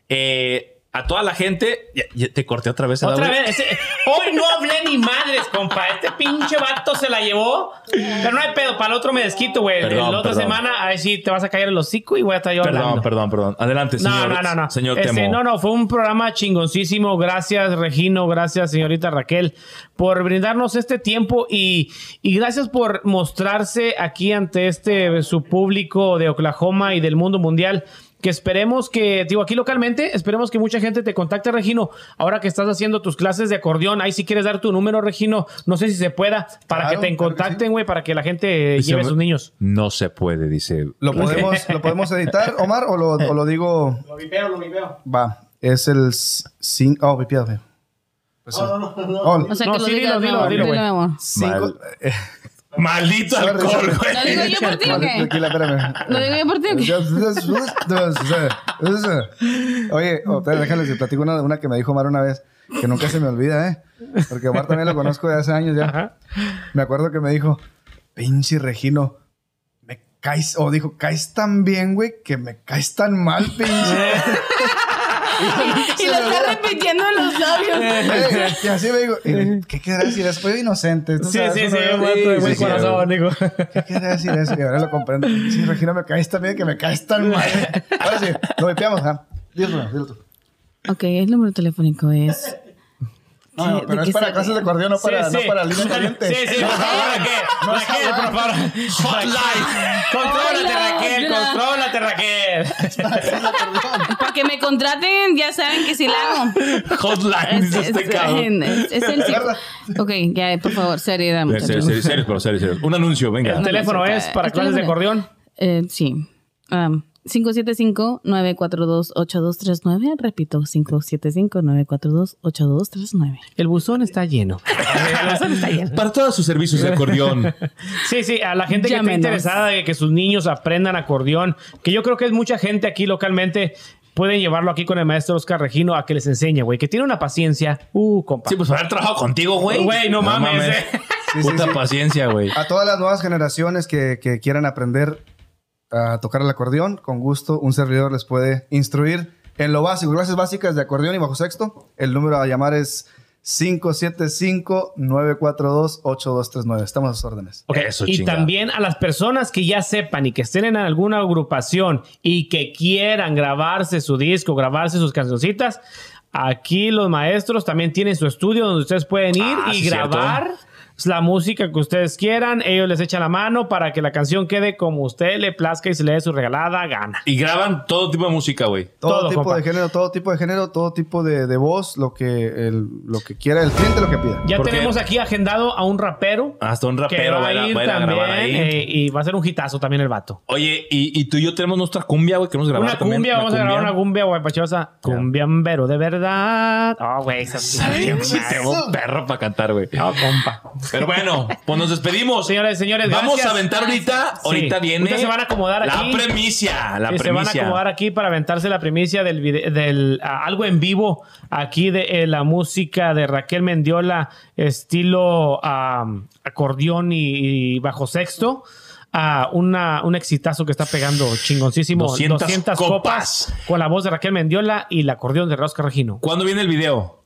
eh, a toda la gente, ya- ya te corté otra vez. ¿verdad, Otra vez. ese- hoy no hablé ni madres, compa. Este pinche vato se la llevó. Pero no hay pedo. Para el otro me desquito, güey. La otra perdón. semana, a ver si te vas a caer el hocico y voy a estar yo Perdón, hablando. perdón, perdón. Adelante, No, señor. no, no, no. Señor Este, Temo. no, no, fue un programa chingoncísimo. Gracias, Regino. Gracias, señorita Raquel, por brindarnos este tiempo y, y gracias por mostrarse aquí ante este su público de Oklahoma y del mundo mundial. Que esperemos que, digo, aquí localmente, esperemos que mucha gente te contacte, Regino. Ahora que estás haciendo tus clases de acordeón, ahí si quieres dar tu número, Regino, no sé si se pueda, para Claro, que te contacten, güey, para que la gente Dice, lleve a sus niños. No se puede, dice. ¿Lo podemos, ¿Lo podemos editar, Omar, o lo, o lo digo? Lo vipeo, lo vipeo. Va, es el 5... Oh, güey. Pues, No, no, no, no. oh, O sea, No, que lo sí, digas, dilo, güey. cinco- Maldito alcohol, güey. ¿Lo digo yo por ti o qué? Tranquila, espérame. ¿Lo digo yo por ti o qué? Oye, oh, espera, déjales, te platico una, una que me dijo Omar una vez, que nunca se me olvida, ¿eh? Porque Omar también lo conozco de hace años ya. Ajá. Me acuerdo que me dijo, pinche Regino, me caes, o dijo, caes tan bien, güey, que me caes tan mal, pinche. Y lo está repitiendo en los labios. Y así me dijo, y, ¿qué quiere decir? eso? Fue inocente. Sí, sí, sí, sí, corazón, digo. ¿Qué quiere decir eso? Y ahora lo comprendo. Sí, Regina, me caes tan bien que me caes tan mal. Ahora sí, lo golpeamos, ¿ah? Dilo, dilo tú. Ok, el número telefónico es. No, no, ¿De pero es para se- clases de acordeón, no para, Sí, sí. no para línea caliente. Sí, sí, por favor, Raquel. No Raquel, por favor. Hotline. Contrólate, Raquel, contrólate, Raquel. Para que me contraten, ya saben que sí la hago. Hotline, Es, dice es- este cabrón. es- es el Ok, ya, por favor, seriedad, Serio, muchachos. serio, serio, pero serio, serio. Un anuncio, venga. El teléfono es para El clases de acordeón. Eh, sí. Um, 575-942-8239. Repito, 575-942-8239. El buzón está lleno. El buzón está lleno. Para todos sus servicios de acordeón. Sí, sí, a la gente que está interesada de que sus niños aprendan acordeón, que yo creo que es mucha gente aquí localmente, pueden llevarlo aquí con el maestro Oscar Regino a que les enseñe, güey, que tiene una paciencia. Uh, compa. Sí, pues haber trabajado contigo, güey. Güey, no mames, eh. Sí, sí, Puta sí. paciencia, güey. A todas las nuevas generaciones que, que quieran aprender a tocar el acordeón, con gusto, un servidor les puede instruir en lo básico, clases básicas de acordeón y bajo sexto. El número a llamar es 575-942-8239. Estamos a sus órdenes. Ok, Eso, y chingada. también a las personas que ya sepan y que estén en alguna agrupación y que quieran grabarse su disco, grabarse sus cancioncitas, aquí los maestros también tienen su estudio donde ustedes pueden ir Ah, y sí, cierto. Grabar la música que ustedes quieran. Ellos les echan la mano para que la canción quede como usted le plazca y se le dé su regalada gana. Y graban todo tipo de música, güey. Todo, Todo, tipo compa. de género, todo tipo de género, todo tipo de, de voz, lo que, el, lo que quiera el cliente, lo que pida. Ya tenemos aquí agendado a un rapero. Hasta un que rapero va va a ir a, va a ir a también grabar ahí. eh, y va a ser un hitazo también el vato. Oye, y, y tú y yo tenemos nuestra cumbia, güey. Queremos grabar Una también. cumbia, vamos a grabar una cumbia guapachosa. Cumbiambero de verdad. Oh, güey. tengo un perro para cantar, güey. No, compa. Pero bueno, pues nos despedimos. Señores, señores, Vamos gracias. a aventar ahorita. Sí. Ahorita viene. Ahorita se van a acomodar la aquí. premicia. La Sí, se van a premicia. acomodar aquí para aventarse la primicia del, vide- del ah, algo en vivo aquí de eh, la música de Raquel Mendiola, estilo ah, acordeón y, y bajo sexto. Ah, una, un exitazo que está pegando chingoncísimo. 200 copas. copas. con la voz de Raquel Mendiola y el acordeón de Rosca Regino. ¿Cuándo viene el video?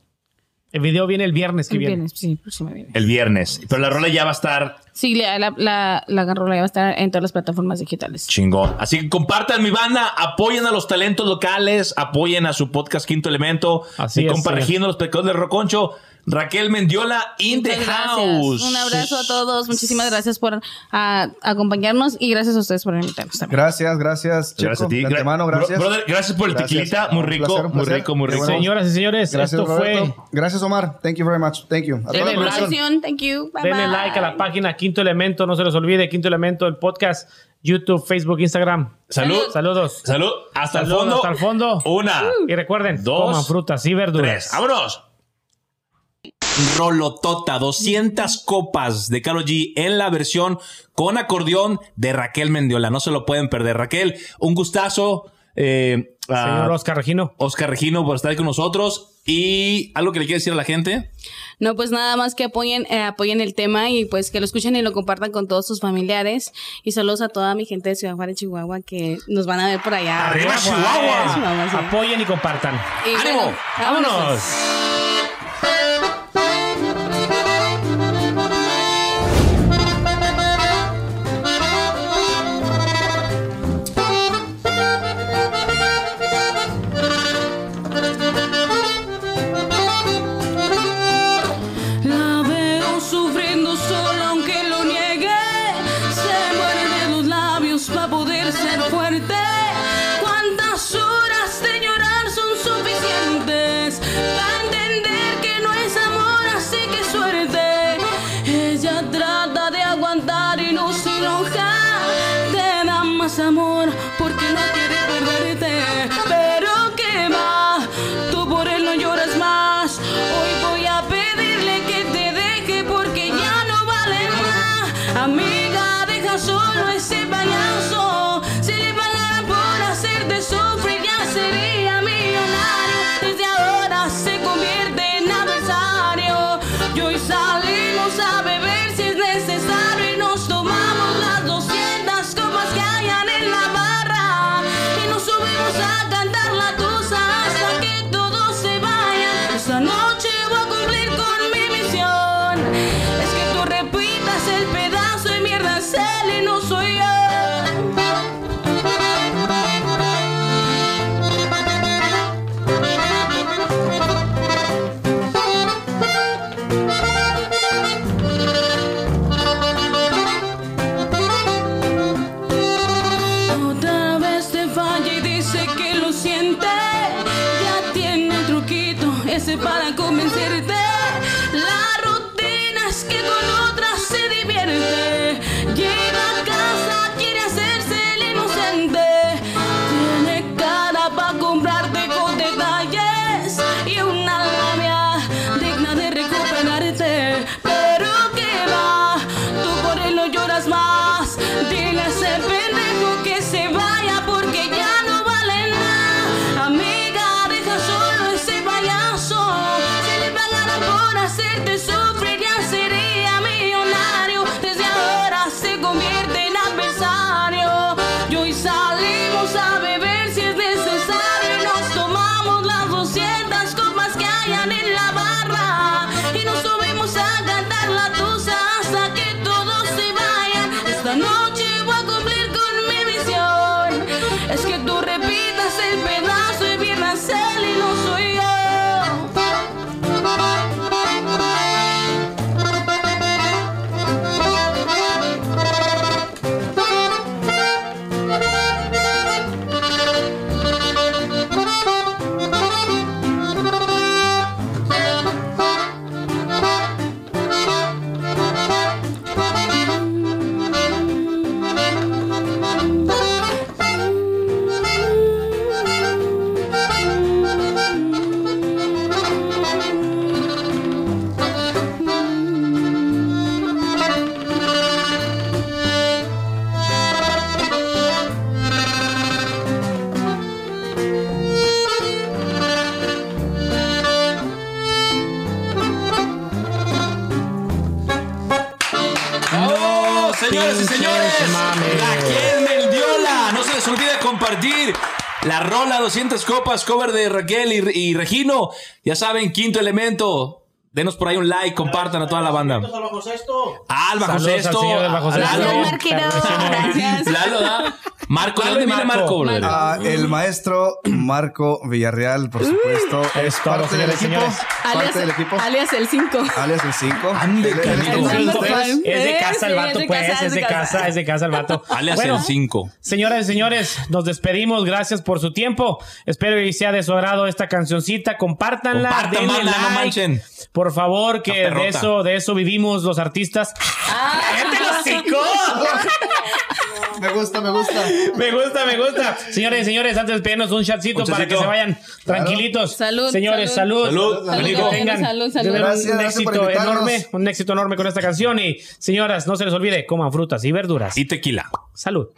El video viene el viernes que El viene. viernes, sí, próximo viernes. El viernes. Pero la rola ya va a estar Sí, la, la, la, la rola ya va a estar en todas las plataformas digitales. chingón. Así que compartan mi banda, apoyen a los talentos locales, apoyen a su podcast Quinto Elemento. Así y es, compartiendo los pecados de Roconcho. Raquel Mendiola in the gracias. house. Un abrazo a todos. Muchísimas gracias por acompañarnos y gracias a ustedes por invitarnos también. Gracias, gracias, Checo. Gracias a ti. De antemano, gracias. Bro- brother, gracias por el Gracias. tequilita. Muy rico, placer, muy rico, muy rico. bueno. Señoras y señores, Gracias, esto fue. Gracias, Omar. Thank you very much. Thank you. A toda la Denle producción. Producción, thank you. Bye, Denle bye. like a la página Quinto Elemento. No se les olvide Quinto Elemento, el podcast, YouTube, Facebook, Instagram. Salud. Saludos. Salud. Hasta el fondo. hasta el fondo. Una. Y recuerden, Dos, coman frutas y verduras. Tres. Vámonos. Rolotota, 200 copas de Karol G en la versión con acordeón de Raquel Mendiola. No se lo pueden perder. Raquel, un gustazo. eh, a Señor Oscar Regino. Oscar Regino por estar ahí con nosotros. Y algo que le quiere decir a la gente. No, pues nada más que apoyen, eh, apoyen el tema y pues que lo escuchen y lo compartan con todos sus familiares. Y saludos a toda mi gente de Ciudad Juárez, Chihuahua, que nos van a ver por allá. Arriba, Chihuahua. Chihuahua, sí. Apoyen y compartan. Y ¡Ánimo! bueno, ¡Vámonos! La ese para convencerte. La rutina es que con rola 200 copas, cover de Raquel y, y Regino. Ya saben, quinto elemento. Denos por ahí un like, compartan a toda la banda. Saludos al bajo sexto. Bajo al bajo sexto. Lalo. Gracias. Marco, ¿de dónde viene Marco. Marco? Ah, el maestro Marco Villarreal, por supuesto, es es todo, parte del señores, equipo. señores. Parte del equipo. alias el 5. Alias el 5. Ande, Él- él es Pues, pues, de casa el vato, es de pues. casa, Es de casa, es de casa el vato. Alias Bueno, el 5. Señoras y señores, nos despedimos. Gracias por su tiempo. Espero que sea de su agrado esta cancioncita. Compártanla. Banda, no manchen. Por favor, que de eso, de eso vivimos los artistas. Ah. Me gusta, me gusta. Me gusta, me gusta. Señores y señores, antes de pedirnos un chatcito para que se vayan tranquilitos. Salud, Señores, salud. Salud. Salud, salud, salud. Tengan Gracias, un gracias por éxito enorme, un éxito enorme con esta canción. Y señoras, no se les olvide, coman frutas y verduras. Y tequila. Salud.